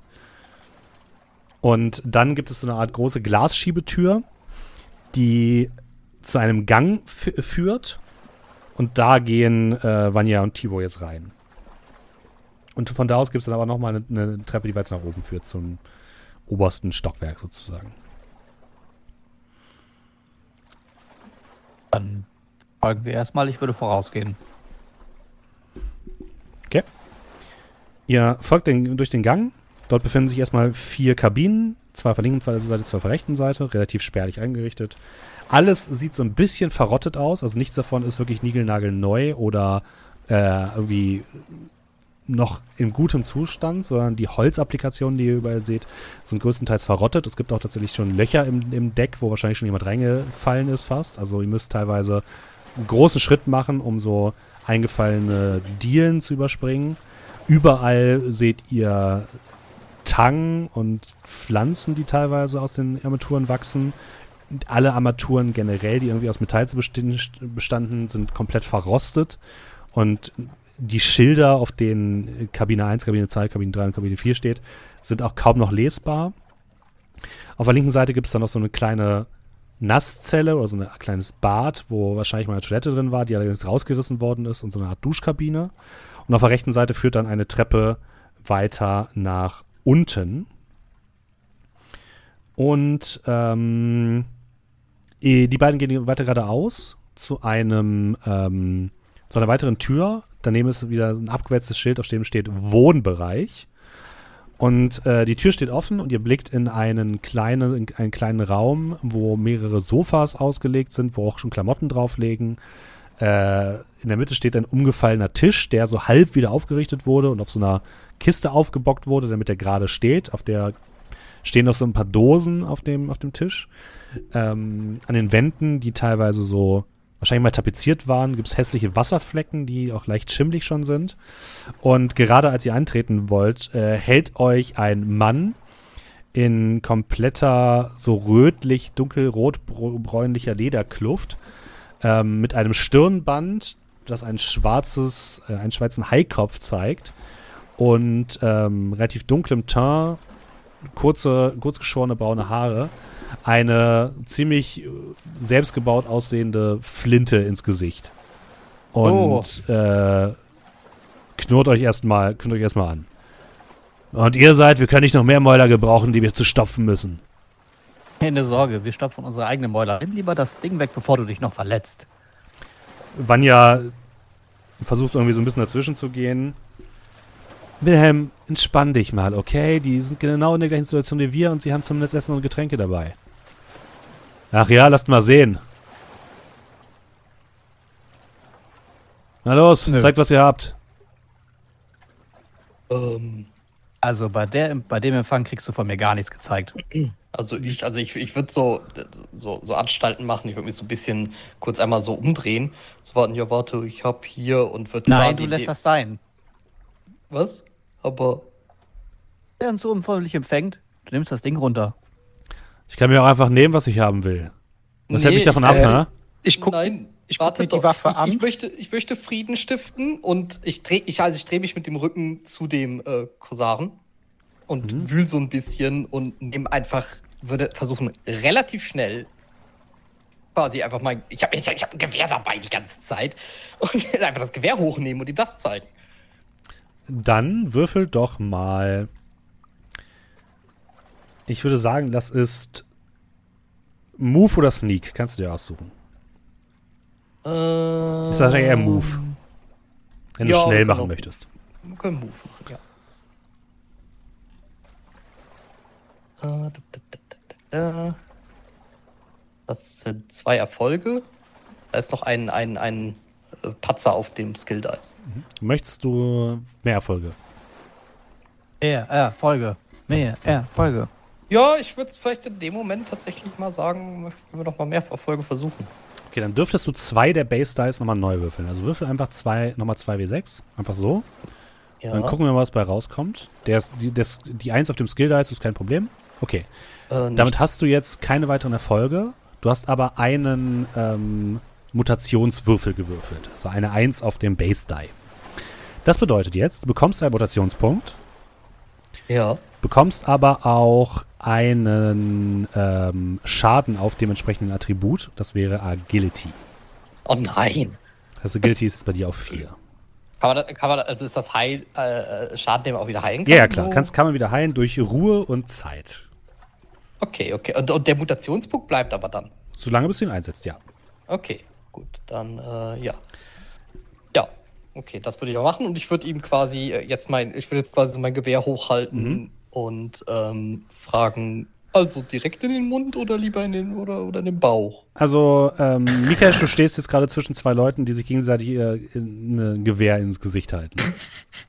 Und dann gibt es so eine Art große Glasschiebetür, die zu einem Gang führt. Und da gehen äh, Vanya und Tibo jetzt rein. Und von da aus gibt es dann aber nochmal eine, eine Treppe, die weiter nach oben führt, zum obersten Stockwerk sozusagen. Dann folgen wir erstmal. Ich würde vorausgehen. Okay. Ihr folgt den, durch den Gang. Dort befinden sich erstmal vier Kabinen. Zwei von linken Seite, zwei von rechten Seite. Relativ spärlich eingerichtet. Alles sieht so ein bisschen verrottet aus. Also nichts davon ist wirklich niegelnagelneu oder äh, irgendwie noch in gutem Zustand, sondern die Holzapplikationen, die ihr überall seht, sind größtenteils verrottet. Es gibt auch tatsächlich schon Löcher im, im Deck, wo wahrscheinlich schon jemand reingefallen ist fast. Also ihr müsst teilweise einen großen Schritt machen, um so eingefallene Dielen zu überspringen. Überall seht ihr Tang und Pflanzen, die teilweise aus den Armaturen wachsen. Alle Armaturen generell, die irgendwie aus Metall zu bestanden, sind komplett verrostet. Und die Schilder, auf denen Kabine 1, Kabine 2, Kabine 3 und Kabine 4 steht, sind auch kaum noch lesbar. Auf der linken Seite gibt es dann noch so eine kleine Nasszelle oder so ein kleines Bad, wo wahrscheinlich mal eine Toilette drin war, die allerdings rausgerissen worden ist und so eine Art Duschkabine. Und auf der rechten Seite führt dann eine Treppe weiter nach unten. Und ähm, die beiden gehen weiter geradeaus zu einem ähm, zu einer weiteren Tür, Daneben ist wieder ein abgewetztes Schild, auf dem steht Wohnbereich. Und äh, die Tür steht offen und ihr blickt in einen kleinen, in einen kleinen Raum, wo mehrere Sofas ausgelegt sind, wo auch schon Klamotten drauflegen. Äh, in der Mitte steht ein umgefallener Tisch, der so halb wieder aufgerichtet wurde und auf so einer Kiste aufgebockt wurde, damit er gerade steht. Auf der stehen noch so ein paar Dosen auf dem, auf dem Tisch. Ähm, an den Wänden, die teilweise so wahrscheinlich mal tapeziert waren. Gibt es hässliche Wasserflecken, die auch leicht schimmlig schon sind. Und gerade als ihr antreten wollt, äh, hält euch ein Mann in kompletter, so rötlich, dunkelrot-bräunlicher Lederkluft ähm, mit einem Stirnband, das ein schwarzes, äh, einen schwarzen Haikopf zeigt und ähm, relativ dunklem Teint, kurze, kurzgeschorene braune Haare, eine ziemlich äh, selbstgebaut aussehende Flinte ins Gesicht. Und oh. äh, knurrt euch erstmal, knurrt euch erstmal an. Und ihr seid, wir können nicht noch mehr Mäuler gebrauchen, die wir zu stopfen müssen. Keine Sorge, wir stopfen unsere eigenen Mäuler. Nimm lieber das Ding weg, bevor du dich noch verletzt. Vanya versucht irgendwie so ein bisschen dazwischen zu gehen. Wilhelm, entspann dich mal, okay? Die sind genau in der gleichen Situation wie wir und sie haben zumindest Essen und Getränke dabei. Ach ja, lasst mal sehen. Na los, Nö. zeigt, was ihr habt. Ähm, also bei, der, bei dem Empfang kriegst du von mir gar nichts gezeigt. <clears throat> Also ich, also ich, ich würde so, so, so Anstalten machen, ich würde mich so ein bisschen kurz einmal so umdrehen. So warten, ja warte, ich hab hier und wird Nein, du lässt das sein. Was? Aber. Wer uns so unfreundlich empfängt, du nimmst das Ding runter. Ich kann mir auch einfach nehmen, was ich haben will. Was nee, hält mich davon ich, ab, äh, ne? Ich guck, Nein, ich guck mir die Waffe ich, an. Ich möchte, ich möchte Frieden stiften und ich drehe ich, also ich dreh mich mit dem Rücken zu dem äh, Korsaren und mhm. wühl so ein bisschen und nehme einfach, würde versuchen, relativ schnell quasi einfach mal. Ich habe ich, ich hab ein Gewehr dabei die ganze Zeit und <laughs> einfach das Gewehr hochnehmen und ihm das zeigen. Dann würfel doch mal. Ich würde sagen, das ist Move oder Sneak. Kannst du dir aussuchen. Ähm, ist wahrscheinlich eher Move. Wenn ja, du schnell machen möchtest. Wir können Move machen, ja. Äh, das sind zwei Erfolge. Da ist noch ein, ein, ein äh, Patzer auf dem Skill Dice. Mhm. Möchtest du mehr Erfolge? Mehr Erfolge. Mehr Erfolge. Ja, ich würde es vielleicht in dem Moment tatsächlich mal sagen, möchten wir noch mal mehr Erfolge versuchen. Okay, dann dürftest du zwei der Base Dice nochmal neu würfeln. Also würfel einfach zwei, nochmal 2W6. Einfach so. Ja. Dann gucken wir mal, was bei rauskommt. Der ist, die, das, die 1 auf dem Skill Dice ist kein Problem. Okay. Äh, Damit hast du jetzt keine weiteren Erfolge. Du hast aber einen ähm, Mutationswürfel gewürfelt. Also eine 1 auf dem Base Die. Das bedeutet jetzt, du bekommst einen Mutationspunkt. Ja. Bekommst aber auch einen ähm, Schaden auf dem entsprechenden Attribut. Das wäre Agility. Oh nein. Das Agility ist jetzt bei dir auf 4. Kann man, kann man, also ist das Heil, äh, äh, Schaden, den man auch wieder heilen kann? Ja, ja klar. Kannst, kann man wieder heilen durch Ruhe und Zeit. Okay, okay. Und, und der Mutationspunkt bleibt aber dann? Solange bis du ihn einsetzt, ja. Okay, gut. Dann, äh, ja. Ja, okay, das würde ich auch machen. Und ich würde ihm quasi äh, jetzt mein, ich würde jetzt quasi mein Gewehr hochhalten mhm. und ähm, fragen, also direkt in den Mund oder lieber in den oder, oder in den Bauch? Also, ähm, Michael, du stehst jetzt gerade zwischen zwei Leuten, die sich gegenseitig äh, ein Gewehr ins Gesicht halten.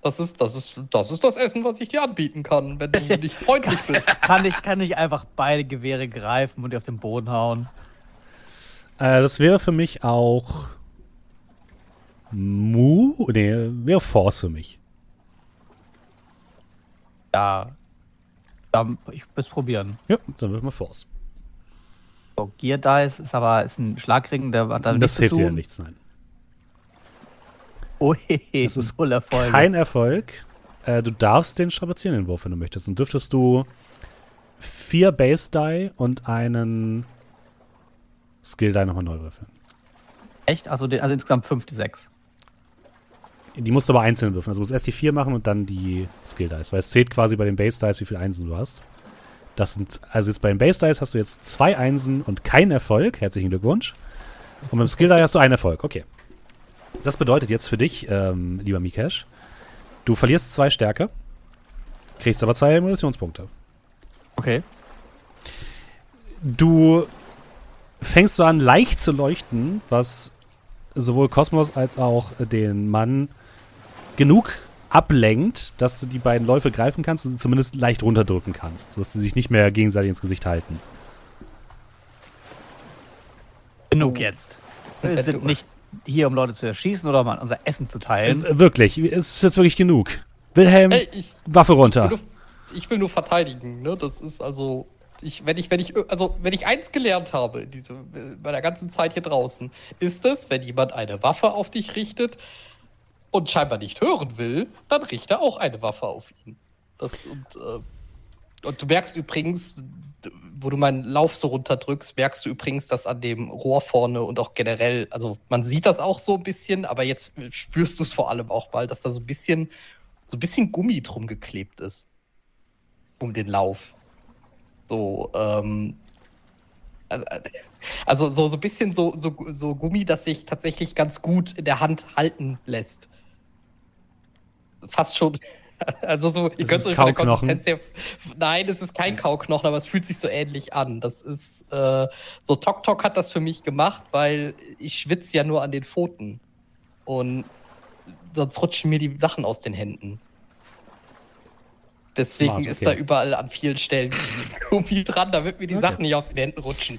Das ist, das ist, das ist das Essen, was ich dir anbieten kann, wenn du <laughs> nicht freundlich bist. kann ich, kann ich einfach beide Gewehre greifen und dir auf den Boden hauen? Äh, das wäre für mich auch Mu, nee, wäre Force für mich. Ja, dann, ich will es probieren. Ja, dann wirf mal Force. So, Gear Dice ist aber ist ein Schlagring, der hat dann Das hilft dir ja nichts, nein. Oh, <laughs> das ist Erfolg. kein Erfolg. Äh, du darfst den Strapazierenwurf, wenn du möchtest. Dann dürftest du vier Base Die und einen Skill Die nochmal neu würfeln. Echt? Also, also insgesamt fünf, die sechs. Die musst du aber einzeln würfeln. Also du musst erst die vier machen und dann die Skill Dice. Weil es zählt quasi bei den Base Dice, wie viele Einsen du hast. Das sind, also jetzt bei den Base Dice hast du jetzt zwei Einsen und keinen Erfolg. Herzlichen Glückwunsch. Und beim Skill Die hast du einen Erfolg. Okay. Das bedeutet jetzt für dich, ähm, lieber Mikesh, du verlierst zwei Stärke, kriegst aber zwei Emulationspunkte. Okay. Du fängst so an, leicht zu leuchten, was sowohl Kosmos als auch den Mann genug ablenkt, dass du die beiden Läufe greifen kannst und sie zumindest leicht runterdrücken kannst, sodass sie sich nicht mehr gegenseitig ins Gesicht halten. Genug jetzt. Wir sind nicht hier, um Leute zu erschießen oder um unser Essen zu teilen. Äh, wirklich, es ist jetzt wirklich genug. Wilhelm, Ey, ich, Waffe runter. ich, will nur, ich will nur verteidigen, ne? Das ist also. Ich, wenn ich, wenn ich, also wenn ich eins gelernt habe in diese, bei der ganzen Zeit hier draußen, ist es, wenn jemand eine Waffe auf dich richtet und scheinbar nicht hören will, dann richte auch eine Waffe auf ihn. Das und, äh, und du merkst übrigens, wo du meinen Lauf so runterdrückst, merkst du übrigens, dass an dem Rohr vorne und auch generell, also man sieht das auch so ein bisschen, aber jetzt spürst du es vor allem auch mal, dass da so ein bisschen, so ein bisschen Gummi drum geklebt ist. Um den Lauf. So, ähm, also so, so ein bisschen so, so, so Gummi, das sich tatsächlich ganz gut in der Hand halten lässt. Fast schon. <laughs> Also so, ihr könnt euch von der. Konsistenz her. Nein, es ist kein Kauknochen, aber es fühlt sich so ähnlich an. Das ist äh, so Tok Tok hat das für mich gemacht, weil ich schwitze ja nur an den Pfoten. Und sonst rutschen mir die Sachen aus den Händen. Deswegen Smart, ist okay. da überall an vielen Stellen <laughs> Gummi dran, damit mir die Okay. Sachen nicht aus den Händen rutschen.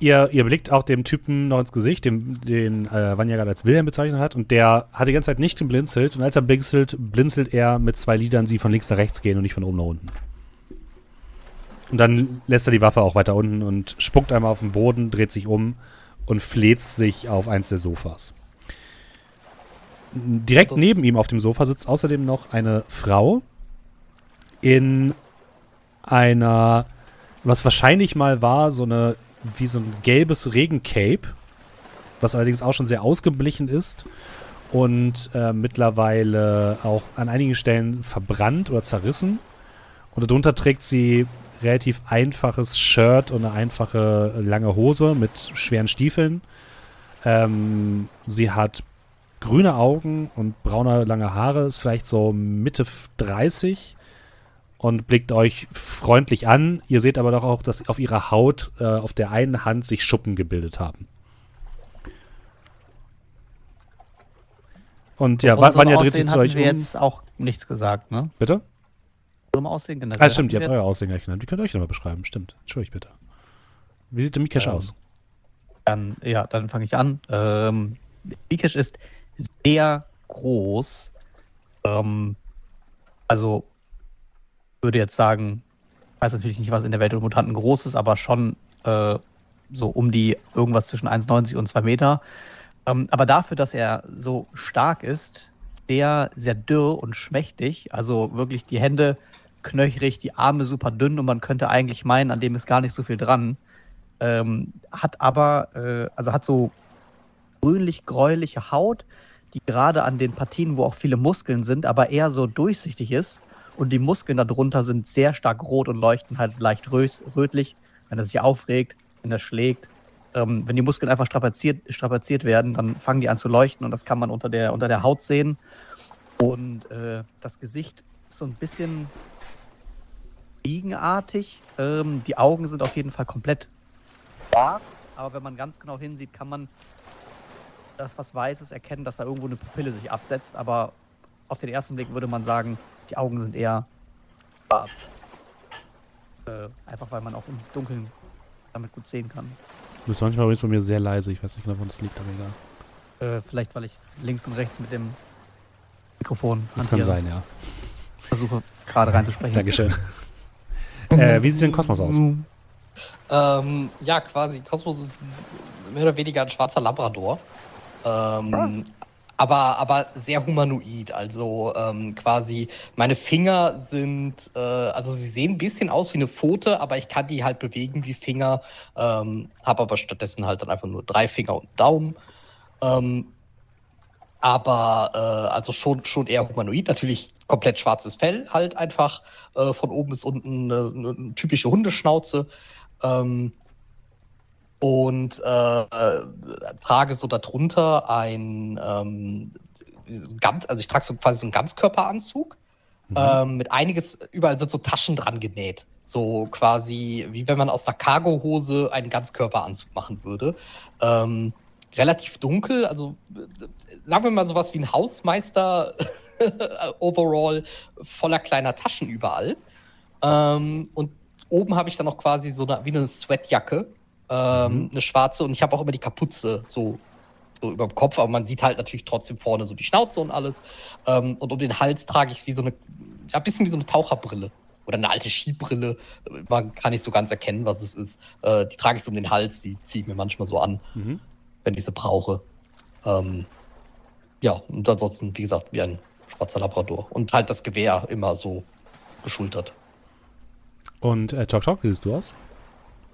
Ihr, ihr blickt auch dem Typen noch ins Gesicht, dem, den äh, Vanya gerade als Wilhelm bezeichnet hat, und der hat die ganze Zeit nicht geblinzelt, und als er blinzelt, blinzelt er mit zwei Lidern, die von links nach rechts gehen und nicht von oben nach unten. Und dann lässt er die Waffe auch weiter unten und spuckt einmal auf den Boden, dreht sich um und fläzt sich auf eins der Sofas. Direkt neben ihm auf dem Sofa sitzt außerdem noch eine Frau in einer, was wahrscheinlich mal war, so eine, wie so ein gelbes Regencape, was allerdings auch schon sehr ausgeblichen ist und äh, mittlerweile auch an einigen Stellen verbrannt oder zerrissen. Und darunter trägt sie relativ einfaches Shirt und eine einfache lange Hose mit schweren Stiefeln. Ähm, sie hat grüne Augen und braune lange Haare, ist vielleicht so Mitte 30 und blickt euch freundlich an. Ihr seht aber doch auch, dass auf ihrer Haut äh, auf der einen Hand sich Schuppen gebildet haben. Und ja, Vanya dreht Aussehen sich zu euch wir um. jetzt auch nichts gesagt, ne? Bitte? Zum Aussehen generell. Ah, stimmt, ihr habt euer Aussehen gleich genannt. Wie könnt ihr euch nochmal beschreiben? Stimmt. Entschuldigt bitte. Wie sieht der Mikesh Ähm, aus? Dann, ja, dann fange ich an. Ähm, Bikesh ist sehr groß. Ähm, also würde jetzt sagen, weiß natürlich nicht, was in der Welt der Mutanten groß ist, aber schon äh, so um die irgendwas zwischen 1,90 und 2 Meter. Ähm, aber dafür, dass er so stark ist, sehr, sehr dürr und schmächtig. Also wirklich die Hände knöchrig, die Arme super dünn und man könnte eigentlich meinen, an dem ist gar nicht so viel dran. Ähm, hat aber, äh, also hat so grünlich-gräuliche Haut, die gerade an den Partien, wo auch viele Muskeln sind, aber eher so durchsichtig ist. Und die Muskeln darunter sind sehr stark rot und leuchten halt leicht rötlich, wenn er sich aufregt, wenn er schlägt. Ähm, wenn die Muskeln einfach strapaziert, strapaziert werden, dann fangen die an zu leuchten und das kann man unter der, unter der Haut sehen. Und äh, das Gesicht ist so ein bisschen fliegenartig. Ähm, die Augen sind auf jeden Fall komplett schwarz, aber wenn man ganz genau hinsieht, kann man das, was weiß ist, erkennen, dass da irgendwo eine Pupille sich absetzt. Aber auf den ersten Blick würde man sagen, die Augen sind eher schwarz. Äh, einfach weil man auch im Dunkeln damit gut sehen kann. Du bist manchmal übrigens bei mir sehr leise. Ich weiß nicht genau, woran das liegt, aber egal. Äh, vielleicht, weil ich links und rechts mit dem Mikrofon Das kann sein, ja. versuche gerade reinzusprechen. Dankeschön. <laughs> äh, wie sieht denn Kosmos aus? Ähm, ja, quasi. Kosmos ist mehr oder weniger ein schwarzer Labrador. Ähm, aber, aber sehr humanoid. Also ähm, quasi, meine Finger sind, äh, also sie sehen ein bisschen aus wie eine Pfote, aber ich kann die halt bewegen wie Finger. Ähm, habe aber stattdessen halt dann einfach nur drei Finger und Daumen. Ähm, aber äh, also schon, schon eher humanoid. Natürlich komplett schwarzes Fell, halt einfach äh, von oben bis unten eine, eine typische Hundeschnauze. Ähm, und äh, äh, trage so darunter ein ähm, ganz, also ich trage so quasi so einen Ganzkörperanzug. Ähm, mit einiges, überall sind so Taschen dran genäht. So quasi, wie wenn man aus einer Cargohose einen Ganzkörperanzug machen würde. Ähm, relativ dunkel, also sagen wir mal sowas wie ein Hausmeister <laughs> overall voller kleiner Taschen überall. Ähm, und oben habe ich dann noch quasi so eine, wie eine Sweatjacke, ähm, Mhm. eine schwarze und ich habe auch immer die Kapuze so so über dem Kopf, aber man sieht halt natürlich trotzdem vorne so die Schnauze und alles. Ähm, und um den Hals trage ich wie so eine, ja, ein bisschen wie so eine Taucherbrille oder eine alte Skibrille. Man kann nicht so ganz erkennen, was es ist. Äh, die trage ich so um den Hals, die ziehe ich mir manchmal so an, mhm. wenn ich sie brauche. Ähm, ja, und ansonsten, wie gesagt, wie ein schwarzer Labrador. Und halt das Gewehr immer so geschultert. Und äh, Tok Tok, wie siehst du aus?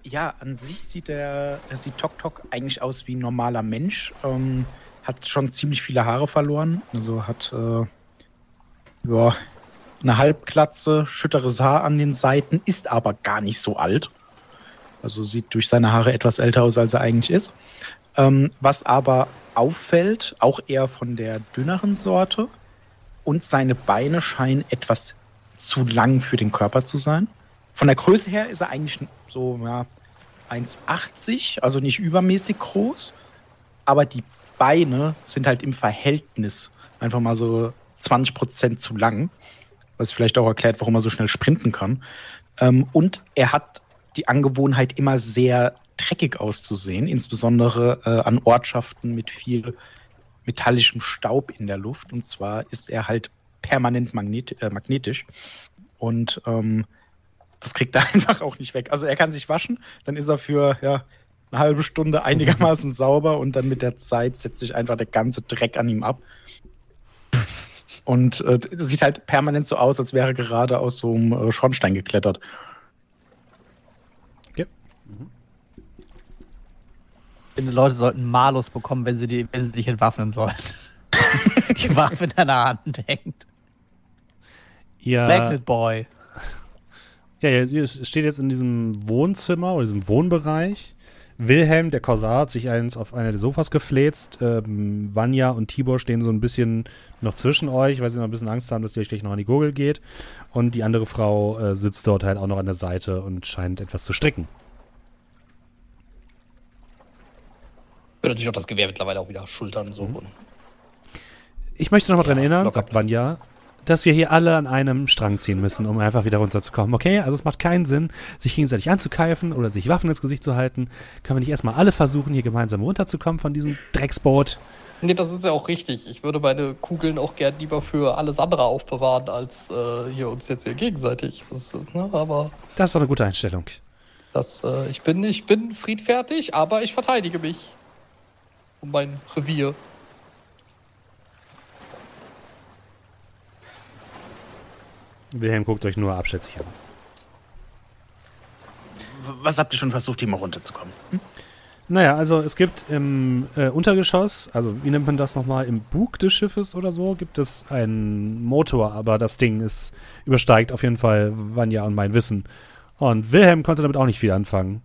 Ja, an sich sieht der, sieht Tok Tok eigentlich aus wie ein normaler Mensch. Ähm, hat schon ziemlich viele Haare verloren. Also hat äh, ja, eine Halbklatze, schütteres Haar an den Seiten, ist aber gar nicht so alt. Also sieht durch seine Haare etwas älter aus, als er eigentlich ist. Ähm, was aber auffällt, auch eher von der dünneren Sorte, und seine Beine scheinen etwas zu lang für den Körper zu sein. Von der Größe her ist er eigentlich so ja, 1,80, also nicht übermäßig groß, aber die Beine sind halt im Verhältnis einfach mal so 20 Prozent zu lang, was vielleicht auch erklärt, warum er so schnell sprinten kann. Ähm, und er hat die Angewohnheit, immer sehr dreckig auszusehen, insbesondere äh, an Ortschaften mit viel metallischem Staub in der Luft. Und zwar ist er halt permanent magnet äh, magnetisch. Und ähm, das kriegt er <laughs> einfach auch nicht weg. Also er kann sich waschen, dann ist er für ja, eine halbe Stunde einigermaßen <laughs> sauber und dann mit der Zeit setzt sich einfach der ganze Dreck an ihm ab. Und äh, sieht halt permanent so aus, als wäre er gerade aus so einem äh, Schornstein geklettert. Ich finde, Leute sollten Malus bekommen, wenn sie, die, wenn sie sich entwaffnen sollen. <laughs> die Waffe in deiner Hand hängt. Ja. Magnet Boy. Ja, ihr steht jetzt in diesem Wohnzimmer oder diesem Wohnbereich. Wilhelm, der Korsar, hat sich eins auf einer der Sofas gefläzt. Ähm, Vanya und Tibor stehen so ein bisschen noch zwischen euch, weil sie noch ein bisschen Angst haben, dass ihr euch gleich noch an die Gurgel geht. Und die andere Frau äh, sitzt dort halt auch noch an der Seite und scheint etwas zu stricken. würde natürlich auch das Gewehr mittlerweile auch wieder schultern. So. Mhm. Ich möchte noch mal ja, dran erinnern, sagt Vanya, dass wir hier alle an einem Strang ziehen müssen, um einfach wieder runterzukommen. Okay, also es macht keinen Sinn, sich gegenseitig anzukeifen oder sich Waffen ins Gesicht zu halten. Können wir nicht erstmal alle versuchen, hier gemeinsam runterzukommen von diesem Drecksboot? Nee, das ist ja auch richtig. Ich würde meine Kugeln auch gern lieber für alles andere aufbewahren, als äh, hier uns jetzt hier gegenseitig. Das, ne, aber das ist doch eine gute Einstellung. Das, äh, ich, bin, ich bin friedfertig, aber ich verteidige mich um mein Revier. Wilhelm guckt euch nur abschätzig an. Was habt ihr schon versucht, hier mal runterzukommen? Hm? Naja, also es gibt im äh, Untergeschoss, also wie nennt man das nochmal, im Bug des Schiffes oder so, gibt es einen Motor, aber das Ding ist, übersteigt auf jeden Fall Vanya und mein Wissen. Und Wilhelm konnte damit auch nicht viel anfangen.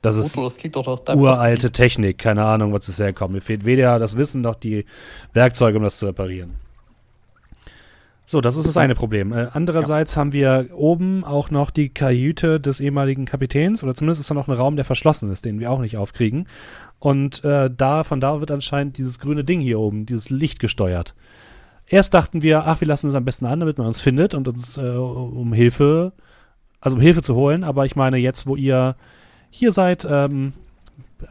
Das ist Foto, das doch uralte Technik, keine Ahnung, was es herkommt. Mir fehlt weder das Wissen noch die Werkzeuge, um das zu reparieren. So, das ist das eine Problem. Äh, andererseits ja. haben wir oben auch noch die Kajüte des ehemaligen Kapitäns, oder zumindest ist da noch ein Raum, der verschlossen ist, den wir auch nicht aufkriegen. Und äh, da, von da wird anscheinend dieses grüne Ding hier oben, dieses Licht gesteuert. Erst dachten wir, ach, wir lassen es am besten an, damit man uns findet und uns äh, um Hilfe, also um Hilfe zu holen. Aber ich meine, jetzt, wo ihr hier seid, ähm,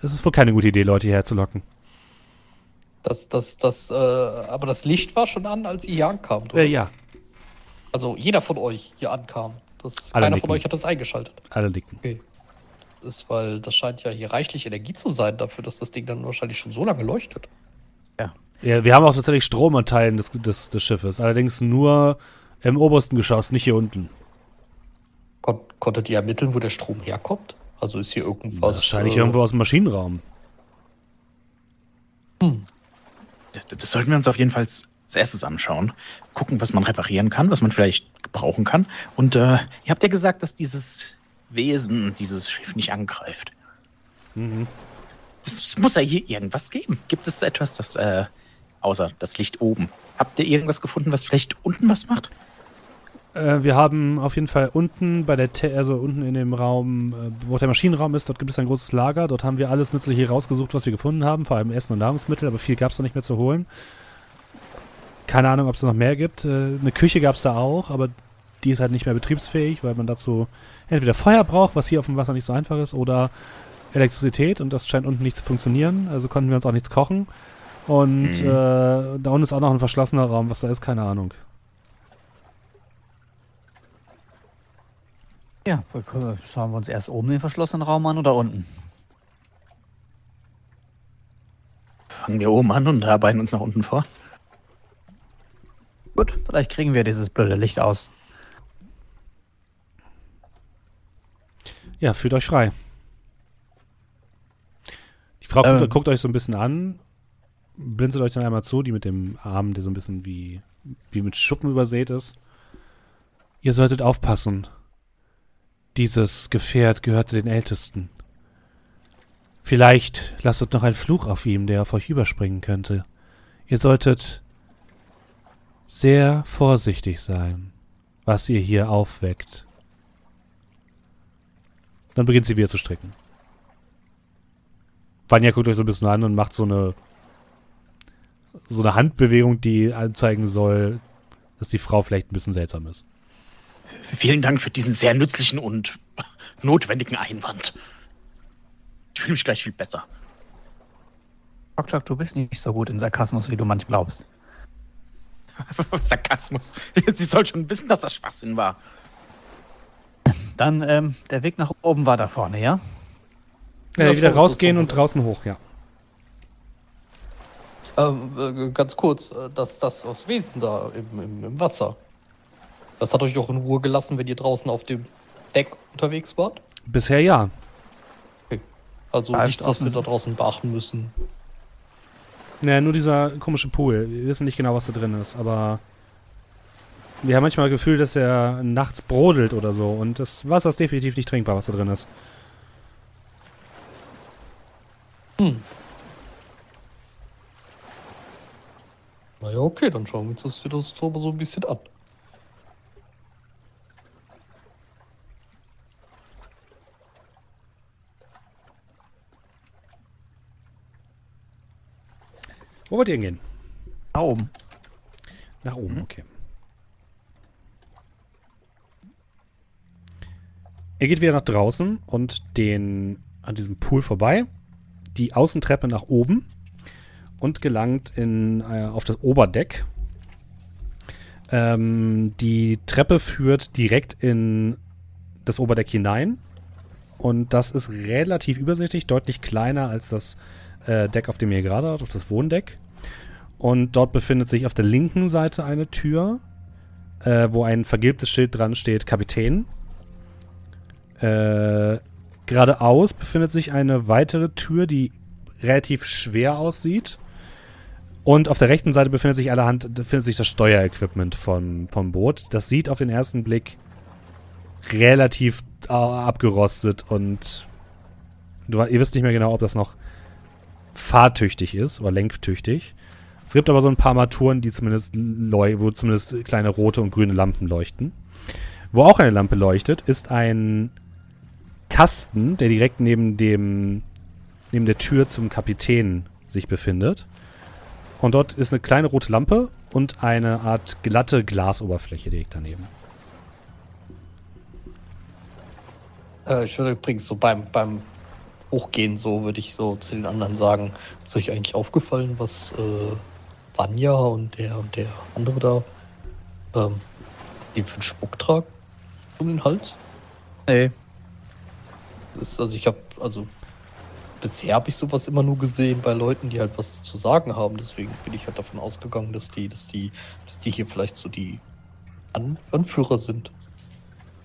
es ist wohl keine gute Idee, Leute hierher zu locken. Das, das, das, äh, aber das Licht war schon an, als ihr hier ankamt, oder? Äh, ja. Also jeder von euch hier ankam. Das, keiner nicken. von euch hat das eingeschaltet. Alle nicken. Okay. Das ist, weil das scheint ja hier reichlich Energie zu sein dafür, dass das Ding dann wahrscheinlich schon so lange leuchtet. Ja. Ja, wir haben auch tatsächlich Strom an Teilen des, des, des Schiffes. Allerdings nur im obersten Geschoss, nicht hier unten. Kon konntet ihr ermitteln, wo der Strom herkommt? Also ist hier irgendwas. Wahrscheinlich äh, irgendwo aus dem Maschinenraum. Hm. Das, das sollten wir uns auf jeden Fall als erstes anschauen. Gucken, was man reparieren kann, was man vielleicht gebrauchen kann. Und äh, ihr habt ja gesagt, dass dieses Wesen dieses Schiff nicht angreift. Mhm. Es muss ja hier irgendwas geben. Gibt es etwas, das, äh, außer das Licht oben? Habt ihr irgendwas gefunden, was vielleicht unten was macht? Äh, wir haben auf jeden Fall unten bei der, Te also unten in dem Raum, äh, wo der Maschinenraum ist, dort gibt es ein großes Lager. Dort haben wir alles Nützliche rausgesucht, was wir gefunden haben, vor allem Essen und Nahrungsmittel, aber viel gab es da nicht mehr zu holen. Keine Ahnung, ob es noch mehr gibt. Äh, eine Küche gab es da auch, aber die ist halt nicht mehr betriebsfähig, weil man dazu entweder Feuer braucht, was hier auf dem Wasser nicht so einfach ist, oder Elektrizität und das scheint unten nicht zu funktionieren. Also konnten wir uns auch nichts kochen. Und Mhm. äh, da unten ist auch noch ein verschlossener Raum. Was da ist, keine Ahnung. Ja, schauen wir uns erst oben den verschlossenen Raum an oder unten? Fangen wir oben an und arbeiten uns nach unten vor. Gut, vielleicht kriegen wir dieses blöde Licht aus. Ja, fühlt euch frei. Die Frau Ähm. guckt, guckt euch so ein bisschen an, blinzelt euch dann einmal zu, die mit dem Arm, der so ein bisschen wie, wie mit Schuppen übersät ist. Ihr solltet aufpassen. Dieses Gefährt gehörte den Ältesten. Vielleicht lastet noch ein Fluch auf ihm, der auf euch überspringen könnte. Ihr solltet sehr vorsichtig sein, was ihr hier aufweckt. Dann beginnt sie wieder zu stricken. Vanya guckt euch so ein bisschen an und macht so eine so eine Handbewegung, die anzeigen soll, dass die Frau vielleicht ein bisschen seltsam ist. Vielen Dank für diesen sehr nützlichen und notwendigen Einwand. Ich fühle mich gleich viel besser. Chuck, Chuck, du bist nicht so gut in Sarkasmus, wie du manchmal glaubst. <laughs> Sarkasmus. <laughs> Sie soll schon wissen, dass das Schwachsinn war. Dann, ähm, der Weg nach oben war da vorne, ja? Ja, Ja, wieder rausgehen und draußen hoch, ja. Ähm, äh, ganz kurz, äh, das, das was Wesen da im, im, im Wasser. Das hat euch doch in Ruhe gelassen, wenn ihr draußen auf dem Deck unterwegs wart? Bisher ja. Also Ja, nichts, was wir da draußen beachten müssen. Naja, nur dieser komische Pool. Wir wissen nicht genau, was da drin ist, aber wir haben manchmal das Gefühl, dass er nachts brodelt oder so und das Wasser ist definitiv nicht trinkbar, was da drin ist. Naja, okay, dann schauen wir uns das, das so so ein bisschen an. Wo wollt ihr hingehen? Da oben. Nach oben, okay. Ihr geht wieder nach draußen und den an diesem Pool vorbei, die Außentreppe nach oben und gelangt in, äh, auf das Oberdeck. Ähm, die Treppe führt direkt in das Oberdeck hinein und das ist relativ übersichtlich, deutlich kleiner als das äh, Deck, auf dem ihr gerade seid, auf das Wohndeck. Und dort befindet sich auf der linken Seite eine Tür, äh, wo ein vergilbtes Schild dran steht, Kapitän. Äh, geradeaus befindet sich eine weitere Tür, die relativ schwer aussieht. Und auf der rechten Seite befindet sich allerhand, befindet sich das Steuerequipment vom, vom Boot. Das sieht auf den ersten Blick relativ äh, abgerostet und du, ihr wisst nicht mehr genau, ob das noch fahrtüchtig ist oder lenktüchtig. Es gibt aber so ein paar Armaturen, die zumindest wo zumindest kleine rote und grüne Lampen leuchten. Wo auch eine Lampe leuchtet, ist ein Kasten, der direkt neben dem neben der Tür zum Kapitän sich befindet. Und dort ist eine kleine rote Lampe und eine Art glatte Glasoberfläche direkt daneben. Äh, ich würde übrigens so beim, beim Hochgehen, so würde ich so zu den anderen sagen, ist euch eigentlich aufgefallen, was äh, Vanya und der und der andere da, ähm, die für einen Schmuck tragen um den Hals? Nee. Das ist, also ich habe, also bisher habe ich sowas immer nur gesehen bei Leuten, die halt was zu sagen haben. Deswegen bin ich halt davon ausgegangen, dass die, dass die, dass die hier vielleicht so die An Anführer sind.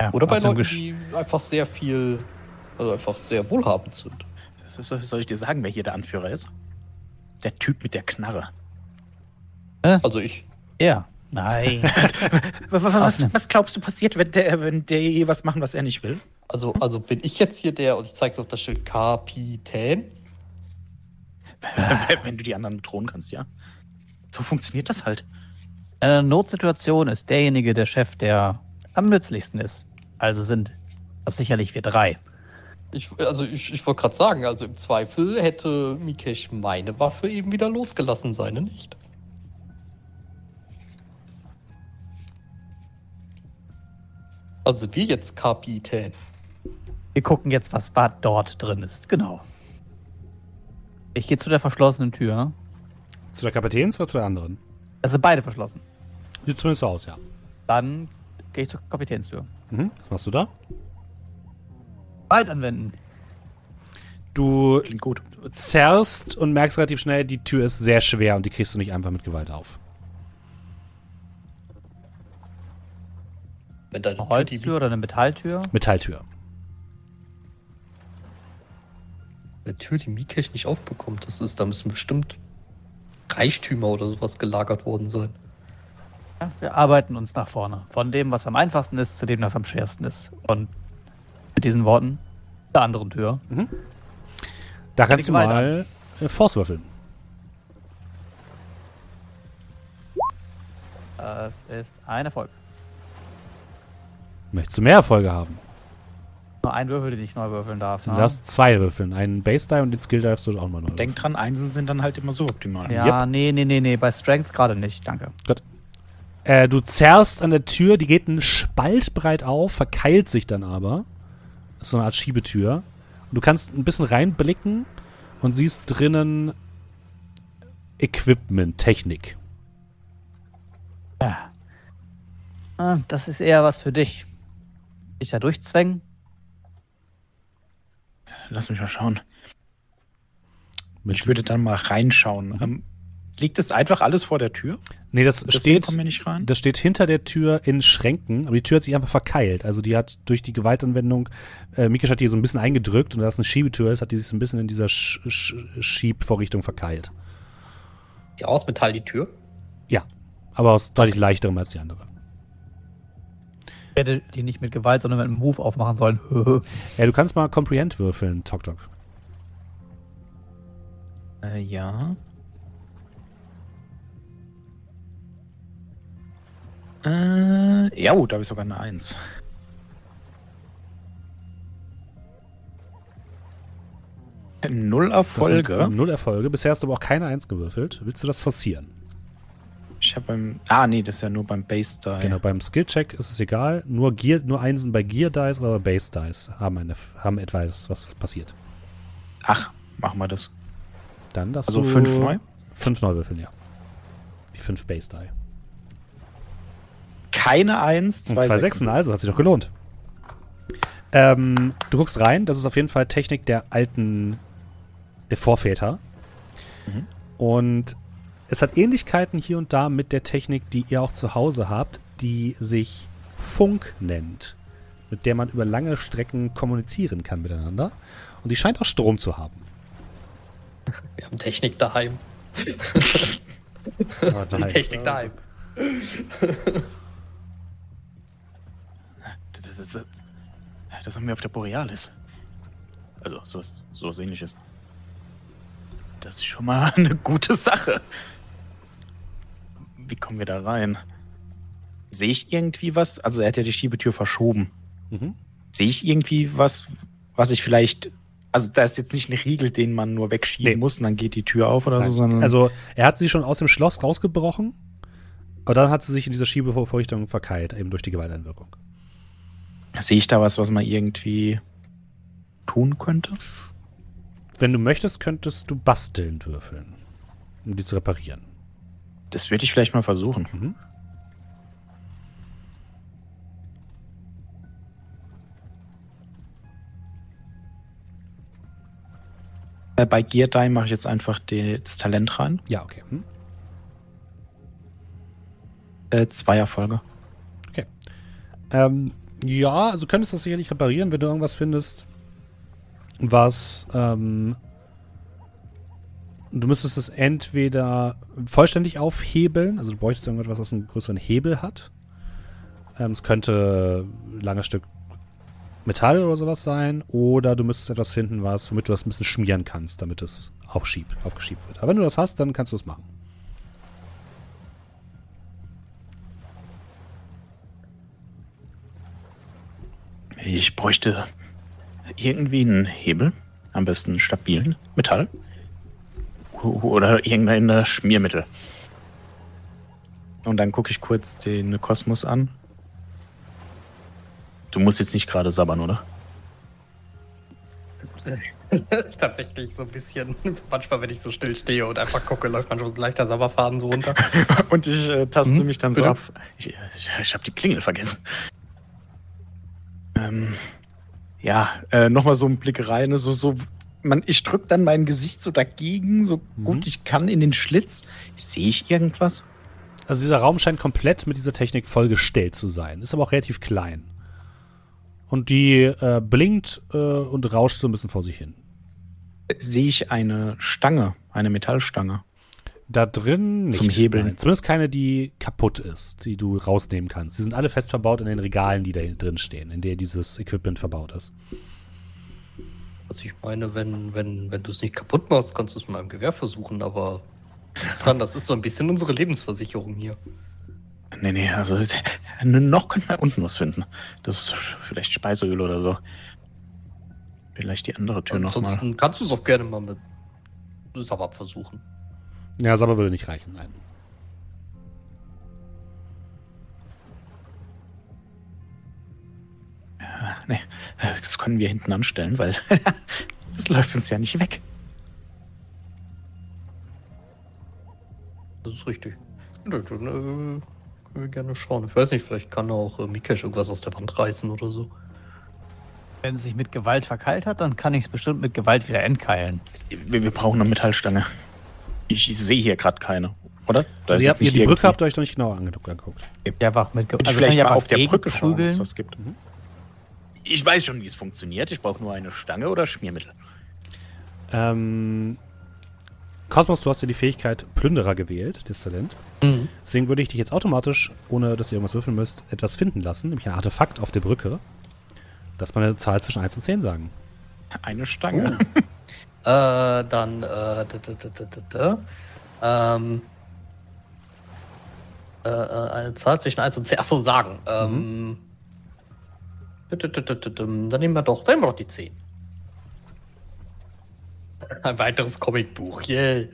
Ja, Oder bei Leuten, die einfach sehr viel, also einfach sehr wohlhabend sind. Soll ich dir sagen, wer hier der Anführer ist? Der Typ mit der Knarre. Also ich. Ja. Nein. <laughs> Was, was, was glaubst du passiert, wenn der, wenn der je was machen, was er nicht will? Also, also bin ich jetzt hier der, und ich zeige es auf das Schild, Kapitän? Wenn- wenn du die anderen bedrohen kannst, ja. So funktioniert das halt. In einer Notsituation ist derjenige der Chef, der am nützlichsten ist. Also sind das sicherlich wir drei. Ich, also ich, ich wollte gerade sagen, also im Zweifel hätte Mikesh meine Waffe eben wieder losgelassen, seine nicht. Also sind wir jetzt Kapitän. Wir gucken jetzt, was dort drin ist. Genau. Ich gehe zu der verschlossenen Tür. Zu der Kapitäns oder zu der anderen? Es sind beide verschlossen. Sieht zumindest so aus, ja. Dann gehe ich zur Kapitänstür. Mhm. Was machst du da? Wald anwenden. Du Klingt gut. zerrst und merkst relativ schnell, die Tür ist sehr schwer und die kriegst du nicht einfach mit Gewalt auf. Wenn deine Eine Tür die Holztür oder eine Metalltür? Metalltür. eine Tür die Mikesh nicht aufbekommt, das ist, da müssen bestimmt Reichtümer oder sowas gelagert worden sein. Ja, wir arbeiten uns nach vorne. Von dem, was am einfachsten ist, zu dem, was am schwersten ist. Und mit diesen Worten der anderen Tür. Da kannst du mal äh, Force würfeln. Das ist ein Erfolg. Möchtest du mehr Erfolge haben? Nur ein Würfel, den ich neu würfeln darf. Du Ne? darfst zwei würfeln. Einen Base Die und den Skill darfst du auch mal neu Denk dran, Einsen sind dann halt immer so optimal. ja, nee, nee, nee, nee. Bei Strength gerade nicht. Danke. Äh, du zerrst an der Tür, die geht einen Spalt breit auf, verkeilt sich dann aber. Das ist so eine Art Schiebetür. Und du kannst ein bisschen reinblicken und siehst drinnen Equipment, Technik. Ja. Ah, das ist eher was für dich. Dich da durchzwängen? Lass mich mal schauen. Ich würde dann mal reinschauen. Ähm, liegt das einfach alles vor der Tür? nee, das Deswegen steht, nicht rein. das steht hinter der Tür in Schränken, aber die Tür hat sich einfach verkeilt. Also die hat durch die Gewaltanwendung, äh, Mikisch hat die so ein bisschen eingedrückt und da es eine Schiebetür ist, hat die sich so ein bisschen in dieser Sch Sch Schiebvorrichtung verkeilt. Die aus Metall die Tür. Ja, aber aus deutlich leichterem als die andere. Ich hätte die nicht mit Gewalt, sondern mit einem Move aufmachen sollen. <laughs> Ja, du kannst mal Comprehend würfeln, Tok Tok. Äh, ja. Äh, ja, oh, da habe ich sogar eine Eins. Null Das sind Erfolge. null Erfolge. Bisher hast du aber auch keine Eins gewürfelt. Willst du das forcieren? Ich habe beim. Ah, nee, das ist ja nur beim Base Die. Genau, beim Skillcheck ist es egal. Nur, Gear, nur Einsen bei Gear Dice oder bei Base Dice haben, eine, haben etwas, was passiert. Ach, machen wir das. Dann das Also fünf neu. Fünf neu würfeln, ja. Die fünf Base Die. Keine Eins, Und zwei, zwei Sechsen. Sechsen, also hat sich doch gelohnt. Ähm, du guckst rein, das ist auf jeden Fall Technik der alten, der Vorväter. Mhm. Und es hat Ähnlichkeiten hier und da mit der Technik, die ihr auch zu Hause habt, die sich Funk nennt, mit der man über lange Strecken kommunizieren kann miteinander. Und die scheint auch Strom zu haben. Wir haben Technik daheim. <laughs> Oh, Die Technik daheim. Das, ist, das haben wir auf der Borealis. Also, sowas, sowas ähnliches. Das ist schon mal <laughs> eine gute Sache. Wie kommen wir da rein? Sehe ich irgendwie was? Also, er hat ja die Schiebetür verschoben. Mhm. Sehe ich irgendwie was, was ich vielleicht. Also, da ist jetzt nicht ein Riegel, den man nur wegschieben Nee. muss und dann geht die Tür auf oder so, Nein. sondern. Also, er hat sie schon aus dem Schloss rausgebrochen, aber dann hat sie sich in dieser Schiebevorrichtung verkeilt, eben durch die Gewalteinwirkung. sehe ich da was, was man irgendwie tun könnte? Wenn du möchtest, könntest du basteln würfeln, um die zu reparieren. Das würde ich vielleicht mal versuchen. Mhm. Äh, Bei Gear Die mache ich jetzt einfach die, das Talent rein. Ja, okay. Hm. Äh, zwei Erfolge. Ähm, ja, also du könntest das sicherlich reparieren, wenn du irgendwas findest, was ähm, du müsstest es entweder vollständig aufhebeln, also du bräuchtest irgendwas, was einen größeren Hebel hat. Ähm, es könnte ein langes Stück Metall oder sowas sein, oder du müsstest etwas finden, was, womit du das ein bisschen schmieren kannst, damit es aufschiebt, aufgeschiebt wird. Aber wenn du das hast, dann kannst du es machen. Ich bräuchte irgendwie einen Hebel. Am besten stabilen Metall. Oder irgendein Schmiermittel. Und dann gucke ich kurz den Kosmos an. Du musst jetzt nicht gerade sabbern, oder? <laughs> tatsächlich so ein bisschen. Manchmal, wenn ich so still stehe und einfach gucke, läuft man schon so leichter Sabberfaden so runter. <laughs> Und ich äh, taste Hm? mich dann so Bitte? ab. Ich, ich, ich habe die Klingel vergessen. Ähm, ja, äh, nochmal so ein Blick rein. So, so, man, ich drücke dann mein Gesicht so dagegen, so Mhm. gut ich kann, in den Schlitz. Sehe ich irgendwas? Also dieser Raum scheint komplett mit dieser Technik vollgestellt zu sein. Ist aber auch relativ klein. Und die äh, blinkt äh, und rauscht so ein bisschen vor sich hin. Sehe ich eine Stange, eine Metallstange? Da drin nicht. Zum Hebeln. Nein. Zumindest keine, die kaputt ist, die du rausnehmen kannst. Die sind alle fest verbaut in den Regalen, die da drin stehen, in der dieses Equipment verbaut ist. Also ich meine, wenn, wenn, wenn du es nicht kaputt machst, kannst du es mit einem Gewehr versuchen, aber dran, das ist so ein bisschen unsere Lebensversicherung hier. Nee, nee, also noch könnte man unten was finden. Das ist vielleicht Speiseöl oder so. Vielleicht die andere Tür nochmal. Ansonsten kannst du es auch gerne mal mit Sabab versuchen. Ja, aber würde nicht reichen, nein. Nee, das können wir hinten anstellen, weil <laughs> das läuft uns ja nicht weg. Das ist richtig. Dann äh, können wir gerne schauen. Ich weiß nicht, vielleicht kann auch äh, Mikesh irgendwas aus der Wand reißen oder so. Wenn es sich mit Gewalt verkeilt hat, dann kann ich es bestimmt mit Gewalt wieder entkeilen. Wir, wir brauchen eine Metallstange. Ich, ich sehe hier gerade keine, oder? Da Also ihr, jetzt habt, ihr die Brücke habt ihr euch noch nicht genau angeguckt. angeguckt. Ich einfach mit Gewalt. Würde ich vielleicht mal auf der Brücke schauen, ob es was gibt. Ich weiß schon, wie es funktioniert. Ich brauche nur eine Stange oder Schmiermittel. Ähm, Cosmos, du hast ja die Fähigkeit Plünderer gewählt, das Talent. Mhm. Deswegen würde ich dich jetzt automatisch, ohne dass ihr irgendwas würfeln müsst, etwas finden lassen, nämlich ein Artefakt auf der Brücke. Lass mal eine Zahl zwischen 1 und 10 sagen. Eine Stange. <laughs> Äh, dann, äh, da, da, da, da, da, da. Ähm, äh, äh, eine Zahl zwischen 1 und 10. Achso, sagen. Ähm, Dann nehmen wir doch, dann doch die 10. Ein weiteres Comicbuch, yay.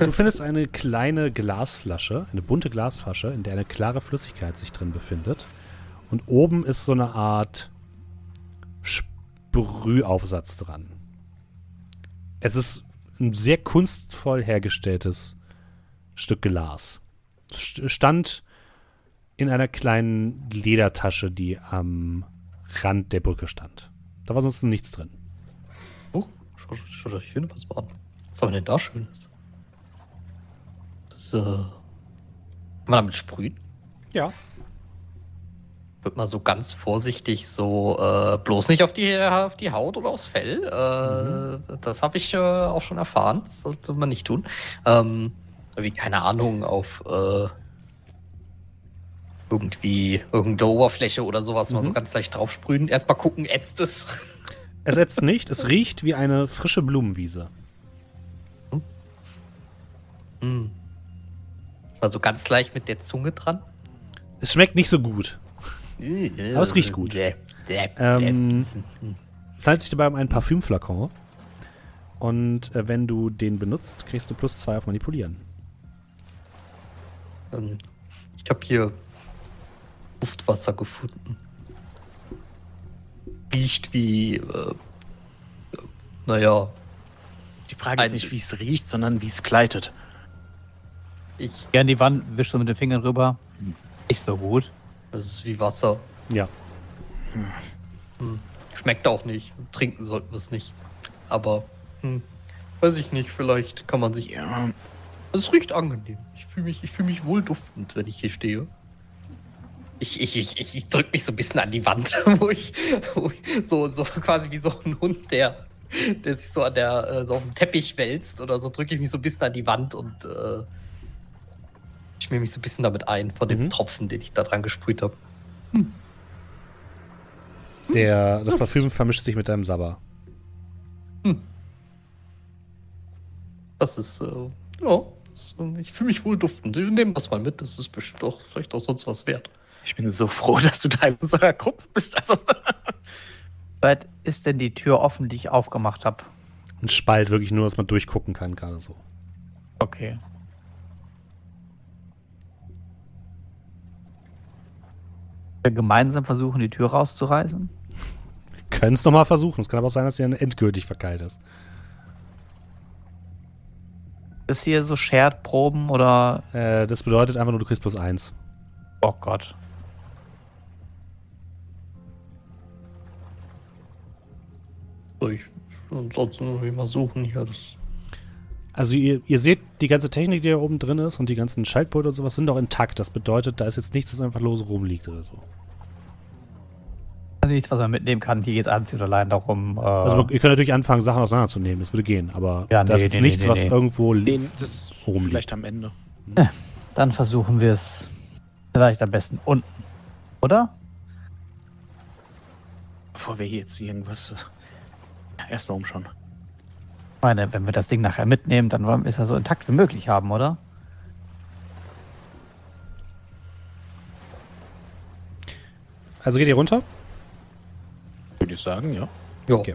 Du findest eine kleine Glasflasche, eine bunte Glasflasche, in der eine klare Flüssigkeit sich drin befindet. Und oben ist so eine Art Sprühaufsatz dran. Es ist ein sehr kunstvoll hergestelltes Stück Glas. Stand in einer kleinen Ledertasche, die am Rand der Brücke stand. Da war sonst nichts drin. Oh, schau, schau doch hier was an. Was haben wir denn da Schönes? Das, äh. Kann man damit sprühen? Ja. Wird mal so ganz vorsichtig so, äh, bloß nicht auf die, auf die Haut oder aufs Fell. Äh, Das habe ich äh, auch schon erfahren. Das sollte man nicht tun. Ähm, wie, keine Ahnung, auf äh, irgendwie irgendeine Oberfläche oder sowas mal so ganz leicht drauf sprühen. Erstmal gucken, ätzt es. Es ätzt nicht, es riecht wie eine frische Blumenwiese. Hm. Mal so ganz leicht mit der Zunge dran. Es schmeckt nicht so gut. Aber es riecht gut. Ähm, Ähm, es handelt sich dabei um einen Parfümflakon. Und äh, wenn du den benutzt, kriegst du plus zwei auf Manipulieren. Ähm, Ich habe hier Luftwasser gefunden. Riecht wie, äh, naja, Die Frage ist nicht, wie es riecht, sondern wie es gleitet. ich, Gern die Wand, wisch so mit den Fingern rüber. Nicht so gut. das ist wie Wasser. Ja. Schmeckt auch nicht. Trinken sollten wir es nicht. Aber, hm, weiß ich nicht, vielleicht kann man sich. Ja, Es riecht angenehm. Ich fühle mich, ich fühl mich wohl duftend, wenn ich hier stehe. Ich, ich, ich, ich, ich drücke mich so ein bisschen an die Wand, <laughs> wo ich, wo ich so, so quasi wie so ein Hund, der, der sich so an der, äh, so auf dem Teppich wälzt oder so, drücke ich mich so ein bisschen an die Wand und äh, schmier mich so ein bisschen damit ein, von dem Mhm. Tropfen, den ich da dran gesprüht habe. Der, das Parfüm vermischt sich mit deinem Sabber. Das ist, äh, ja, das, äh, ich fühle mich wohl duftend. Nehmen das mal mit, das ist bestimmt auch vielleicht auch sonst was wert. Ich bin so froh, dass du Teil unserer Gruppe bist. Also, Seit ist denn die Tür offen, die ich aufgemacht habe? Ein Spalt wirklich nur, dass man durchgucken kann, gerade so. Okay. Wir gemeinsam versuchen, die Tür rauszureißen. können es nochmal versuchen. Es kann aber auch sein, dass sie dann endgültig verkeilt ist. Ist hier so Shared-Proben oder. Äh, das bedeutet einfach nur, du kriegst plus eins. Oh Gott. Ich, ansonsten will ich mal suchen hier. Das Also ihr, ihr seht, die ganze Technik, die hier oben drin ist und die ganzen Schaltpulte und sowas sind auch intakt. Das bedeutet, da ist jetzt nichts, das einfach lose rumliegt oder so. Nichts, was man mitnehmen kann. Hier geht es einzig und allein darum. Äh, Also ihr könnt natürlich anfangen, Sachen auseinanderzunehmen. Das würde gehen, aber Ja, das nee, ist nee, nichts, nee, was nee. irgendwo das rumliegt. vielleicht am Ende. dann versuchen wir es vielleicht am besten unten. Oder? Bevor wir hier jetzt irgendwas. Erstmal umschauen. Ich meine, wenn wir das Ding nachher mitnehmen, dann wollen wir es ja so intakt wie möglich haben, oder? Also geht ihr runter? Würde ich sagen, ja. ja. Okay.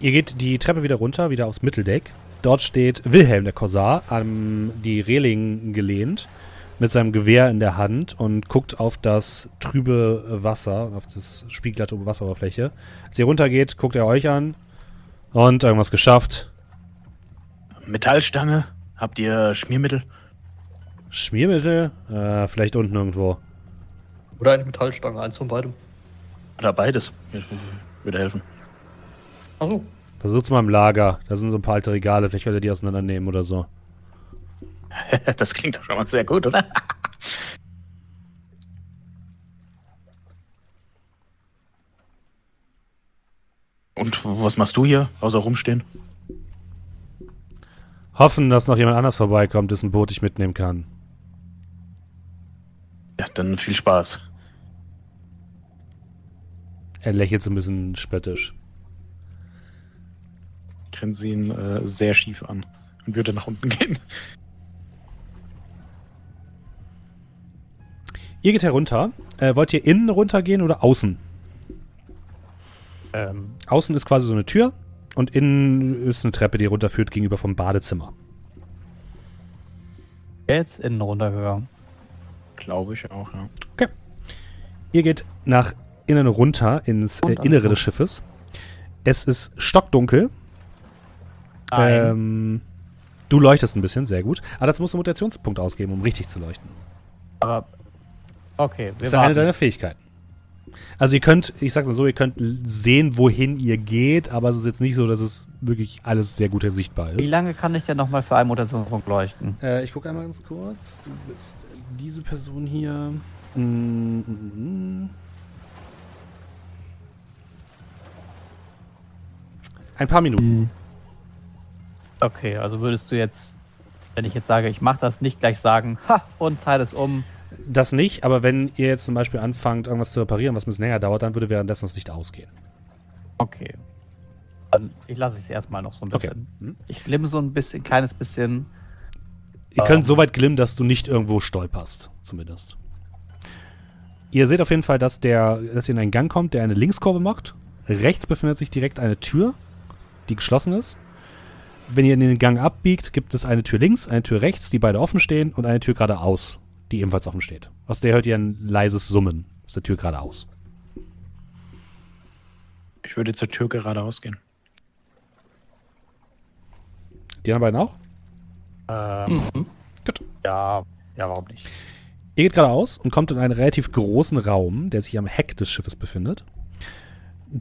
Ihr geht die Treppe wieder runter, wieder aufs Mitteldeck. Dort steht Wilhelm, der Korsar, an die Reling gelehnt, mit seinem Gewehr in der Hand und guckt auf das trübe Wasser, auf das spiegelglatte Wasseroberfläche. Als ihr runtergeht, guckt er euch an und irgendwas geschafft. Metallstange. Habt ihr Schmiermittel? Schmiermittel? Äh, vielleicht unten irgendwo. Oder eine Metallstange, eins von beidem. Oder beides? Würde helfen. Achso. Versucht's mal im Lager. Da sind so ein paar alte Regale. Vielleicht könnt ihr die auseinandernehmen oder so. <laughs> Das klingt doch schon mal sehr gut, oder? <laughs> Und was machst du hier, außer rumstehen? Hoffen, dass noch jemand anders vorbeikommt, dessen Boot ich mitnehmen kann. Ja, dann viel Spaß. Er lächelt so ein bisschen spöttisch. Grinse ihn äh, sehr schief an und würde nach unten <laughs> gehen. Ihr geht herunter. Äh, wollt ihr innen runtergehen oder außen? Ähm, Außen ist quasi so eine Tür und innen ist eine Treppe, die runterführt gegenüber vom Badezimmer. jetzt innen runtergegangen. Glaube ich auch, ja. Ihr geht nach innen runter ins äh, Innere des Schiffes. Es ist stockdunkel. Ein. Ähm, du leuchtest ein bisschen, sehr gut. Aber das musst du einen Mutationspunkt ausgeben, um richtig zu leuchten. Aber. Okay, wir Das ist eine warten. deiner Fähigkeiten. Also ihr könnt, ich sag mal so, ihr könnt sehen, wohin ihr geht, aber es ist jetzt nicht so, dass es wirklich alles sehr gut sichtbar Wie ist. lange kann ich denn nochmal für einen Mutationspunkt leuchten? Äh, ich gucke einmal ganz kurz. Du bist diese Person hier. Mm, mm, mm. Ein paar Minuten. Okay, also würdest du jetzt, wenn ich jetzt sage, ich mache das, nicht gleich sagen, ha, und Zeit ist um. Das nicht, aber wenn ihr jetzt zum Beispiel anfangt, irgendwas zu reparieren, was ein bisschen länger dauert, dann würde währenddessen das Licht ausgehen. Okay. Dann ich lasse es erstmal noch so ein Okay. bisschen. Hm. Ich glimme so ein bisschen, kleines bisschen. Ihr Ähm. könnt so weit glimmen, dass du nicht irgendwo stolperst, zumindest. Ihr seht auf jeden Fall, dass, der, dass ihr in einen Gang kommt, der eine Linkskurve macht. Rechts befindet sich direkt eine Tür, die geschlossen ist. Wenn ihr in den Gang abbiegt, gibt es eine Tür links, eine Tür rechts, die beide offen stehen, und eine Tür geradeaus, die ebenfalls offen steht. Aus der hört ihr ein leises Summen aus der Tür geradeaus. Ich würde zur Tür geradeaus gehen. Die anderen beiden auch? Ähm, Mhm. Gut. ja, ja, warum nicht? Ihr geht geradeaus und kommt in einen relativ großen Raum, der sich am Heck des Schiffes befindet.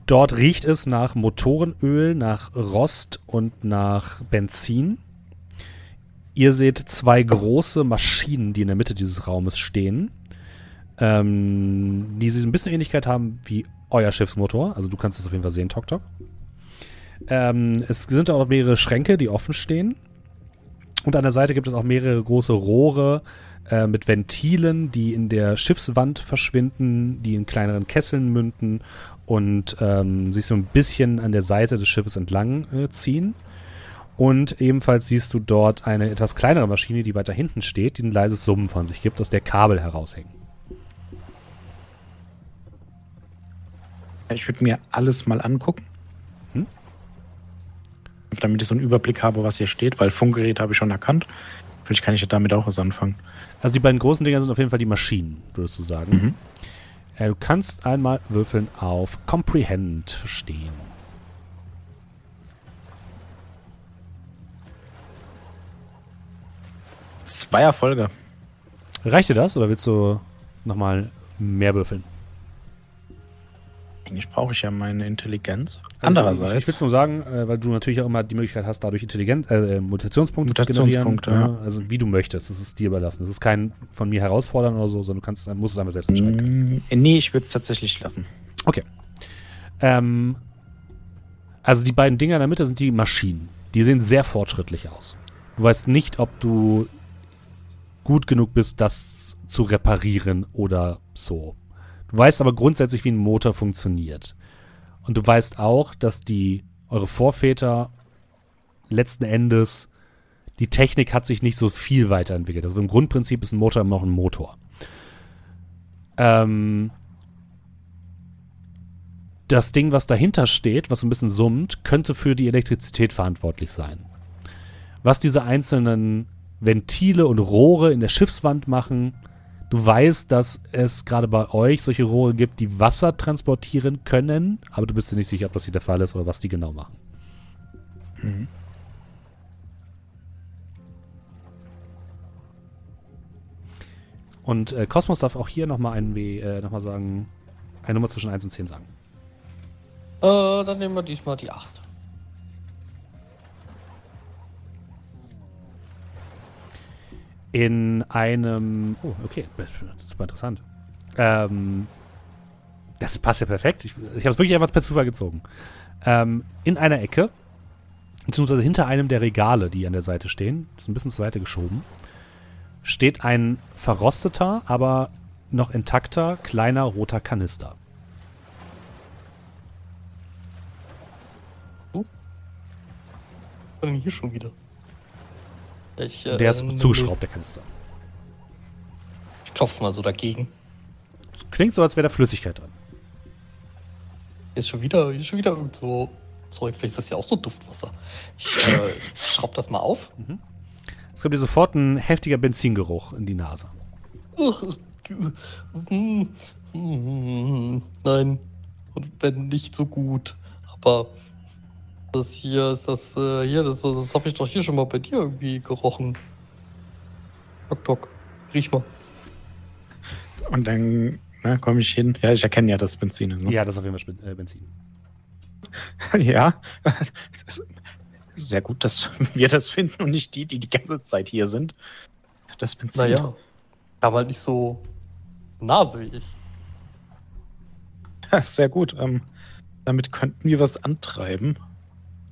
Dort riecht es nach Motorenöl, nach Rost und nach Benzin. Ihr seht zwei große Maschinen, die in der Mitte dieses Raumes stehen, ähm, die so ein bisschen Ähnlichkeit haben wie euer Schiffsmotor. Also du kannst es auf jeden Fall sehen, Tok Tok. Ähm, es sind auch mehrere Schränke, die offen stehen. Und an der Seite gibt es auch mehrere große Rohre, äh, mit Ventilen, die in der Schiffswand verschwinden, die in kleineren Kesseln münden und ähm, sich so ein bisschen an der Seite des Schiffes entlang äh, ziehen. Und ebenfalls siehst du dort eine etwas kleinere Maschine, die weiter hinten steht, die ein leises Summen von sich gibt, aus der Kabel heraushängen. Ich würde mir alles mal angucken. Hm? Damit ich so einen Überblick habe, was hier steht, weil Funkgerät habe ich schon erkannt. Vielleicht kann ich ja damit auch was anfangen. Also die beiden großen Dinger sind auf jeden Fall die Maschinen, würdest du sagen. Mhm. Äh, du kannst einmal würfeln auf Comprehend verstehen. Zwei Erfolge. Reicht dir das oder willst du nochmal mehr würfeln? Eigentlich brauche ich ja meine Intelligenz. Also Andererseits. Ich, ich will nur sagen, äh, weil du natürlich auch immer die Möglichkeit hast, dadurch Intelligenz, äh, Mutationspunkte zu generieren. Mutationspunkte, ja. Also wie du möchtest. Das ist dir überlassen. Das ist kein von mir herausfordern oder so, sondern du kannst, musst es einfach selbst entscheiden. Mm, nee, ich würde es tatsächlich lassen. Okay. Ähm, also die beiden Dinger in der Mitte sind die Maschinen. Die sehen sehr fortschrittlich aus. Du weißt nicht, ob du gut genug bist, das zu reparieren oder so. Du weißt aber grundsätzlich, wie ein Motor funktioniert. Und du weißt auch, dass die eure Vorväter letzten Endes die Technik hat sich nicht so viel weiterentwickelt. Also im Grundprinzip ist ein Motor immer noch ein Motor. Ähm, das Ding, was dahinter steht, was ein bisschen summt, könnte für die Elektrizität verantwortlich sein. Was diese einzelnen Ventile und Rohre in der Schiffswand machen, du weißt, dass es gerade bei euch solche Rohre gibt, die Wasser transportieren können, aber du bist dir nicht sicher, ob das hier der Fall ist oder was die genau machen. Und äh, Cosmos darf auch hier nochmal ein äh, noch mal sagen, eine Nummer zwischen 1 und 10 sagen. Äh, dann nehmen wir diesmal die 8. in einem. Oh, okay, super interessant. Ähm, das passt ja perfekt. Ich, ich habe es wirklich einfach per Zufall gezogen. Ähm, in einer Ecke, beziehungsweise hinter einem der Regale, die an der Seite stehen, ist ein bisschen zur Seite geschoben, steht ein verrosteter, aber noch intakter kleiner roter Kanister. Was denn hier schon wieder? Ich, äh, Der ist nimm zugeschraubt, der Kanister. Ich klopfe mal so dagegen. Es klingt so, als wäre da Flüssigkeit. Hier ist schon wieder, ist schon wieder irgend so Zeug. Vielleicht ist das ja auch so Duftwasser. Ich äh, <laughs> schraub das mal auf. Es kommt dir sofort ein heftiger Benzingeruch in die Nase. Ugh, mm, mm, Nein. Und wenn nicht so gut. Aber das hier ist das, äh, hier, das, das habe ich doch hier schon mal bei dir irgendwie gerochen. Tok, tok. Riech mal. Und dann ne, komme ich hin. Ja, ich erkenne ja, dass es Benzin ist. Ne? Ja, das ist auf jeden Fall äh, Benzin. <laughs> ja. Sehr gut, dass <laughs> wir das finden und nicht die, die die ganze Zeit hier sind. Das Benzin. Naja. Aber halt nicht so nasig. <laughs> Ja, sehr gut. Ähm, damit könnten wir was antreiben.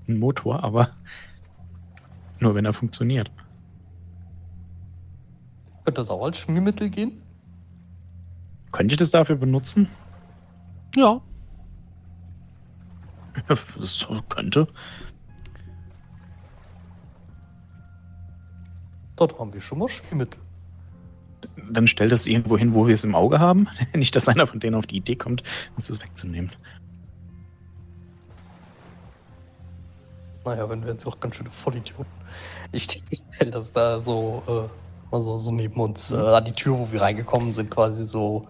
Ein Motor, aber nur wenn er funktioniert. Könnte das auch als Schmiermittel gehen? Könnte ich das dafür benutzen? Ja, Das so könnte. Dort haben wir schon mal Schmiermittel. Dann stell das irgendwo hin, wo wir es im Auge haben. <laughs> Nicht, dass einer von denen auf die Idee kommt, uns das wegzunehmen. Naja, wenn wir jetzt auch ganz schöne Vollidioten. Ich stelle das da so, äh, mal so, so neben uns äh, an die Tür, wo wir reingekommen sind, quasi so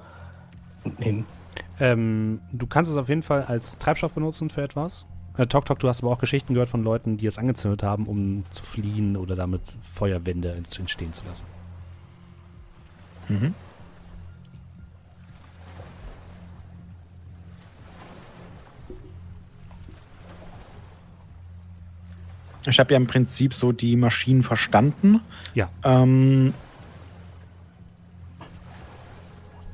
hin. Ähm, du kannst es auf jeden Fall als Treibstoff benutzen für etwas. Äh, Tok Tok, du hast aber auch Geschichten gehört von Leuten, die es angezündet haben, um zu fliehen oder damit Feuerwände ent- entstehen zu lassen. Mhm. Ich habe ja im Prinzip so die Maschinen verstanden. Ja. Ähm,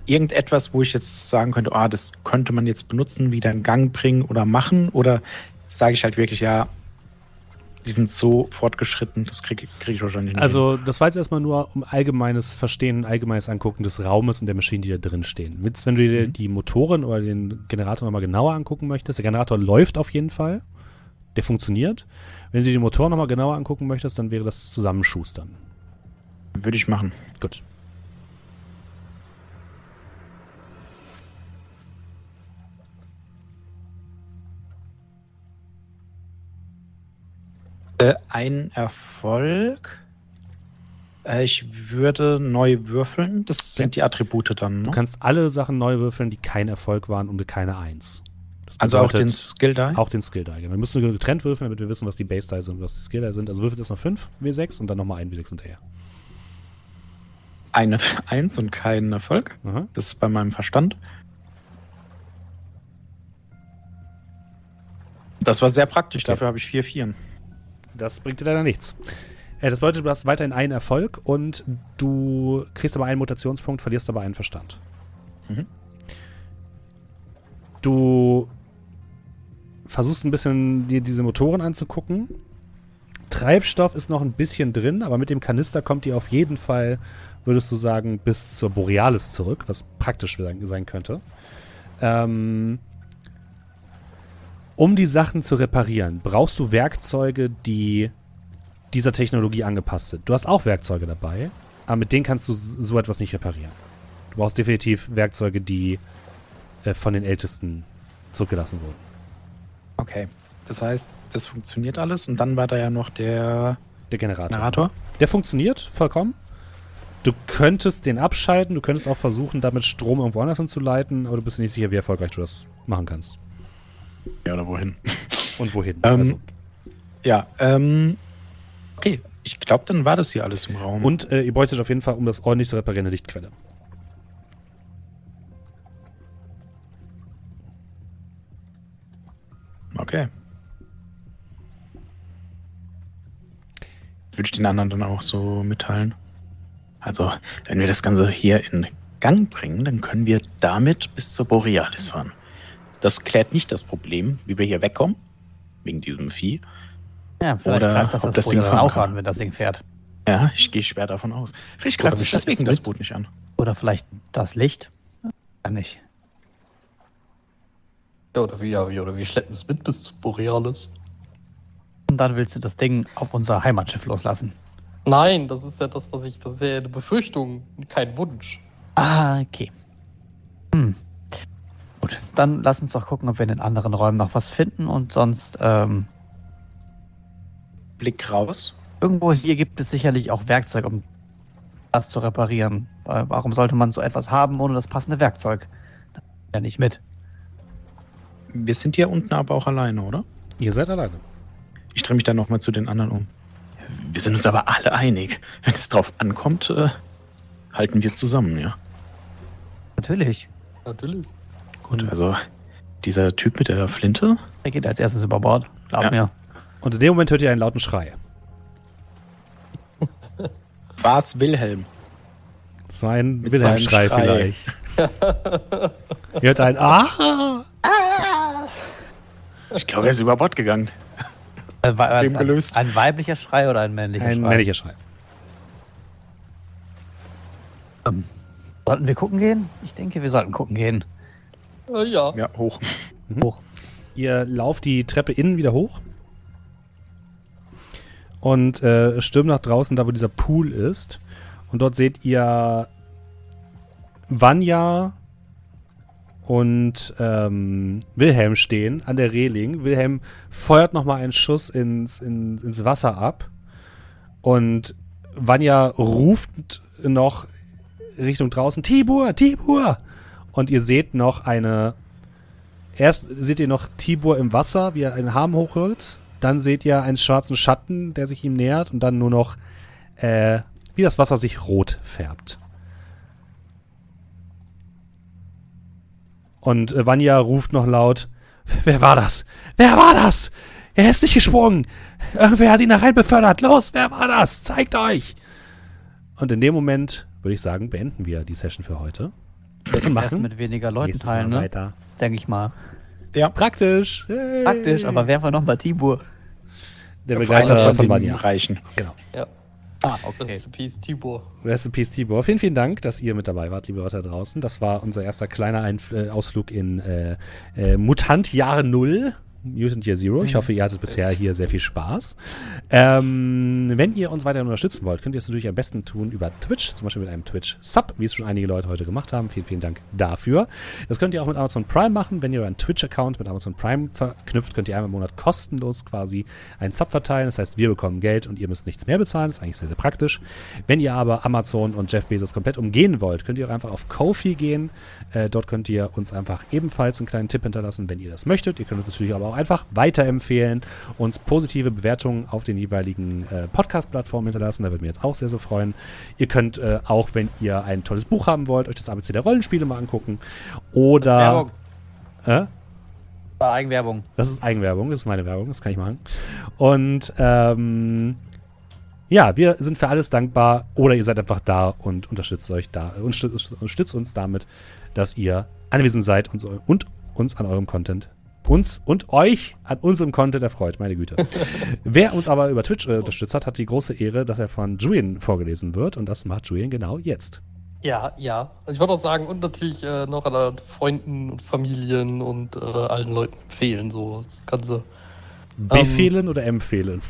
irgendetwas, wo ich jetzt sagen könnte, ah, das könnte man jetzt benutzen, wieder in Gang bringen oder machen? Oder sage ich halt wirklich, ja, die sind so fortgeschritten, das kriege krieg ich wahrscheinlich nicht. Also, das war jetzt erstmal nur um allgemeines Verstehen, allgemeines Angucken des Raumes und der Maschinen, die da drin stehen. Wenn du dir die Motoren oder den Generator nochmal genauer angucken möchtest, der Generator läuft auf jeden Fall. Der funktioniert. Wenn du dir die Motoren nochmal genauer angucken möchtest, dann wäre das Zusammenschustern. würde ich machen. Gut. Äh, ein Erfolg. Äh, ich würde neu würfeln. Das sind die Attribute dann. Ne? Du kannst alle Sachen neu würfeln, die kein Erfolg waren und keine Eins. Also auch den Skill Die? Auch den Skill Die. Genau. Wir müssen getrennt würfeln, damit wir wissen, was die Base Die sind und was die Skill Die sind. Also würfelt erstmal 5 W6 und dann nochmal ein W6 hinterher. Eine Eins und kein Erfolg. Aha. Das ist bei meinem Verstand. Das war sehr praktisch. Okay. Dafür habe ich vier Vieren. Das bringt dir leider nichts. Äh, das bedeutet, du hast weiterhin einen Erfolg und du kriegst aber einen Mutationspunkt, verlierst aber einen Verstand. Mhm. Du versuchst ein bisschen dir diese Motoren anzugucken. Treibstoff ist noch ein bisschen drin, aber mit dem Kanister kommt ihr auf jeden Fall, würdest du sagen, bis zur Borealis zurück, was praktisch sein könnte. Ähm, um die Sachen zu reparieren, brauchst du Werkzeuge, die dieser Technologie angepasst sind. Du hast auch Werkzeuge dabei, aber mit denen kannst du so etwas nicht reparieren. Du brauchst definitiv Werkzeuge, die äh, von den Ältesten zurückgelassen wurden. Okay. Das heißt, das funktioniert alles und dann war da ja noch der Der Generator. Generator. Der funktioniert vollkommen. Du könntest den abschalten, du könntest auch versuchen, damit Strom irgendwo anders hinzuleiten, aber du bist dir nicht sicher, wie erfolgreich du das machen kannst. Ja, oder wohin? <laughs> Und wohin. Ähm, also. Ja, ähm. Okay, ich glaube, dann war das hier alles im Raum. Und äh, ihr bräuchtet auf jeden Fall, um das ordentlich zu reparieren, eine Lichtquelle. Okay. Würde ich den anderen dann auch so mitteilen. Also, wenn wir das Ganze hier in Gang bringen, dann können wir damit bis zur Borealis fahren. Das klärt nicht das Problem, wie wir hier wegkommen, wegen diesem Vieh. Ja, vielleicht Oder greift das ob das, das Ding auch kann. an, wenn das Ding fährt. Ja, ich gehe schwer davon aus. Vielleicht greift es deswegen es das. Boot nicht an. Oder vielleicht das Licht. Ja, nicht. Ja, oder wie, ja, wie, oder wir schleppen es mit bis zu Borealis. Und dann willst du das Ding auf unser Heimatschiff loslassen. Nein, das ist ja das, was ich, das ist ja eine Befürchtung, kein Wunsch. Ah, okay. Hm. Gut, dann lass uns doch gucken, ob wir in den anderen Räumen noch was finden und sonst, ähm, Blick raus. irgendwo hier gibt es sicherlich auch Werkzeug, um das zu reparieren. Weil Warum sollte man so etwas haben ohne das passende Werkzeug? Ja nicht mit. Wir sind hier unten aber auch alleine, oder? Ihr seid alleine. Ich drehe mich dann nochmal zu den anderen um. Wir sind uns aber alle einig. Wenn es drauf ankommt, äh, halten wir zusammen, ja. Natürlich. Natürlich. Gut, also dieser Typ mit der Flinte, Er geht als erstes über Bord. Glaub Ja. mir. Und in dem Moment hört ihr einen lauten Schrei. <laughs> war es Wilhelm. Das war ein Mit Wilhelm-Schrei vielleicht. <laughs> ihr hört ein Ah! Ich glaube, er ist über Bord gegangen. Äh, war ein, gelöst. ein weiblicher Schrei oder ein männlicher Ein Schrei? männlicher Schrei. Sollten wir gucken gehen? Ich denke, wir sollten gucken gehen. Äh, ja. Ja, hoch. Hoch. Ihr lauft die Treppe innen wieder hoch und äh, stürmt nach draußen, da wo dieser Pool ist. Und dort seht ihr Vanya und ähm, Wilhelm stehen an der Reling. Wilhelm feuert nochmal einen Schuss ins, in, ins Wasser ab. Und Vanya ruft noch Richtung draußen, Tibur, Tibur! Und ihr seht noch eine Erst seht ihr noch Tibur im Wasser, wie er einen Arm hochhört. Dann seht ihr einen schwarzen Schatten, der sich ihm nähert. Und dann nur noch, äh, wie das Wasser sich rot färbt. Und äh, Vanya ruft noch laut, wer war das? Wer war das? Er ist nicht gesprungen. Irgendwer hat ihn da rein befördert. Los, wer war das? Zeigt euch. Und in dem Moment würde ich sagen, beenden wir die Session für heute. Wir Erst machen mit weniger Leuten teilen, ne? weiter. Denke ich mal. Ja. Praktisch. Hey. Praktisch, aber wer war noch mal Tibur? Der Begleiter von Vanya. Reichen. Genau. Ja. Ah, Rest in Peace, Tibor. Rest in Peace, Tibor. Vielen, vielen Dank, dass ihr mit dabei wart, liebe Leute da draußen. Das war unser erster kleiner Einf äh, Ausflug in äh, äh, Mutant Jahre Null. Mutant Year Zero. Ich hoffe, ihr hattet bisher hier sehr viel Spaß. Ähm, wenn ihr uns weiter unterstützen wollt, könnt ihr es natürlich am besten tun über Twitch, zum Beispiel mit einem Twitch-Sub, wie es schon einige Leute heute gemacht haben. Vielen, vielen Dank dafür. Das könnt ihr auch mit Amazon Prime machen. Wenn ihr euren Twitch-Account mit Amazon Prime verknüpft, könnt ihr einmal im Monat kostenlos quasi einen Sub verteilen. Das heißt, wir bekommen Geld und ihr müsst nichts mehr bezahlen. Das ist eigentlich sehr, sehr praktisch. Wenn ihr aber Amazon und Jeff Bezos komplett umgehen wollt, könnt ihr auch einfach auf Kofi gehen. Äh, dort könnt ihr uns einfach ebenfalls einen kleinen Tipp hinterlassen, wenn ihr das möchtet. Ihr könnt uns natürlich aber auch einfach weiterempfehlen, uns positive Bewertungen auf den jeweiligen äh, Podcast-Plattformen hinterlassen. Da würden wir jetzt auch sehr, sehr freuen. Ihr könnt äh, auch, wenn ihr ein tolles Buch haben wollt, euch das ABC der Rollenspiele mal angucken. Oder. Werbung. Äh? War Eigenwerbung. Das ist Eigenwerbung, das ist meine Werbung, das kann ich machen. Und ähm, ja, wir sind für alles dankbar oder ihr seid einfach da und unterstützt euch da, unterstützt uns damit, dass ihr anwesend seid und, und uns an eurem Content uns und euch an unserem Content erfreut, meine Güte. <laughs> Wer uns aber über Twitch äh, unterstützt hat, hat die große Ehre, dass er von Julian vorgelesen wird und das macht Julian genau jetzt. Ja, ja. Also ich würde auch sagen, und natürlich äh, noch an Freunden und Familien und äh, allen Leuten empfehlen, so das Ganze. Befehlen ähm, oder empfehlen?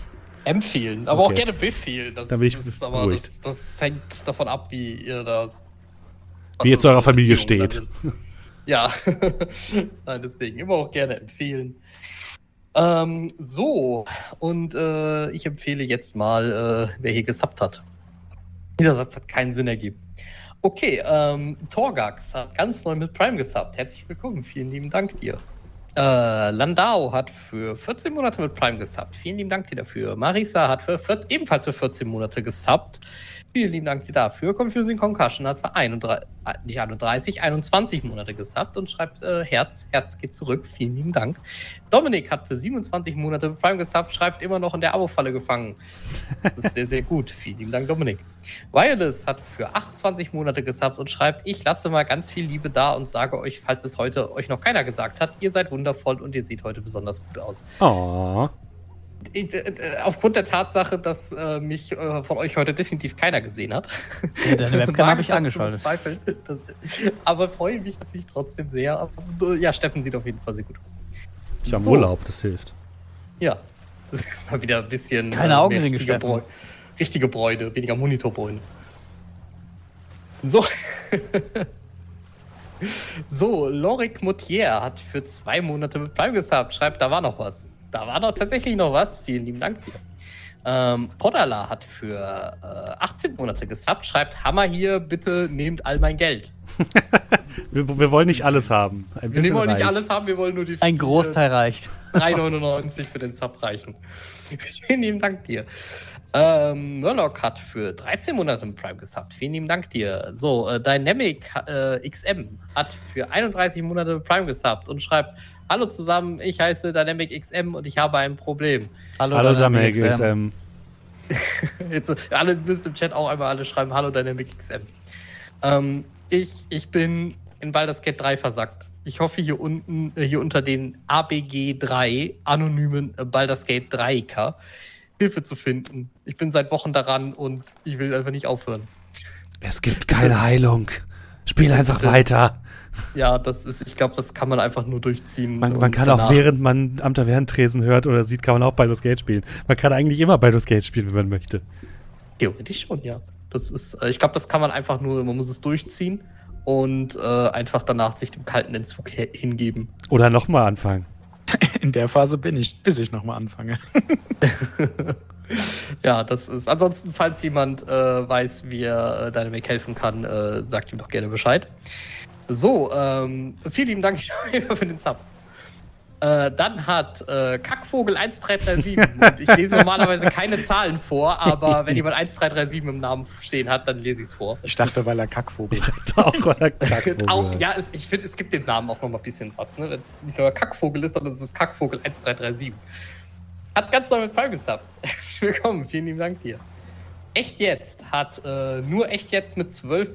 Empfehlen, aber okay. auch gerne befehlen. Das, da bin ich ist, aber das, das, hängt davon ab, wie ihr da. Wie ihr zu eurer Familie steht. <laughs> Ja, <laughs> Nein, deswegen immer auch gerne empfehlen. Ähm, so, und äh, ich empfehle jetzt mal, äh, wer hier gesubbt hat. Dieser Satz hat keinen Sinn ergeben. Okay, ähm, Torgax hat ganz neu mit Prime gesubbt. Herzlich willkommen, vielen lieben Dank dir. Äh, Landau hat für 14 Monate mit Prime gesubbt. Vielen lieben Dank dir dafür. Marisa hat für, für, ebenfalls für 14 Monate gesubbt. Vielen lieben Dank dafür. Confusing Concussion hat für 31, äh, nicht 31, 21 Monate gesubbt und schreibt äh, Herz, Herz geht zurück. Vielen lieben Dank. Dominik hat für 27 Monate Prime gesubbt, schreibt immer noch in der Abo-Falle gefangen. Das ist sehr, sehr gut. Vielen lieben Dank, Dominik. Wireless hat für 28 Monate gesubbt und schreibt, ich lasse mal ganz viel Liebe da und sage euch, falls es heute euch noch keiner gesagt hat, ihr seid wundervoll und ihr seht heute besonders gut aus. Oh aufgrund der Tatsache, dass äh, mich äh, von euch heute definitiv keiner gesehen hat. Ja, deine <laughs> Webcam habe ich angeschaltet. Das, aber freue mich natürlich trotzdem sehr. Ja, Steffen sieht auf jeden Fall sehr gut aus. Ich habe so. Urlaub, das hilft. Ja, <laughs> das ist mal wieder ein bisschen. Keine äh, Augenringe, richtige, Bräu richtige Bräune, weniger Monitorbräune. So. <laughs> so, Lorik Moutier hat für zwei Monate mit Prime gesubbt. Schreibt, da war noch was. Da war doch tatsächlich noch was. Vielen lieben Dank dir. Ähm, Podala hat für äh, 18 Monate gesubbt, schreibt Hammer hier, bitte nehmt all mein Geld. <laughs> wir, wir, wollen nicht alles haben. wir wollen reicht. nicht alles haben, wir wollen nur die Ein Großteil reicht. 3,99 für den Sub reichen. <laughs> Vielen lieben Dank dir. Ähm, Murloc hat für 13 Monate mit Prime gesubbt. Vielen lieben Dank dir. So, äh, Dynamic äh, XM hat für 31 Monate mit Prime gesubbt und schreibt Hallo zusammen, ich heiße Dynamic XM und ich habe ein Problem. Hallo, Hallo Dynamic, Dynamic XM. <laughs> Jetzt, alle müssen im Chat auch einmal alle schreiben, Hallo Dynamic XM. Ähm, ich, ich bin in Baldur's Gate 3 versackt. Ich hoffe hier unten, äh, hier unter den ABG 3 anonymen äh, Baldur's Gate 3K Hilfe zu finden. Ich bin seit Wochen daran und ich will einfach nicht aufhören. Es gibt keine Heilung. Spiel einfach weiter. Ja, das ist, ich glaube, das kann man einfach nur durchziehen. Man, man kann auch, während man am Tavernentresen hört oder sieht, kann man auch Baldur's Gate spielen. Man kann eigentlich immer Baldur's Gate spielen, wenn man möchte. Theoretisch schon, ja. Das ist, äh, ich glaube, das kann man einfach nur, man muss es durchziehen und äh, einfach danach sich dem kalten Entzug hingeben. Oder nochmal anfangen. <laughs> In der Phase bin ich, bis ich nochmal anfange. <laughs> ja, das ist. Ansonsten, falls jemand äh, weiß, wie er äh, Dynamic helfen kann, äh, sagt ihm doch gerne Bescheid. So, ähm, vielen lieben Dank <laughs> für den Sub. Äh, dann hat äh, Kackvogel 1337, <laughs> und ich lese normalerweise keine Zahlen vor, aber wenn jemand 1337 im Namen stehen hat, dann lese ich es vor. Ich dachte, weil er Kackvogel. Ich dachte auch, weil er <laughs> Kackvogel. auch, ja, es, ich finde, es gibt dem Namen auch noch mal ein bisschen was, ne? Wenn es nicht nur Kackvogel ist, sondern es ist Kackvogel 1337. Hat ganz neu mit Prime gesubbt. Willkommen, vielen lieben Dank dir. Echt Jetzt hat äh, nur Echt Jetzt mit zwölf,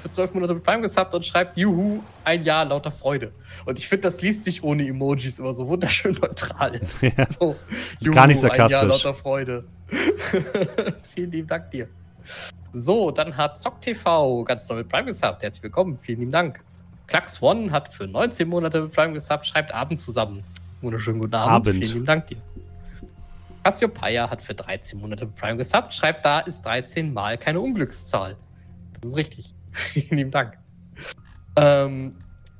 für zwölf Monate mit Prime gesubbt und schreibt Juhu, ein Jahr lauter Freude. Und ich finde, das liest sich ohne Emojis immer so wunderschön neutral. <laughs> Ja. So, Juhu, Gar nicht sarkastisch. Ein Jahr lauter Freude. <laughs> vielen lieben Dank dir. So, dann hat ZockTV ganz neu mit Prime gesubbt. Herzlich willkommen, vielen lieben Dank. Klacks One hat für 19 Monate mit Prime gesubbt, schreibt Abend zusammen. Wunderschönen guten Abend. Abend. Vielen lieben Dank dir. Cassiopeia hat für 13 Monate Prime gesubbt. Schreibt, da ist 13 mal keine Unglückszahl. Das ist richtig. <laughs> Vielen lieben Dank. Ähm,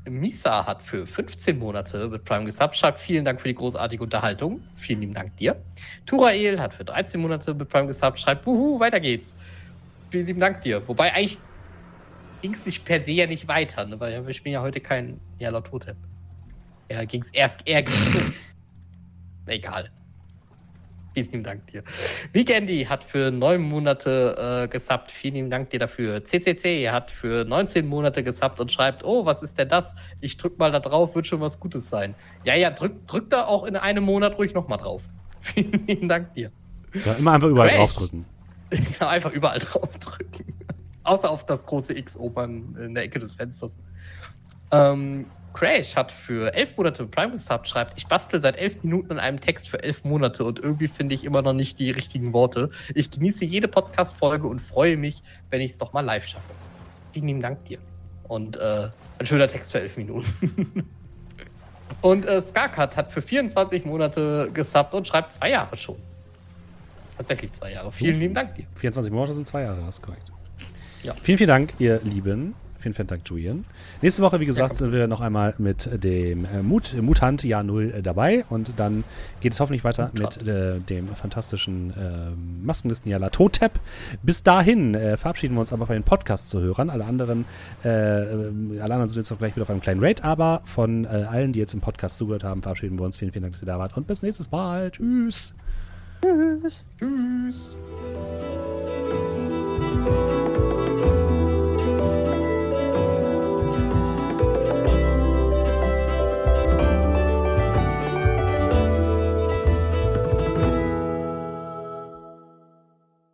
Misa hat für 15 Monate mit Prime gesubbt. Schreibt, vielen Dank für die großartige Unterhaltung. Vielen lieben Dank dir. Turael hat für 13 Monate mit Prime gesubbt. Schreibt, buhu, weiter geht's. Vielen lieben Dank dir. Wobei eigentlich ging es sich per se ja nicht weiter, ne? weil wir spielen ja heute kein Yellow Totem. Ja, ging es erst eher. Egal. Vielen Dank dir. Weekendy hat für neun Monate äh, gesubbt. Vielen Dank dir dafür. CCC hat für 19 Monate gesubbt und schreibt, oh, was ist denn das? Ich drück mal da drauf, wird schon was Gutes sein. Ja, ja, drück, drück da auch in einem Monat ruhig nochmal drauf. <laughs> Vielen Dank dir. Ja, immer einfach überall Crash. draufdrücken. <laughs> Ja, einfach überall <laughs> drauf drücken. Außer auf das große X oben in der Ecke des Fensters. Ähm, Crash hat für elf Monate Prime gesubbt, schreibt, ich bastel seit elf Minuten an einem Text für elf Monate und irgendwie finde ich immer noch nicht die richtigen Worte. Ich genieße jede Podcast-Folge und freue mich, wenn ich es doch mal live schaffe. Vielen lieben Dank dir. Und äh, ein schöner Text für elf Minuten. <laughs> und äh, Skarkat hat für 24 Monate gesubbt und schreibt zwei Jahre schon. Tatsächlich zwei Jahre. Vielen lieben Dank dir. 24 Monate sind zwei Jahre, das ist korrekt. Ja. Vielen, vielen Dank, ihr Lieben. Vielen, vielen Dank, Julian. Nächste Woche, wie gesagt, Ja, sind wir noch einmal mit dem äh, Mut, Mutant Jahr Null äh, dabei und dann geht es hoffentlich weiter Mutant. mit äh, dem fantastischen äh, Maskenlisten La Totep. Bis dahin äh, verabschieden wir uns aber von den Podcast-Zuhörern. Alle anderen, äh, äh, alle anderen sind jetzt auch gleich wieder auf einem kleinen Rate, aber von äh, allen, die jetzt im Podcast zugehört haben, verabschieden wir uns. Vielen, vielen Dank, dass ihr da wart und bis nächstes Mal. Tschüss. Tschüss.